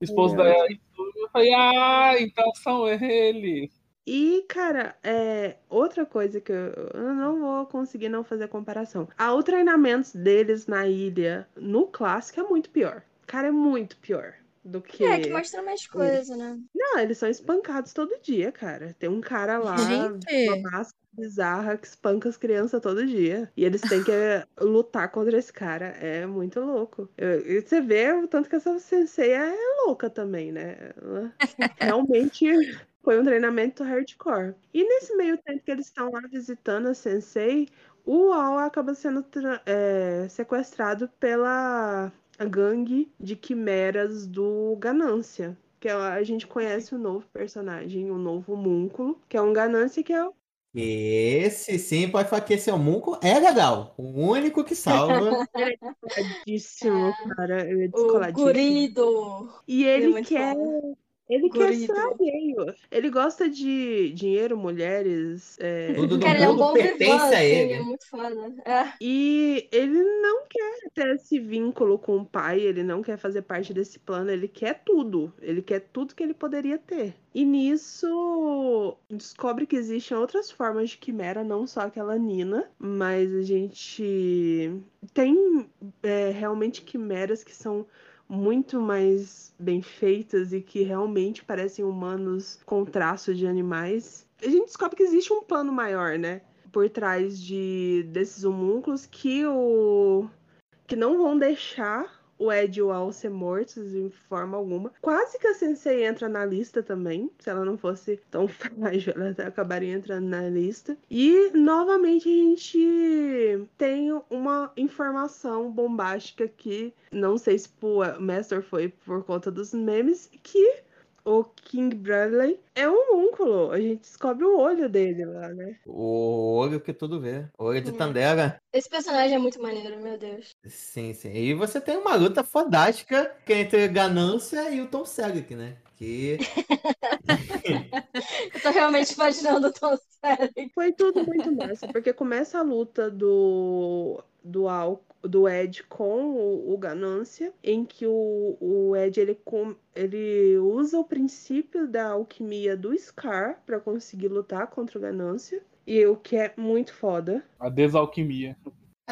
esposo da eu falei, ah, então são eles. E, cara, é, outra coisa que eu, eu não vou conseguir não fazer comparação. Ah, o treinamento deles na ilha, no clássico, é muito pior. Cara, é muito pior do que. É, que mostra mais coisa, né? Não, eles são espancados todo dia, cara. Tem um cara lá, Gente. uma máscara bizarra que espanca as crianças todo dia. E eles têm que lutar contra esse cara. É muito louco. E você vê o tanto que essa sensei é louca também, né? Ela realmente foi um treinamento hardcore. E nesse meio tempo que eles estão lá visitando a sensei, o Al acaba sendo é, sequestrado pela gangue de quimeras do Ganância. Que é- a gente conhece o novo personagem, o novo homúnculo, que é um Ganância que é o Esse sim pode falar que esse é o Munco. É legal. O único que salva. descoladíssimo, cara. Ele é O gurido. E Ele é quer. Ele quer ser alheio. Ele gosta de dinheiro, mulheres. é, Tudo do Cara, ele é um mundo bom pertence vivan, a assim, ele. é muito foda. É. E ele não quer ter esse vínculo com o pai, ele não quer fazer parte desse plano, ele quer tudo. Ele quer tudo que ele poderia ter. E nisso descobre que existem outras formas de quimera, não só aquela Nina, mas a gente tem é, realmente quimeras que são muito mais bem feitas e que realmente parecem humanos com traços de animais. A gente descobre que existe um plano maior, né? Por trás de desses homúnculos que o que não vão deixar o Ed e o Al ser mortos de forma alguma. Quase que a Sensei entra na lista também. Se ela não fosse tão frágil, ela acabaria entrando na lista. E novamente a gente tem uma informação bombástica que não sei se o Master foi por conta dos memes, que o King Bradley é um homúnculo. A gente descobre o olho dele lá, né? O olho que tudo vê. O olho de É. Tandera. Esse personagem é muito maneiro, meu Deus. Sim, sim. E você tem uma luta fodástica que é entre Ganância e o Tom Selleck, né? Que Eu tô realmente imaginando o Tom Selleck. Foi tudo muito massa, porque começa a luta do, do, Al, do Ed com o, o Ganância, em que o, o Ed ele, ele usa o princípio da alquimia do Scar para conseguir lutar contra o Ganância. E o que é muito foda. A desalquimia.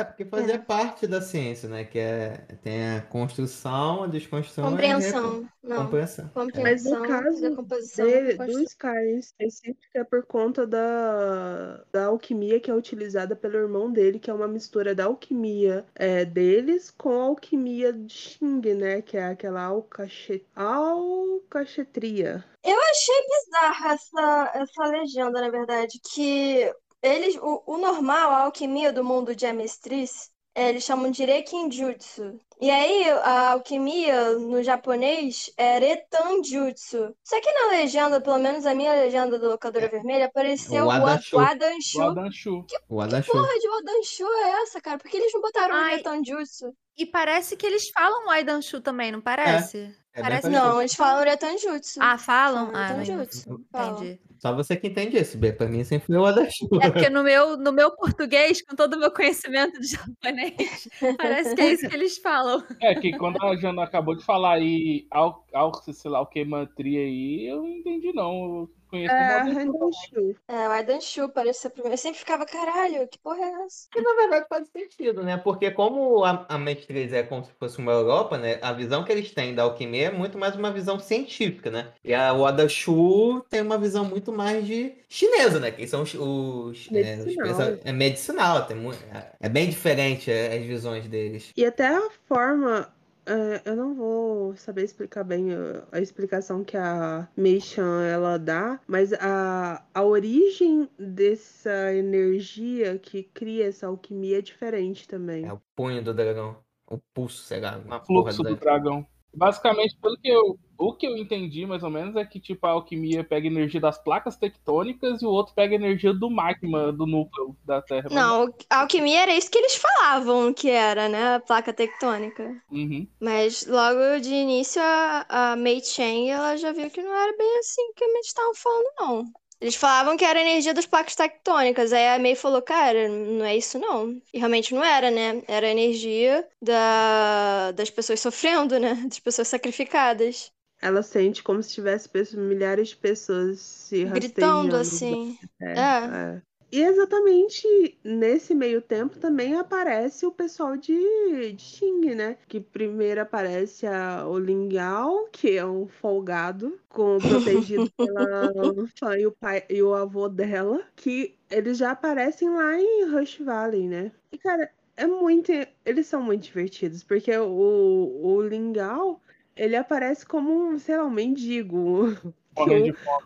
É porque fazia parte da ciência, né? Que é tem a construção, a desconstrução e a Compreensão. recom- Não. compreensão. Compreensão, caso decomposição, Dele, do construção. Scar em específico é por conta da, da alquimia que é utilizada pelo irmão dele, que é uma mistura da alquimia é, deles com a alquimia de Xing, né? Que é aquela alcache... alcachetria. Eu achei bizarra essa, essa legenda, na verdade, que eles, o, o normal, a alquimia do mundo de Amestriz, é, eles chamam de Rekinjutsu. E aí, a alquimia no japonês é Retanjutsu. Só que na legenda, pelo menos a minha legenda do Locadora Vermelha, apareceu O o Adanshu. o Adanshu. O Adanshu. O Adachu. Porra de Odanshu é essa, cara? Por que eles não botaram o Ai. Retanjutsu? E parece que eles falam Waidanshu também, não parece? É bem Parece-. Não, eles falam Retanjutsu. Ah, falam? Ah, não Retanjutsu. Falam. entendi. Só você que entende isso, B. Pra mim sempre foi o Adachu. É porque no meu, no meu português, com todo o meu conhecimento de japonês, parece que é isso que eles falam. É que quando a Jana acabou de falar aí, al, al, sei lá, o que mantria aí, eu não entendi não. Conheço É. Handanshu. É, o Adanshu parecia pra mim. Eu sempre ficava, caralho, que porra é essa? Que na verdade faz sentido, né? Porque como a, a Matriz é como se fosse uma Europa, né? A visão que eles têm da alquimia é muito mais uma visão científica, né? E a Wadashu tem uma visão muito mais de chinesa, né? Que são os... os, é, os Medicinal. é medicinal, tem mu- é, é bem diferente é, as visões deles. E até a forma. É, eu não vou saber explicar bem a, a explicação que a Meishan ela dá, mas a, a origem dessa energia que cria essa alquimia é diferente também. É o punho do dragão. O pulso, sei lá. Porra fluxo do dragão. Basicamente, pelo que eu, o que eu entendi mais ou menos é que tipo a alquimia pega energia das placas tectônicas e o outro pega energia do magma, do núcleo da Terra. Não, a alquimia era isso que eles falavam que era, né? A placa tectônica. Uhum. Mas logo de início a, a Mei Chen ela já viu que não era bem assim que eles estavam falando, não. Eles falavam que era energia das placas tectônicas. Aí a Mei falou, cara, não é isso não. E realmente não era, né? Era a energia da... das pessoas sofrendo, né? Das pessoas sacrificadas. Ela sente como se tivesse milhares de pessoas se Gritando assim. É, É. é. E exatamente nesse meio tempo também aparece o pessoal de, de Xing, né? Que primeiro aparece a, o Ling Yao, que é um folgado, com, protegido pela fã e o, pai, e o avô dela, que eles já aparecem lá em Rush Valley, né? E, cara, é muito. Eles são muito divertidos, porque o, o Ling Yao, ele aparece como um, sei lá, um mendigo.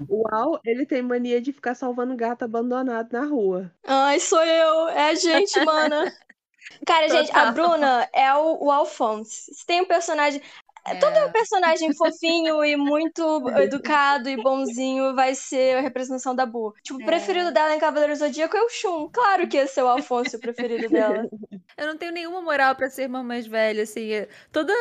O Al, ele tem mania de ficar salvando gato abandonado na rua. Ai, sou eu. É a gente, mana. Cara, gente, a Total. Bruna é o, o Alphonse. Se tem um personagem. Todo personagem fofinho e muito educado e bonzinho vai ser a representação da Bu. Tipo, o É. preferido dela em Cavaleiro Zodíaco é o Shun. Claro que esse é o Alphonse, o preferido dela. Eu não tenho nenhuma moral pra ser irmã mais velha, assim. é- Toda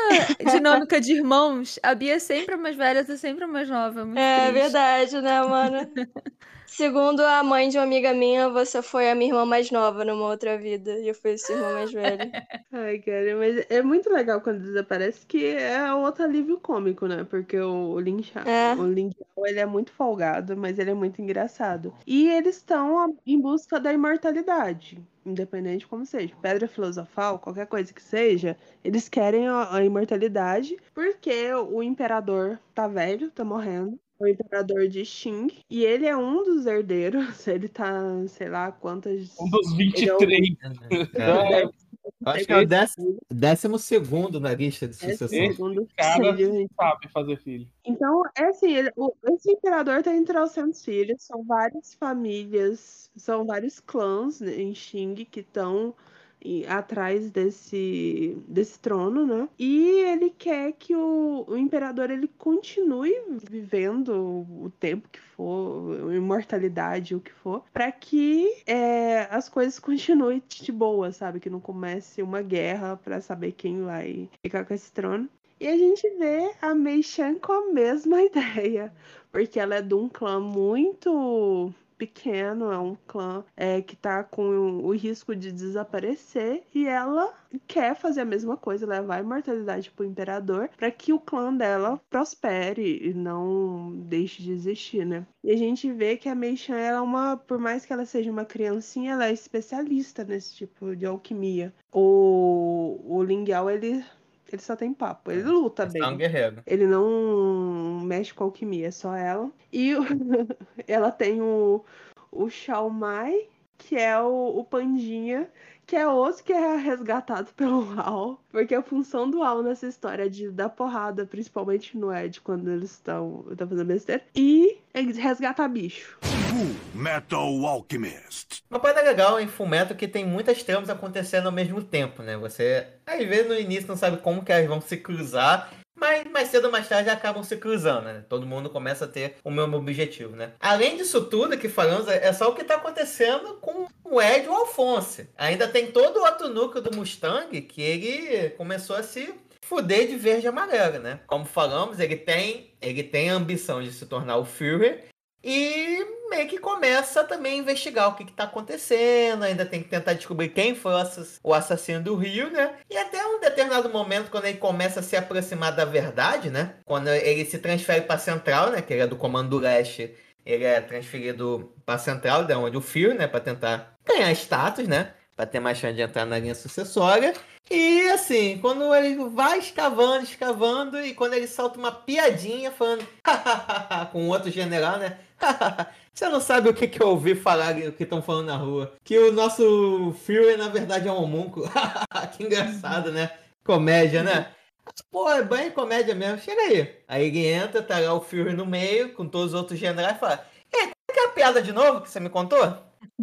dinâmica de irmãos, a Bia é sempre a mais velha, eu sou sempre a mais nova. é É verdade, né, mano? Segundo a mãe de uma amiga minha, você foi a minha irmã mais nova numa outra vida. E eu fui a sua irmã mais velha. Ai, cara, mas é muito legal quando desaparece, que é outro alívio cômico, né? Porque o Lin É. o Lin ele é muito folgado, mas ele é muito engraçado. E eles estão em busca da imortalidade. Independente de como seja, pedra filosofal, qualquer coisa que seja, eles querem a, a imortalidade porque o imperador tá velho, tá morrendo. O imperador de Xing. E ele é um dos herdeiros. Ele tá, sei lá, quantas. Um dos Ele é o- 23. Cara, É, Acho que é o décimo, décimo segundo na lista de sucessão. segundo Cara, filho, gente. sabe fazer filho. Então, é assim, ele- o- esse imperador tem trocentos filhos, são várias famílias, são vários clãs né, em Xing que estão atrás desse, desse trono, né? E ele quer que o, o imperador ele continue vivendo o tempo que for, imortalidade, o que for, para que é, as coisas continuem de boa, sabe? Que não comece uma guerra para saber quem vai ficar com esse trono. E a gente vê a Mei Chan com a mesma ideia, porque ela é de um clã muito pequeno, é um clã é, que tá com o risco de desaparecer, e ela quer fazer a mesma coisa, levar a imortalidade pro imperador, para que o clã dela prospere e não deixe de existir, né? E a gente vê que a Mei Chan, ela é uma, por mais que ela seja uma criancinha, ela é especialista nesse tipo de alquimia. O, o Ling Yao, ele ele só tem papo, ele luta É bem. um guerreiro. Ele não mexe com alquimia, é só ela. E ela tem o, o Xiao Mai, que é o, o pandinha, que é outro que é resgatado pelo Al. Porque a função do Al nessa história é de dar porrada, principalmente no Ed, quando eles estão estão fazendo besteira. E resgatar bicho. Full Metal Alchemist. Uma parada legal em Fullmetal que tem muitas tramas acontecendo ao mesmo tempo, né? Você, às vezes, no início não sabe como que elas vão se cruzar, mas mais cedo ou mais tarde acabam se cruzando, né? Todo mundo começa a ter o mesmo objetivo, né? Além disso tudo que falamos, é só o que tá acontecendo com o Ed e o Alphonse. Ainda tem todo o outro núcleo do Mustang que ele começou a se fuder de verde e amarelo, né? Como falamos, ele tem, ele tem a ambição de se tornar o Führer e meio que começa também a investigar o que, que tá acontecendo, ainda tem que tentar descobrir quem foi o assass- o assassino do Rio, né? E até um determinado momento, quando ele começa a se aproximar da verdade, né? Quando ele se transfere pra Central, né? Que ele é do Comando do Leste, ele é transferido pra Central, da onde o Fio, né? Pra tentar ganhar status, né? Pra ter mais chance de entrar na linha sucessória. E assim, quando ele vai escavando, escavando, e quando ele solta uma piadinha falando com outro general, né? Você não sabe o que, que eu ouvi falar, o que estão falando na rua. Que o nosso Fury, na verdade, é um homúnculo. que engraçado, né? Comédia, né? Pô, é bem comédia mesmo. Chega aí. Aí ele entra, tá lá o Fury no meio, com todos os outros generais, e fala: aí, qual que é a piada de novo que você me contou?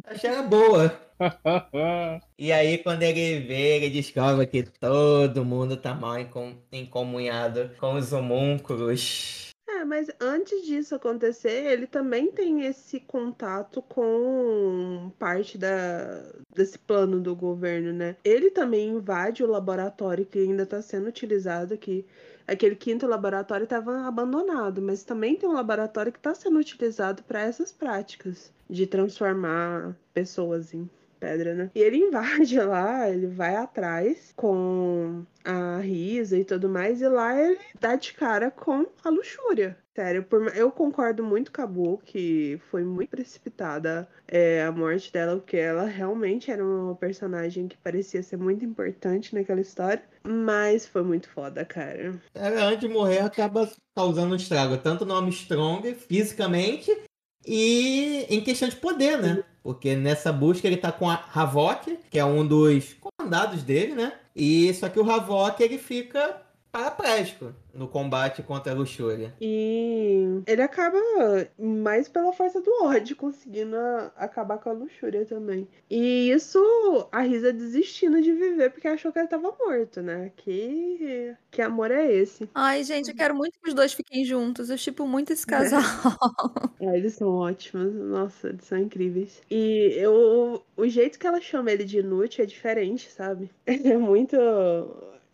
Achei ela boa. E aí, quando ele vê, ele descobre que todo mundo tá mal encom- encomunhado com os homúnculos. É, mas antes disso acontecer, ele também tem esse contato com parte da, desse plano do governo, né? Ele também invade o laboratório que ainda está sendo utilizado, que aquele quinto laboratório estava abandonado, mas também tem um laboratório que está sendo utilizado para essas práticas de transformar pessoas em pedra, né? E ele invade lá, ele vai atrás com a Risa e tudo mais, e lá ele dá de cara com a luxúria. Sério, por eu concordo muito com a Bu, que foi muito precipitada é, a morte dela, porque ela realmente era uma personagem que parecia ser muito importante naquela história, mas foi muito foda, cara. Ela, antes de morrer, acaba causando um estrago, tanto no Armstrong, fisicamente, e em questão de poder, né? Porque nessa busca ele tá com a Havok, que é um dos comandados dele, né? E só que o Havok ele fica paraplégico no combate contra a luxúria. E ele acaba mais pela força do ódio, conseguindo acabar com a luxúria também. E isso, a Risa desistindo de viver porque achou que ele tava morto, né? Que, que amor é esse? Ai, gente, eu quero muito que os dois fiquem juntos. Eu chipo muito esse casal. Ah, eles são ótimos, nossa, eles são incríveis. E eu, o jeito que ela chama ele de inútil é diferente, sabe? É muito.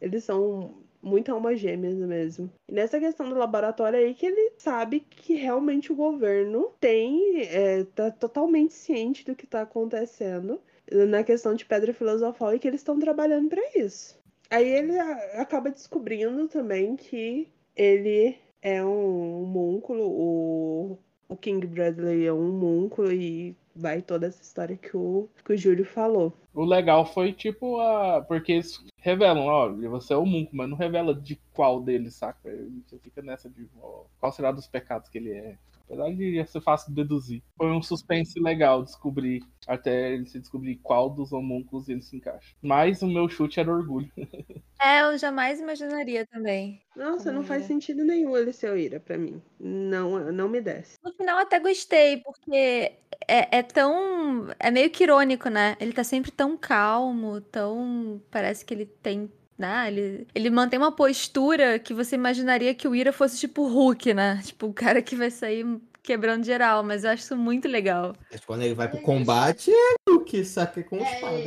Eles são muito almas gêmeas mesmo. E nessa questão do laboratório aí que ele sabe que realmente o governo tem. É, tá totalmente ciente do que tá acontecendo na questão de pedra filosofal e que eles estão trabalhando para isso. Aí ele acaba descobrindo também que ele é um homúnculo, o o King Bradley é um homúnculo e vai toda essa história que o, que o Júlio falou. O legal foi tipo a. Porque eles revelam, ó, você é o Munco, mas não revela de qual deles, saca? Você fica nessa de ó, qual será dos pecados que ele é. Apesar de ser fácil de deduzir. Foi um suspense legal descobrir, até ele se descobrir qual dos homúnculos ele se encaixa. Mas o meu chute era orgulho. É, eu jamais imaginaria também. Nossa, Como não faz Ira. sentido nenhum ele ser o Ira pra mim. Não, não me desce. No final até gostei, porque é, é tão. É meio que irônico, né? Ele tá sempre tão calmo, tão. Parece que ele tem. Né? Ele, ele mantém uma postura que você imaginaria que o Ira fosse tipo o Hulk, né? Tipo, o cara que vai sair quebrando geral, mas eu acho isso muito legal. Mas quando ele vai pro combate, é o que saca com espada.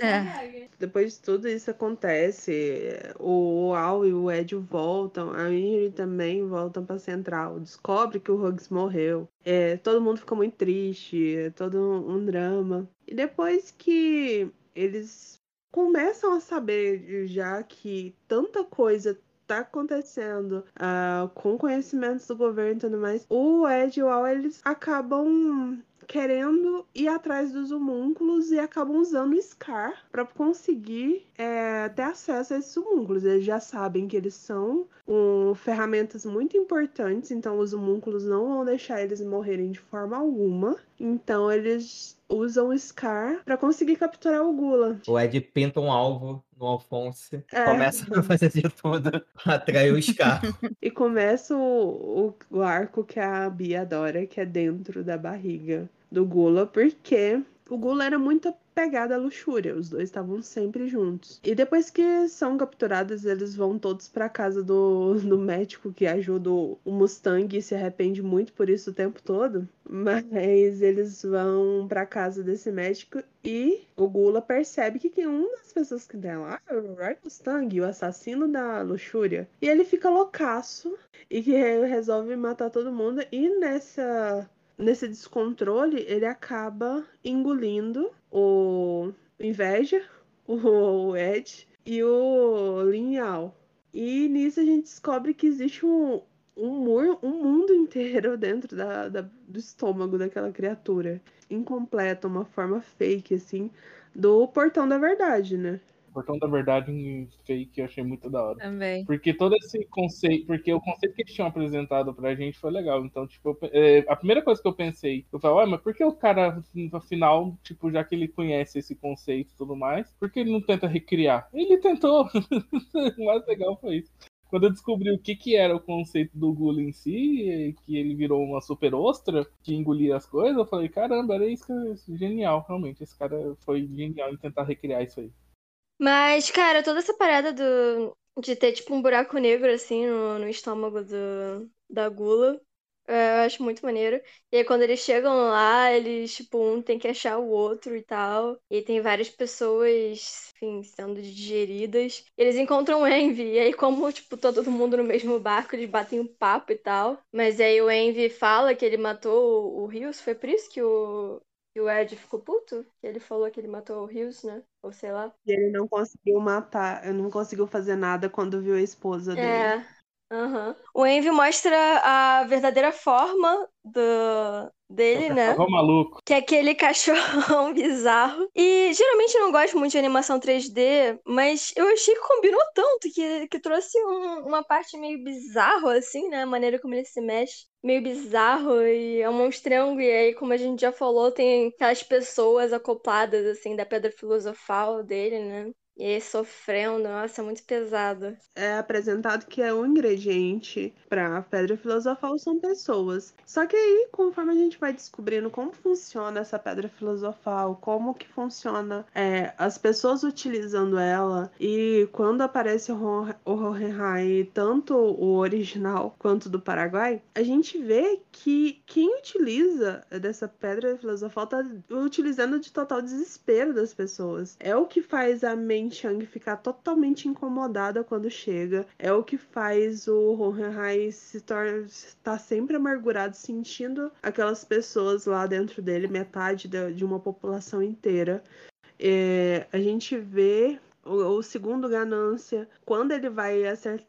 É. Depois de tudo isso acontece, o Al e o Ed voltam, a Miri também voltam pra Central, descobre que o Hugs morreu. É, todo mundo fica muito triste, é todo um drama. E depois que eles começam a saber já que tanta coisa tá acontecendo ah, com conhecimentos do governo e tudo mais, o Ed e o Al eles acabam querendo ir atrás dos homúnculos e acabam usando o Scar para conseguir é, ter acesso a esses homúnculos. Eles já sabem que eles são um, ferramentas muito importantes, então os homúnculos não vão deixar eles morrerem de forma alguma. Então eles usam o Scar para conseguir capturar o Gula. O Ed pinta um alvo no Alphonse, É. começa a fazer de tudo atrair o Scar. E começa o, o, o arco que a Bia adora, que é dentro da barriga do Gula, porque o Gula era muito apegado à luxúria, os dois estavam sempre juntos. E depois que são capturados, eles vão todos pra casa do, do médico que ajuda o Mustang e se arrepende muito por isso o tempo todo. Mas eles vão pra casa desse médico e o Gula percebe que tem uma das pessoas que tem lá é o Red Mustang, o assassino da luxúria. E ele fica loucaço e que resolve matar todo mundo. E nessa nesse descontrole, ele acaba engolindo o Inveja, o Ed e o Linhal. E nisso a gente descobre que existe um, um, mur, um mundo inteiro dentro da, da- do estômago daquela criatura. Incompleta, uma forma fake, assim, do portão da verdade, né? Portão da Verdade em fake eu achei muito da hora. Também. Porque todo esse conceito, porque o conceito que eles tinham apresentado pra gente foi legal. Então, tipo, eu é, a primeira coisa que eu pensei, eu falei, ué, mas por que o cara, afinal, tipo, já que ele conhece esse conceito e tudo mais, por que ele não tenta recriar? Ele tentou. o mais legal foi isso. Quando eu descobri o que, que era o conceito do Gula em si, que ele virou uma super ostra que engolia as coisas, eu falei, caramba, era isso que é genial, realmente. Esse cara foi genial em tentar recriar isso aí. Mas, cara, toda essa parada do, de ter, tipo, um buraco negro, assim, no, no estômago do, da gula, é, eu acho muito maneiro. E aí, quando eles chegam lá, eles, tipo, um tem que achar o outro e tal. E tem várias pessoas, enfim, sendo digeridas. Eles encontram o Envy. E aí, como, tipo, todo mundo no mesmo barco, eles batem um papo e tal. Mas aí o Envy fala que ele matou o Rios. Foi por isso que o, que o Ed ficou puto? Que ele falou que ele matou o Rios, né? Ou sei lá. E ele não conseguiu matar, ele não conseguiu fazer nada quando viu a esposa dele. É. aham. O Envy mostra a verdadeira forma do, dele, né? Maluco. Que é aquele cachorrão bizarro. E geralmente eu não gosto muito de animação 3D, mas eu achei que combinou tanto que, que trouxe um- uma parte meio bizarro, assim, né? A maneira como ele se mexe. Meio bizarro e é um monstrengo. E aí, como a gente já falou, tem aquelas pessoas acopladas, assim, da pedra filosofal dele, né? E aí sofrendo, nossa, muito pesado. É apresentado que é um ingrediente para pedra filosofal são pessoas. Só que aí, conforme a gente vai descobrindo como funciona essa pedra filosofal, como que funciona é, as pessoas utilizando ela e quando aparece o Ho- o Hohenheim, tanto o original quanto do Paraguai, a gente vê que quem utiliza dessa pedra filosofal tá utilizando de total desespero das pessoas. É o que faz a Mei Chang ficar totalmente incomodada quando chega. É o que faz o Hohenheim se estar sempre amargurado, sentindo aquelas pessoas lá dentro dele, metade de uma população inteira. É, a gente vê o, segundo ganância, quando ele vai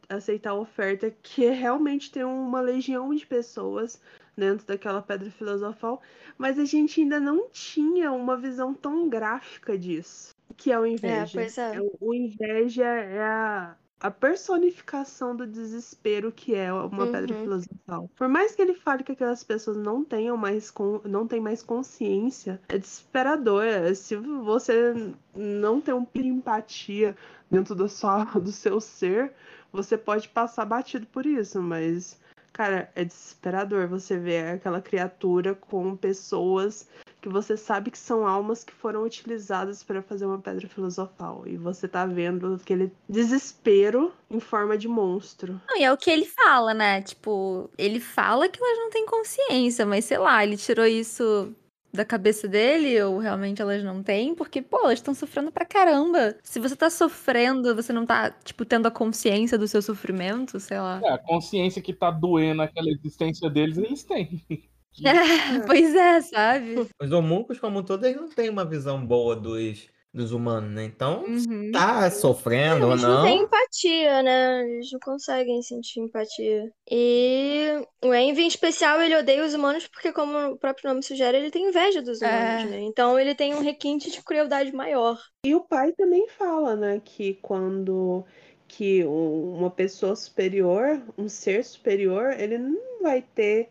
aceitar a oferta, que realmente tem uma legião de pessoas dentro daquela pedra filosofal, mas a gente ainda não tinha uma visão tão gráfica disso, que é o inveja. pois é. o, o inveja é a, a personificação do desespero que é uma pedra Uhum. filosofal. Por mais que ele fale que aquelas pessoas não tenham mais con- não têm mais consciência, é desesperador. É, Se você não tem um de empatia dentro do, sua, do seu ser, você pode passar batido por isso, mas cara, é desesperador você ver aquela criatura com pessoas que você sabe que são almas que foram utilizadas para fazer uma pedra filosofal. E você tá vendo aquele desespero em forma de monstro. Não, e é o que ele fala, né? Tipo, ele fala que elas não têm consciência, mas sei lá, ele tirou isso da cabeça dele ou realmente elas não têm, porque, pô, elas estão sofrendo pra caramba. Se você tá sofrendo, você não tá, tipo, tendo a consciência do seu sofrimento, sei lá. É, a consciência que tá doendo aquela existência deles, eles têm. É, pois é, sabe? Os homúnculos, como um todo, eles não têm uma visão boa dos, dos humanos, né? Então, Uhum. tá sofrendo ou Eles não têm não. empatia, né? Eles não conseguem sentir empatia. E o Envy, em especial, ele odeia os humanos porque, como o próprio nome sugere, ele tem inveja dos humanos, É. né? Então ele tem um requinte de crueldade maior. E o pai também fala, né, que quando que um- uma pessoa superior, um ser superior, ele não vai ter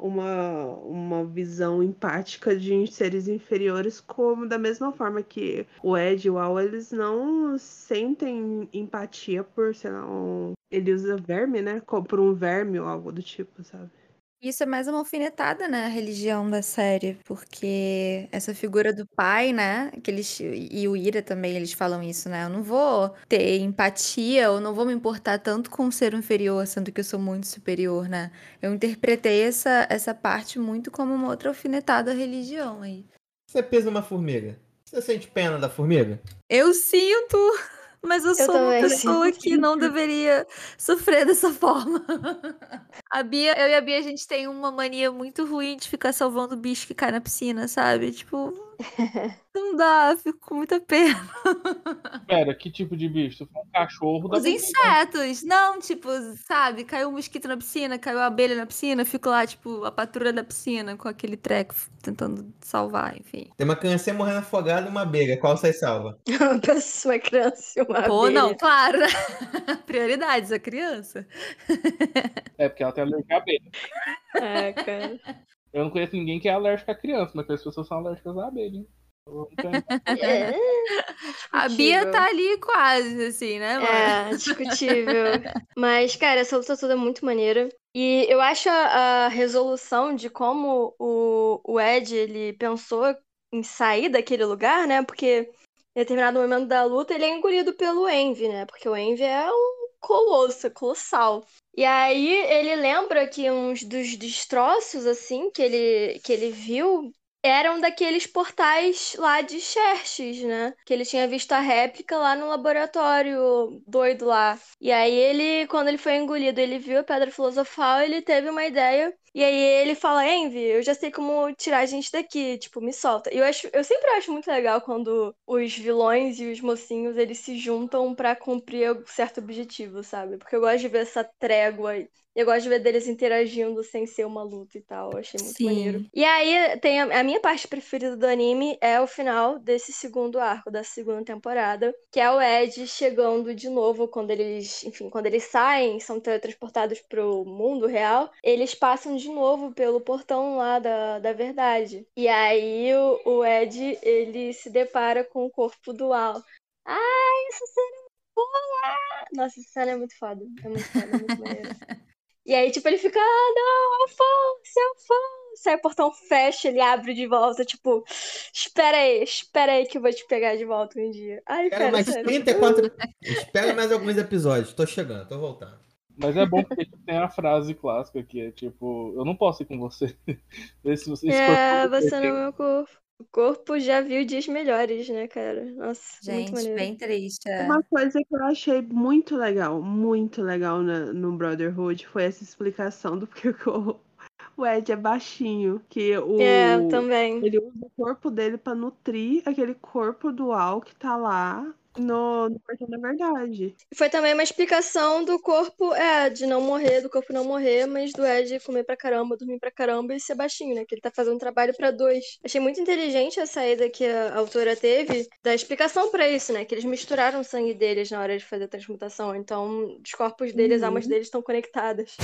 uma, uma visão empática de seres inferiores, como da mesma forma que o Ed e o Al, eles não sentem empatia por, sei lá, um, ele usa verme, né, por um verme ou algo do tipo, sabe? Isso é mais uma alfinetada, né, a religião da série, porque essa figura do pai, né, que eles, e o Ira também, eles falam isso, né, eu não vou ter empatia, eu não vou me importar tanto com o ser inferior, sendo que eu sou muito superior, né. Eu interpretei essa, essa parte muito como uma outra alfinetada à religião aí. Você pisa uma formiga. Você sente pena da formiga? Eu sinto, mas eu, Eu sou uma pessoa que não deveria sofrer dessa forma. A Bia, eu e a Bia, a gente tem uma mania muito ruim de ficar salvando bicho que cai na piscina, sabe? Tipo, não dá, fico com muita pena. Pera, que tipo de bicho? For um cachorro, dá Os insetos, não, tipo, sabe? Caiu um mosquito na piscina, caiu a abelha na piscina, fico lá, tipo, a patrulha da piscina com aquele treco tentando salvar, enfim. Tem uma criança morrendo afogada e uma abelha. Qual você salva? Uma pessoa, criança e uma Pô, não, claro, né? Prioridades, a criança. É, porque ela tem alergia à abelha. É, cara. Eu não conheço ninguém que é alérgico à criança, mas as pessoas são alérgicas à abelha, hein? Tenho- É, A Bia tá ali quase, assim, né, mano? É, discutível. Mas, cara, essa luta toda é muito maneira. E eu acho a, a resolução de como o, o Ed ele pensou em sair daquele lugar, né? Porque em determinado momento da luta ele é engolido pelo Envy, né? Porque o Envy é um colosso, é colossal. E aí ele lembra que uns dos destroços, assim, que ele, que ele viu eram daqueles portais lá de Xerxes, né? Que ele tinha visto a réplica lá no laboratório doido lá. E aí ele, quando ele foi engolido, ele viu a pedra filosofal, ele teve uma ideia. E aí ele fala, Envy, eu já sei como tirar a gente daqui, tipo, me solta. E eu acho, eu sempre acho muito legal quando os vilões e os mocinhos, eles se juntam pra cumprir um certo objetivo, sabe? Porque eu gosto de ver essa trégua eu gosto de ver deles interagindo sem ser uma luta e tal. Eu achei muito Sim. maneiro. E aí, tem a, a minha parte preferida do anime é o final desse segundo arco, da segunda temporada, que é o Ed chegando de novo quando eles, enfim, quando eles saem, são teletransportados pro mundo real, eles passam de novo pelo portão lá da, da verdade. E aí o, o Ed, ele se depara com o corpo do Al. Ai, essa cena é muito boa! Nossa, essa cena é muito foda. É muito foda, é muito maneiro. E aí, tipo, ele fica, ah, não, Alfonso, Alfonso. Aí o portão fecha, ele abre de volta, tipo, espera aí, espera aí que eu vou te pegar de volta um dia. Ai, Espera mais sério. 34. Espera mais alguns episódios. Tô chegando, tô voltando. Mas é bom porque tem a frase clássica que é tipo, eu não posso ir com você. Vê se você É, você não é meu corpo. O corpo já viu dias melhores, né, cara? Nossa, muito Gente, bem triste. é. Uma coisa que eu achei muito legal, muito legal na- no Brotherhood foi essa explicação do porquê que o, o Ed é baixinho. Que o, É, também. ele usa o corpo dele pra nutrir aquele corpo dual que tá lá no, no Portão da Verdade. Foi também uma explicação do corpo, é, de não morrer, do corpo não morrer, mas do Ed comer pra caramba, dormir pra caramba e ser baixinho, né? Que ele tá fazendo um trabalho pra dois. Achei muito inteligente a saída que a autora teve da explicação pra isso, né? Que eles misturaram o sangue deles na hora de fazer a transmutação. Então, os corpos deles, as Uhum. almas deles estão conectadas.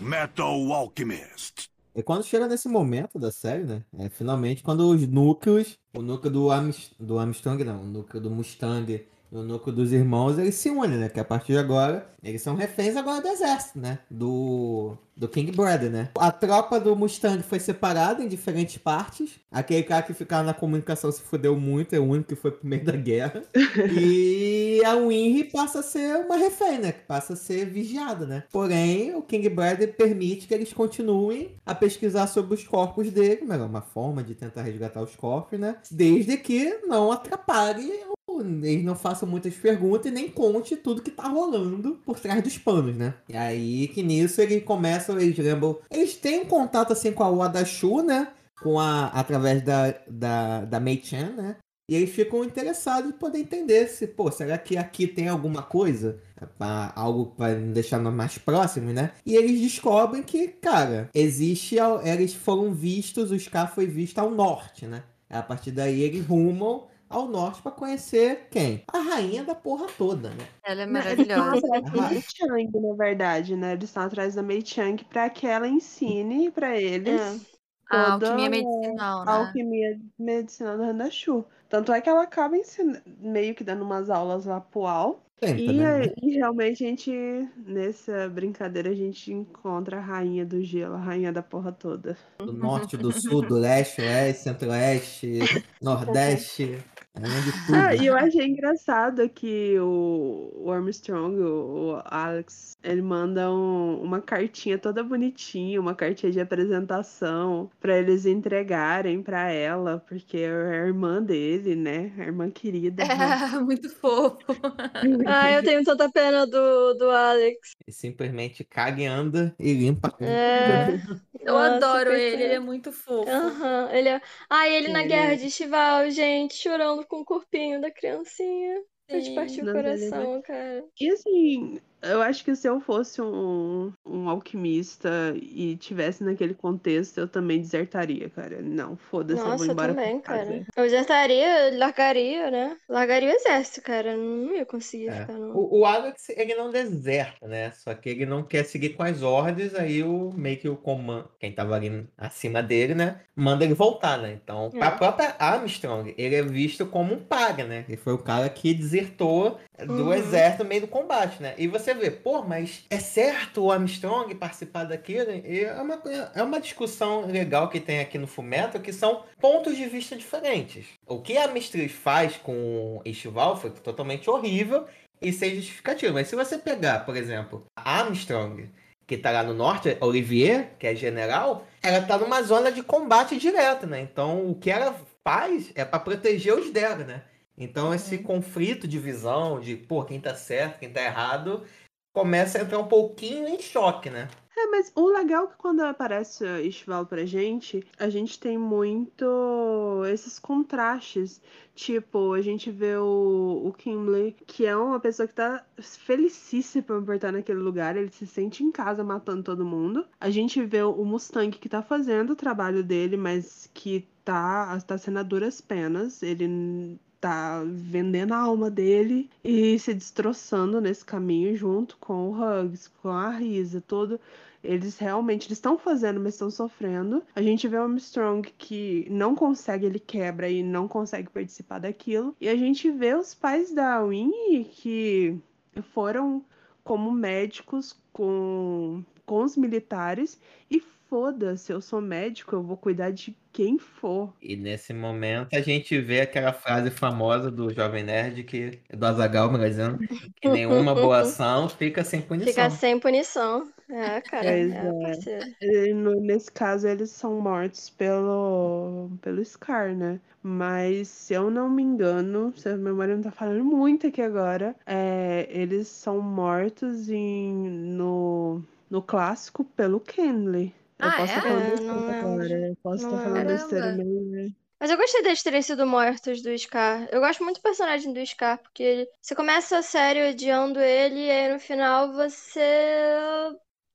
Metal Alchemist. E quando chega nesse momento da série, né? É finalmente quando os núcleos, o núcleo do, Amis- do Armstrong, não, o núcleo do Mustang e o núcleo dos irmãos, eles se unem, né? Que a partir de agora, eles são reféns agora do exército, né? Do, do King Brother, né? A tropa do Mustang foi separada em diferentes partes. Aquele cara que ficava na comunicação se fudeu muito, é o único que foi pro meio da guerra. E a Winry passa a ser uma refém, né? Que Passa a ser vigiada, né? Porém, o King Brother permite que eles continuem a pesquisar sobre os corpos dele, né? uma forma de tentar resgatar os corpos, né? Desde que não atrapalhe eles não façam muitas perguntas e nem conte tudo que tá rolando por trás dos panos, né? E aí que nisso eles começam, eles lembram. Eles têm um contato assim com a Wada Shu, né? Com a, através da, da, da Mei Chan, né? E eles ficam interessados em poder entender se, pô, será que aqui tem alguma coisa? Pra- algo para deixar nós mais próximos, né? E eles descobrem que, cara, existe. Eles foram vistos, o Scar foi visto ao norte, né? A partir daí eles rumam ao norte pra conhecer quem? A rainha da porra toda, né? Ela é Não, Eles estão maravilhosa. atrás da Mei Chang, na verdade, né? Eles estão atrás da Mei Chang pra que ela ensine pra eles É. A alquimia medicinal, a né? alquimia medicinal da Handashu. Tanto é que ela acaba ensinando, meio que dando umas aulas lá pro Al. Sempre, E, né? aí, e realmente a gente, nessa brincadeira, a gente encontra a rainha do gelo, a rainha da porra toda. Do norte, do sul, do leste, oeste, centro-oeste, nordeste. Além de tudo. Ah, e eu achei engraçado que o, Armstrong, o, Alex, ele manda um- uma cartinha toda bonitinha, uma cartinha de apresentação pra eles entregarem pra ela, porque é a irmã dele, né? A irmã querida. É, muito fofo. Ah, eu tenho tanta pena do, do Alex. E simplesmente caga e anda e limpa. É. Eu Nossa, adoro ele, ele é muito fofo. Aham, ele é... Ah, ele na guerra de Chival, gente, chorando com o corpinho da criancinha. Foi de Sim. partir o é coração, cara. E assim, eu acho que se eu fosse um, um alquimista e tivesse naquele contexto, eu também desertaria, cara. Não, foda-se, eu vou Nossa, eu embora também, cara. Eu já estaria, largaria, né? Largaria o exército, cara. Não ia conseguir É. ficar, não. O, o Alex, ele não deserta, né? Só que ele não quer seguir com as ordens, aí o meio que o comando, quem tava ali acima dele, né? Manda ele voltar, né? Então, É. a própria Armstrong, ele é visto como um paga, né? Ele foi o cara que desertou do Uhum. exército no meio do combate, né? E você vê, pô, mas é certo o Armstrong participar daquilo? E é uma, é uma discussão legal que tem aqui no Fumeto, que são pontos de vista diferentes. O que a Mistress faz com Estival foi totalmente horrível e sem justificativa. Mas se você pegar, por exemplo, a Armstrong, que tá lá no norte, Olivier, que é general, ela tá numa zona de combate direto, né? Então o que ela faz é para proteger os dela, né? Então esse conflito de visão, de pô, quem tá certo, quem tá errado, começa a entrar um pouquinho em choque, né? É, mas o legal é que quando aparece o Ishval pra gente, a gente tem muito esses contrastes. Tipo, a gente vê o, o Kimberly, que é uma pessoa que tá felicíssima por estar naquele lugar, ele se sente em casa matando todo mundo. A gente vê o Mustang que tá fazendo o trabalho dele, mas que tá, tá sendo a duras penas. Ele tá vendendo a alma dele e se destroçando nesse caminho junto com o Hugs, com a Risa, todo. Eles realmente estão fazendo, mas estão sofrendo. A gente vê o Armstrong que não consegue, ele quebra e não consegue participar daquilo. E a gente vê os pais da Winnie que foram como médicos com, com os militares e foda-se, eu sou médico, eu vou cuidar de quem for. E nesse momento a gente vê aquela frase famosa do Jovem Nerd, que do Azaghal, melhor dizendo, que nenhuma boa ação fica sem punição. Ficar sem punição. É, cara. É, é. E nesse caso, eles são mortos pelo, pelo Scar, né? Mas, se eu não me engano, se a memória não tá falando muito aqui agora, é, eles são mortos em, no, no clássico pelo Kenley. Eu Ah, posso é? estar falando É, não agora. Eu posso Não estar falando lembro. besteira mesmo, né? Mas eu gostei deles terem sido mortos do Scar. Eu gosto muito do personagem do Scar, porque ele- você começa a série odiando ele e aí no final você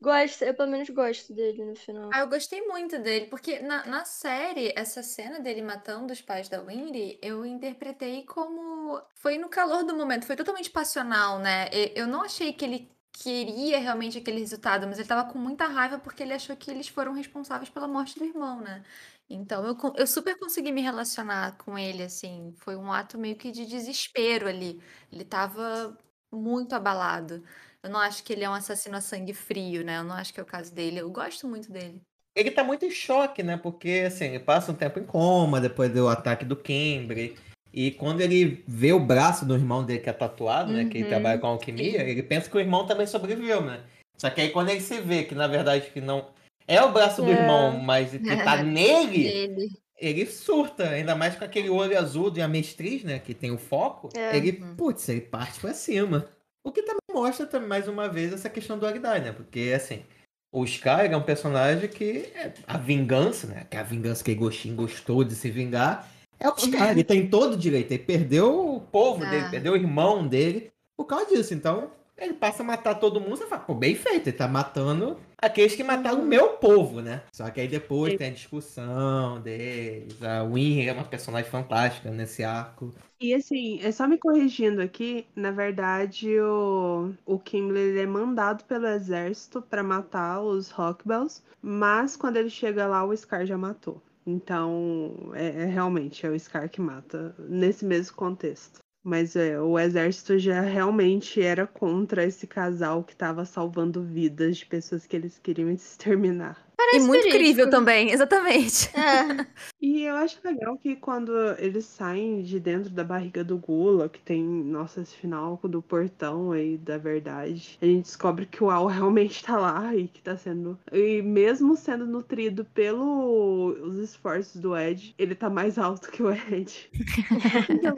gosta. Eu pelo menos gosto dele no final. Ah, eu gostei muito dele, porque na, na série, essa cena dele matando os pais da Winry, eu interpretei como. Foi no calor do momento, foi totalmente passional, né? Eu não achei que ele queria realmente aquele resultado, mas ele tava com muita raiva porque ele achou que eles foram responsáveis pela morte do irmão, né? Então eu, eu super consegui me relacionar com ele, assim. Foi um ato meio que de desespero ali. Ele tava muito abalado. Eu não acho que ele é um assassino a sangue frio, né? Eu não acho que é o caso dele. Eu gosto muito dele. Ele tá muito em choque, né? Porque, assim, ele passa um tempo em coma depois do ataque do Kimbre. E quando ele vê o braço do irmão dele que é tatuado, né? Que ele Uhum, trabalha com alquimia, ele pensa que o irmão também sobreviveu, né? Só que aí quando ele se vê que, na verdade, que não é o braço do É. irmão, mas que tá nele, Ele. ele surta. Ainda mais com aquele olho azul de amestriz, né? Que tem o foco. É. Ele, Uhum. putz, ele parte pra cima. O que também mostra, mais uma vez, essa questão da dualidade, né? Porque, assim, o Sky ele é um personagem que é a vingança, né? Que é a vingança que ele gostinho gostou de se vingar. É o Sky, ele tem todo o direito. Ele perdeu o povo dele, Ah. perdeu o irmão dele por causa disso. Então, ele passa a matar todo mundo. Você fala, pô, bem feito. Ele tá matando aqueles que mataram o meu povo, né? Só que aí depois Sim. tem a discussão deles. A Winry é uma personagem fantástica nesse arco. E assim, é só me corrigindo aqui, na verdade o, o Kimble é mandado pelo exército pra matar os Rockbells, mas quando ele chega lá o Scar já matou. Então, é, é realmente é o Scar que mata nesse mesmo contexto. Mas é, o exército já realmente era contra esse casal que estava salvando vidas de pessoas que eles queriam exterminar. E Parece muito verídico. incrível também, exatamente. É. E eu acho legal que quando eles saem de dentro da barriga do Gula, que tem, nossa, esse final do portão aí da verdade, a gente descobre que o Al realmente tá lá e que tá sendo. E mesmo sendo nutrido pelos esforços do Ed, ele tá mais alto que o Ed. Então,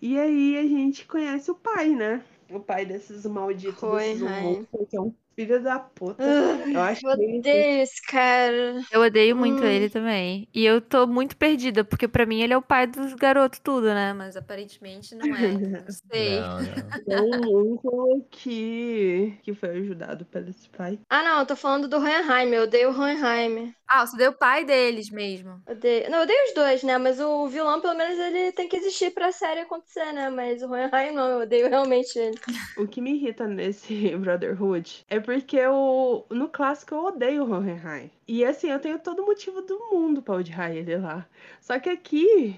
e aí a gente conhece o pai, né? O pai desses malditos, Foi, desses monstros, que é um filho da puta. Eu acho esse cara. Eu odeio muito Hum. ele também. E eu tô muito perdida, porque pra mim ele é o pai dos garotos, tudo, né? Mas aparentemente não é. Não sei. Não, não. É um que, que foi ajudado pelo esse pai. Ah, não, eu tô falando do Hohenheim. Eu odeio o Hohenheim. Ah, você deu o pai deles mesmo. Odeio... Não, eu odeio os dois, né? Mas o vilão, pelo menos, ele tem que existir pra série acontecer, né? Mas o Hohenheim não, eu odeio realmente ele. O que me irrita nesse Brotherhood é porque eu, no clássico eu odeio o Hohenheim. E assim, eu tenho todo motivo do mundo pra odiar ele lá. Só que aqui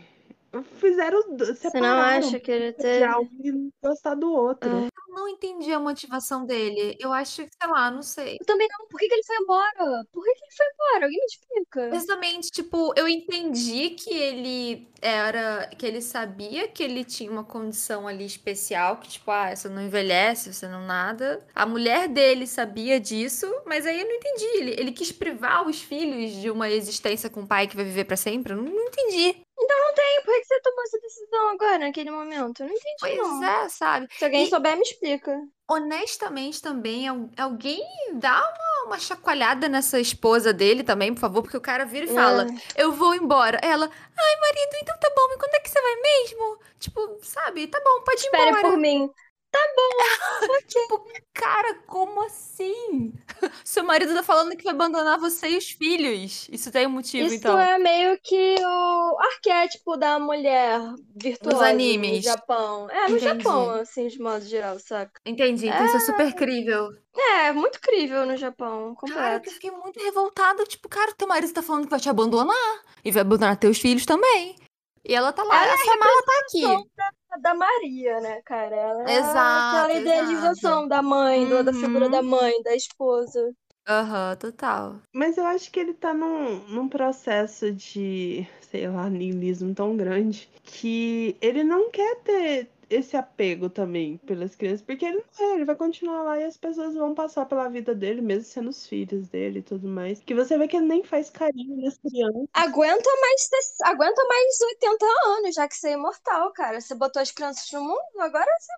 fizeram Você não separaram acha que ele teve. um e não gostar do outro. Ah. Eu não entendi a motivação dele. Eu acho que, sei lá, não sei. Eu também não. Por que, que ele foi embora? Por que, que ele foi embora? Alguém me explica. Exatamente, tipo, eu entendi que ele era, que ele sabia que ele tinha uma condição ali especial, que tipo, ah, você não envelhece, você não nada. A mulher dele sabia disso, mas aí eu não entendi. Ele, ele quis privar os filhos de uma existência com um pai que vai viver pra sempre? Eu não, não entendi. Ei, por que você tomou essa decisão agora, naquele momento? Eu não entendi, Pois não. é, sabe? Se alguém E- souber, me explica. Honestamente também, al- alguém dá uma, uma chacoalhada nessa esposa dele também, por favor, porque o cara vira e fala, É. eu vou embora. Ela, ai, marido, então tá bom, mas quando é que você vai mesmo? Tipo, sabe, tá bom, pode ir Espere embora. por mim. Tipo, cara, como assim? Seu marido tá falando que vai abandonar você e os filhos. Isso tem um motivo, Isso então. é meio que o arquétipo da mulher virtuosa animes. no Japão. É, no Entendi. Japão, assim, de modo geral, saca? Entendi, então isso é super crível. É, muito crível no Japão, Cara, completo. que eu fiquei muito revoltada. Tipo, cara, teu marido tá falando que vai te abandonar. E vai abandonar teus filhos também. E ela tá lá, Ela é essa mala tá aqui. Da Maria, né, cara? Ela é Exato, aquela idealização da mãe, do- da figura Uhum. da mãe, da esposa. Aham, total. Mas eu acho que ele tá num, num processo de, sei lá, niilismo tão grande que ele não quer ter esse apego também pelas crianças, porque ele não é, ele vai continuar lá e as pessoas vão passar pela vida dele, mesmo sendo os filhos dele e tudo mais. Que você vê que ele nem faz carinho nas crianças. Aguenta mais, aguenta mais 80 anos, já que você é imortal, cara. Você botou as crianças no mundo, agora você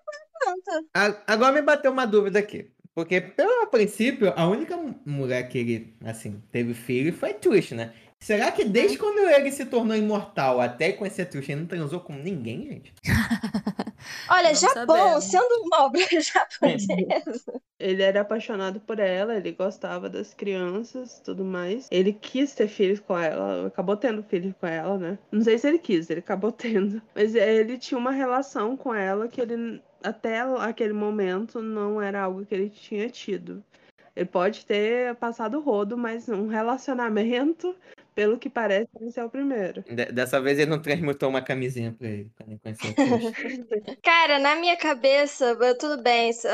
aguenta. Agora me bateu uma dúvida aqui. Porque, pelo princípio, a única mulher que ele, assim, teve filho foi Trish, né? Será que desde quando ele se tornou imortal até conhecer a Trisha, ele não transou com ninguém, gente? Olha, Não Japão, sabemos. sendo uma obra japonesa. Ele era apaixonado por ela, ele gostava das crianças tudo mais. Ele quis ter filhos com ela, acabou tendo filhos com ela, né? Não sei se ele quis, ele acabou tendo. Mas ele tinha uma relação com ela que ele, até aquele momento, não era algo que ele tinha tido. Ele pode ter passado o rodo, mas um relacionamento, pelo que parece, esse é o primeiro. De- dessa vez ele não transmutou uma camisinha pra ele, quando ele conheceu a Trisha. Cara, na minha cabeça, tudo bem, se-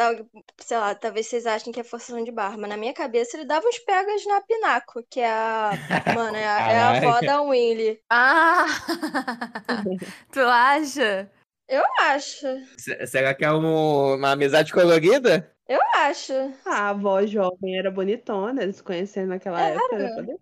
sei lá, talvez vocês achem que é forçação de barra, mas na minha cabeça ele dava uns pegas na Pinaco, que é a. Mano, é a, é a avó da Winnie. Ah! tu acha? Eu acho. Se- Será que é um- uma amizade colorida? Eu acho. A avó jovem era bonitona, eles se conheceram naquela época. Era poderoso.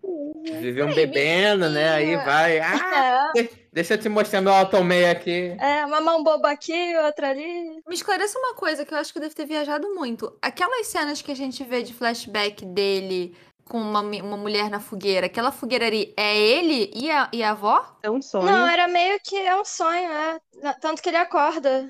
Viviam bebendo, né? Aí vai. Ah, É, de- deixa eu te mostrar meu automei aqui. é, uma mão boba aqui, outra ali. Me esclareça uma coisa que eu acho que eu devo ter viajado muito. Aquelas cenas que a gente vê de flashback dele com uma, uma mulher na fogueira, aquela fogueira ali, é ele e a, e a avó? É um sonho. Não, era meio que é um sonho, é. Tanto que ele acorda.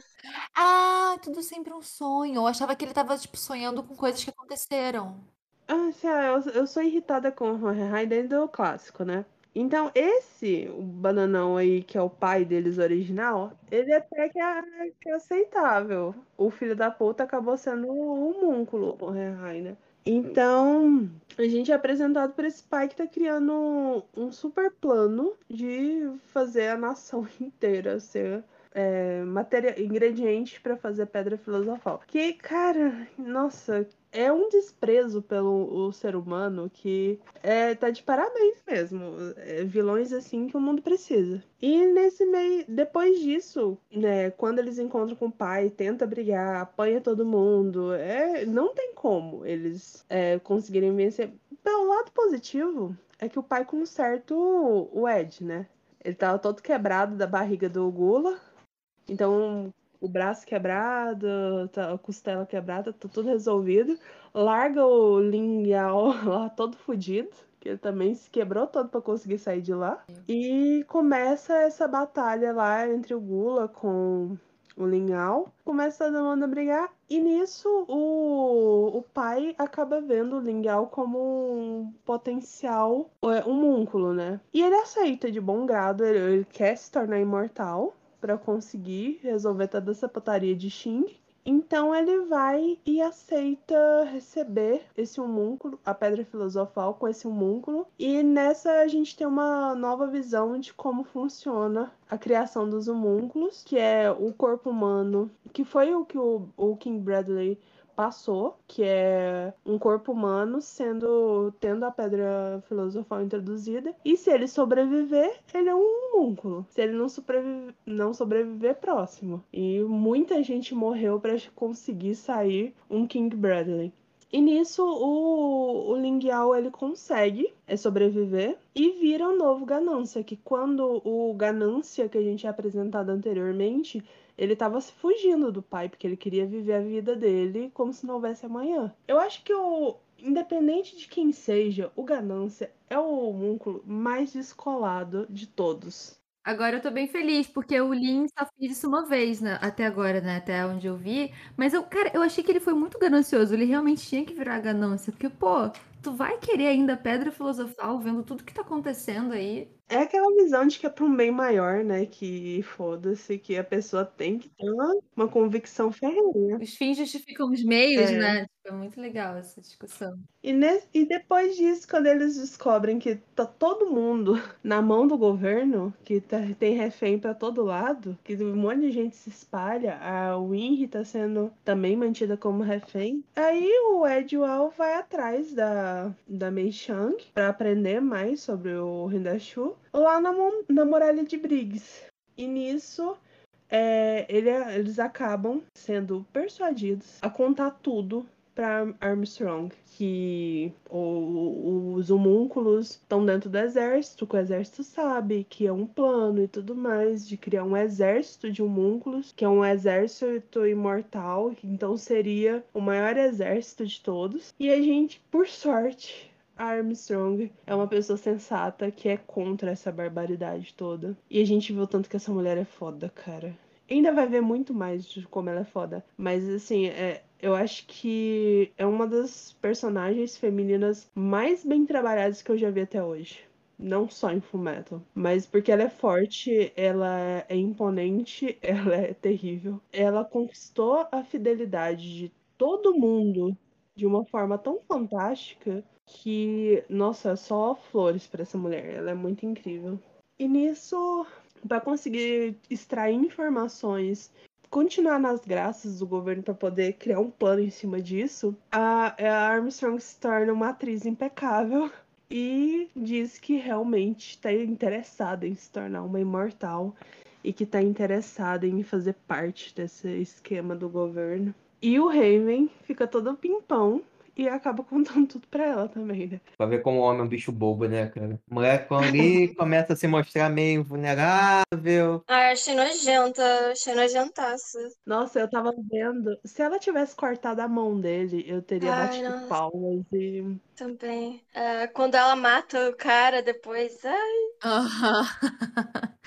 Ah, tudo sempre um sonho. Eu achava que ele tava, tipo, sonhando com coisas que aconteceram. Ah, assim, ah, eu, eu sou irritada com o Hohenheim desde o clássico, né? Então, esse, o bananão aí, que é o pai deles original, ele até que é, que é aceitável. O filho da puta acabou sendo o homúnculo, o Hohenheim, né? Então, a gente é apresentado por esse pai que tá criando um super plano de fazer a nação inteira ser é, matéria, ingredientes para fazer pedra filosofal. Que, cara, nossa, é um desprezo pelo ser humano que é, tá de parabéns mesmo. É, vilões assim que o mundo precisa. E nesse meio, depois disso, né, quando eles encontram com o pai, tenta brigar, apanha todo mundo, é, não tem como eles é, conseguirem vencer. Pelo lado positivo, é que o pai conserta o Ed, né? Ele tava todo quebrado da barriga do Gula. Então, o braço quebrado, tá- a costela quebrada, tá tudo resolvido. Larga o Lin Yao lá todo fudido, que ele também se quebrou todo pra conseguir sair de lá. E começa essa batalha lá entre o Gula com o Lin Yao. Começa todo mundo a brigar. E nisso o, o pai acaba vendo o Lin Yao como um potencial é, homúnculo, né? E ele aceita de bom grado, ele, ele quer se tornar imortal para conseguir resolver toda essa putaria de Xing. Então ele vai e aceita receber esse homúnculo, a pedra filosofal com esse homúnculo. E nessa a gente tem uma nova visão de como funciona a criação dos homúnculos, que é o corpo humano, que foi o que o, o King Bradley passou, que é um corpo humano sendo tendo a pedra filosofal introduzida. E se ele sobreviver, ele é um homúnculo. Se ele não, sobreviver, não sobreviver, próximo. E muita gente morreu para conseguir sair um King Bradley. E nisso o, o Ling Yao ele consegue é, sobreviver e vira um novo Ganância, que quando o Ganância que a gente é apresentado anteriormente, ele tava se fugindo do pai, porque ele queria viver a vida dele como se não houvesse amanhã. Eu acho que o. Independente de quem seja, o Ganância é o homúnculo mais descolado de todos. Agora eu tô bem feliz, porque o Lin só fez isso uma vez, né? Até agora, né? Até onde eu vi. Mas eu, cara, eu achei que ele foi muito ganancioso. Ele realmente tinha que virar ganância. Porque, pô, tu vai querer ainda pedra filosofal, vendo tudo que tá acontecendo aí. É aquela visão de que é para um bem maior, né? Que foda-se, que a pessoa tem que ter uma, uma convicção ferrenha. Os fins justificam os meios, É. né? É muito legal essa discussão. E, e depois disso, quando eles descobrem que tá todo mundo na mão do governo, que tá- tem refém pra todo lado, que um monte de gente se espalha, a Winry tá sendo também mantida como refém, aí o Ed Wall vai atrás da, da Mei Chang pra aprender mais sobre o Hindashu lá na, na muralha de Briggs. E nisso é, ele- eles acabam sendo persuadidos a contar tudo para Armstrong que o- os homúnculos estão dentro do exército, que o exército sabe que é um plano e tudo mais de criar um exército de homúnculos, que é um exército imortal, então seria o maior exército de todos. E a gente, por sorte, Armstrong é uma pessoa sensata que é contra essa barbaridade toda. E a gente viu tanto que essa mulher é foda, cara. Ainda vai ver muito mais de como ela é foda. Mas assim, é, eu acho que é uma das personagens femininas mais bem trabalhadas que eu já vi até hoje. Não só em Fullmetal, mas porque ela é forte, ela é imponente, ela é terrível. Ela conquistou a fidelidade de todo mundo de uma forma tão fantástica que, nossa, só flores para essa mulher. Ela é muito incrível. E nisso, para conseguir extrair informações, continuar nas graças do governo para poder criar um plano em cima disso, a, Armstrong se torna uma atriz impecável e diz que realmente está interessada em se tornar uma imortal e que está interessada em fazer parte desse esquema do governo. E o Raven fica todo pimpão e acaba contando tudo pra ela também, né? Pra ver como o homem é um bicho bobo, né, cara? Mulher quando ali começa a se mostrar meio vulnerável. Ai, achei nojenta, achei nojentaça. Nossa, eu tava vendo. Se ela tivesse cortado a mão dele, eu teria Ai, batido nossa. palmas e. Também. Ah, quando ela mata o cara depois, ai, Aham.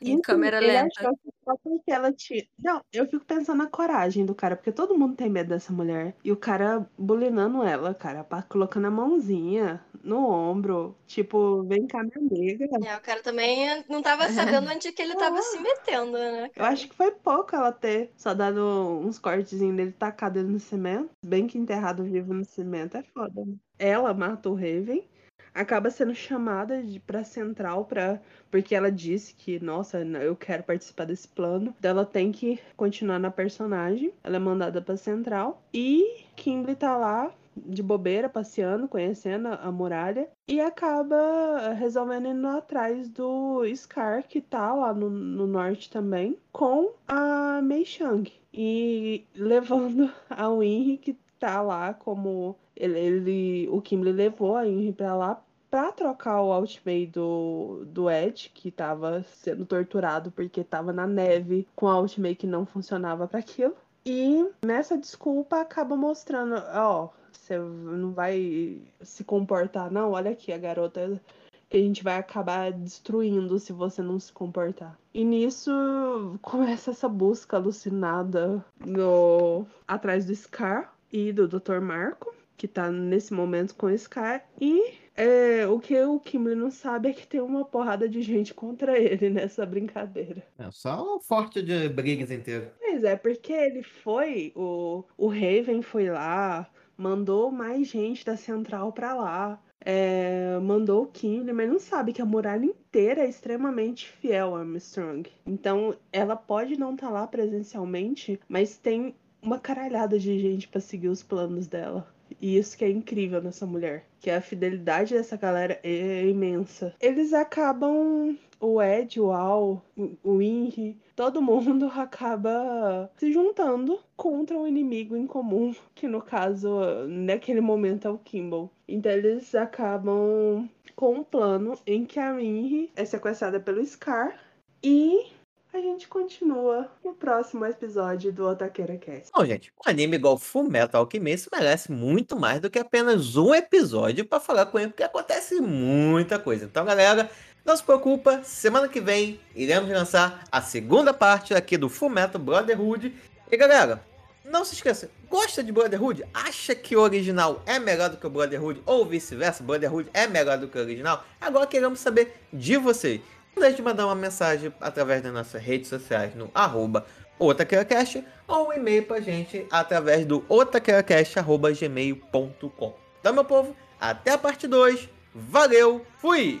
Em Enfim, câmera lenta. só porque ela tinha. Não, eu fico pensando na coragem do cara, porque todo mundo tem medo dessa mulher. E o cara bulinando ela, cara, colocando a mãozinha no ombro. Tipo, vem cá, minha amiga. é, o cara também não tava sabendo onde que ele tava Ah. se metendo, né, Eu cara? acho que foi pouco ela ter só dado uns cortezinhos dele, tacado ele no cimento. Bem que enterrado vivo no cimento é foda. né? Ela mata o Raven, acaba sendo chamada pra central pra, porque ela disse que, nossa, eu quero participar desse plano. Então ela tem que continuar na personagem. Ela é mandada pra central. E Kimberly tá lá. De bobeira, passeando, conhecendo a muralha, e acaba resolvendo indo atrás do Scar, que tá lá no, no norte também, com a Mei Chang. E levando a Winry, que tá lá como. Ele, ele- o Kimberly levou a Winry pra lá pra trocar o Ultimate do, do Ed, que tava sendo torturado porque tava na neve com a Ultimate que não funcionava para aquilo. E nessa desculpa acaba mostrando, ó, você não vai se comportar, não? Olha aqui a garota que a gente vai acabar destruindo se você não se comportar. E nisso começa essa busca alucinada no atrás do Scar e do Dr. Marco, que tá nesse momento com o Scar, e é, o que o Kimberly não sabe é que tem uma porrada de gente contra ele nessa brincadeira. É só o forte de Briggs inteiro. Pois é, porque ele foi, o, o Raven foi lá, mandou mais gente da central pra lá, é, mandou o Kimberly, mas não sabe que a muralha inteira é extremamente fiel a Armstrong. Então ela pode não estar lá presencialmente, mas tem uma caralhada de gente pra seguir os planos dela. E isso que é incrível nessa mulher. Que a fidelidade dessa galera é imensa. Eles acabam. O Ed, o Al, o- Inri, todo mundo acaba se juntando contra um inimigo em comum, que no caso, naquele momento é o Kimball. Então eles acabam com um plano em que a Minri é sequestrada pelo Scar e a gente continua no próximo episódio do Otakeira Cast. Bom, gente, um anime igual Fullmetal Alchemist merece muito mais do que apenas um episódio pra falar com ele, porque acontece muita coisa. Então, galera, não se preocupa, semana que vem iremos lançar a segunda parte aqui do Fullmetal Brotherhood. E, galera, não se esqueça, gosta de Brotherhood? Acha que o original é melhor do que o Brotherhood? Ou vice-versa, Brotherhood é melhor do que o original? Agora queremos saber de vocês. Não deixe de mandar uma mensagem através das nossas redes sociais no arroba ou um e-mail pra gente através do otaqueiracast.gmail.com. Então, meu povo, até a parte 2. Valeu, fui!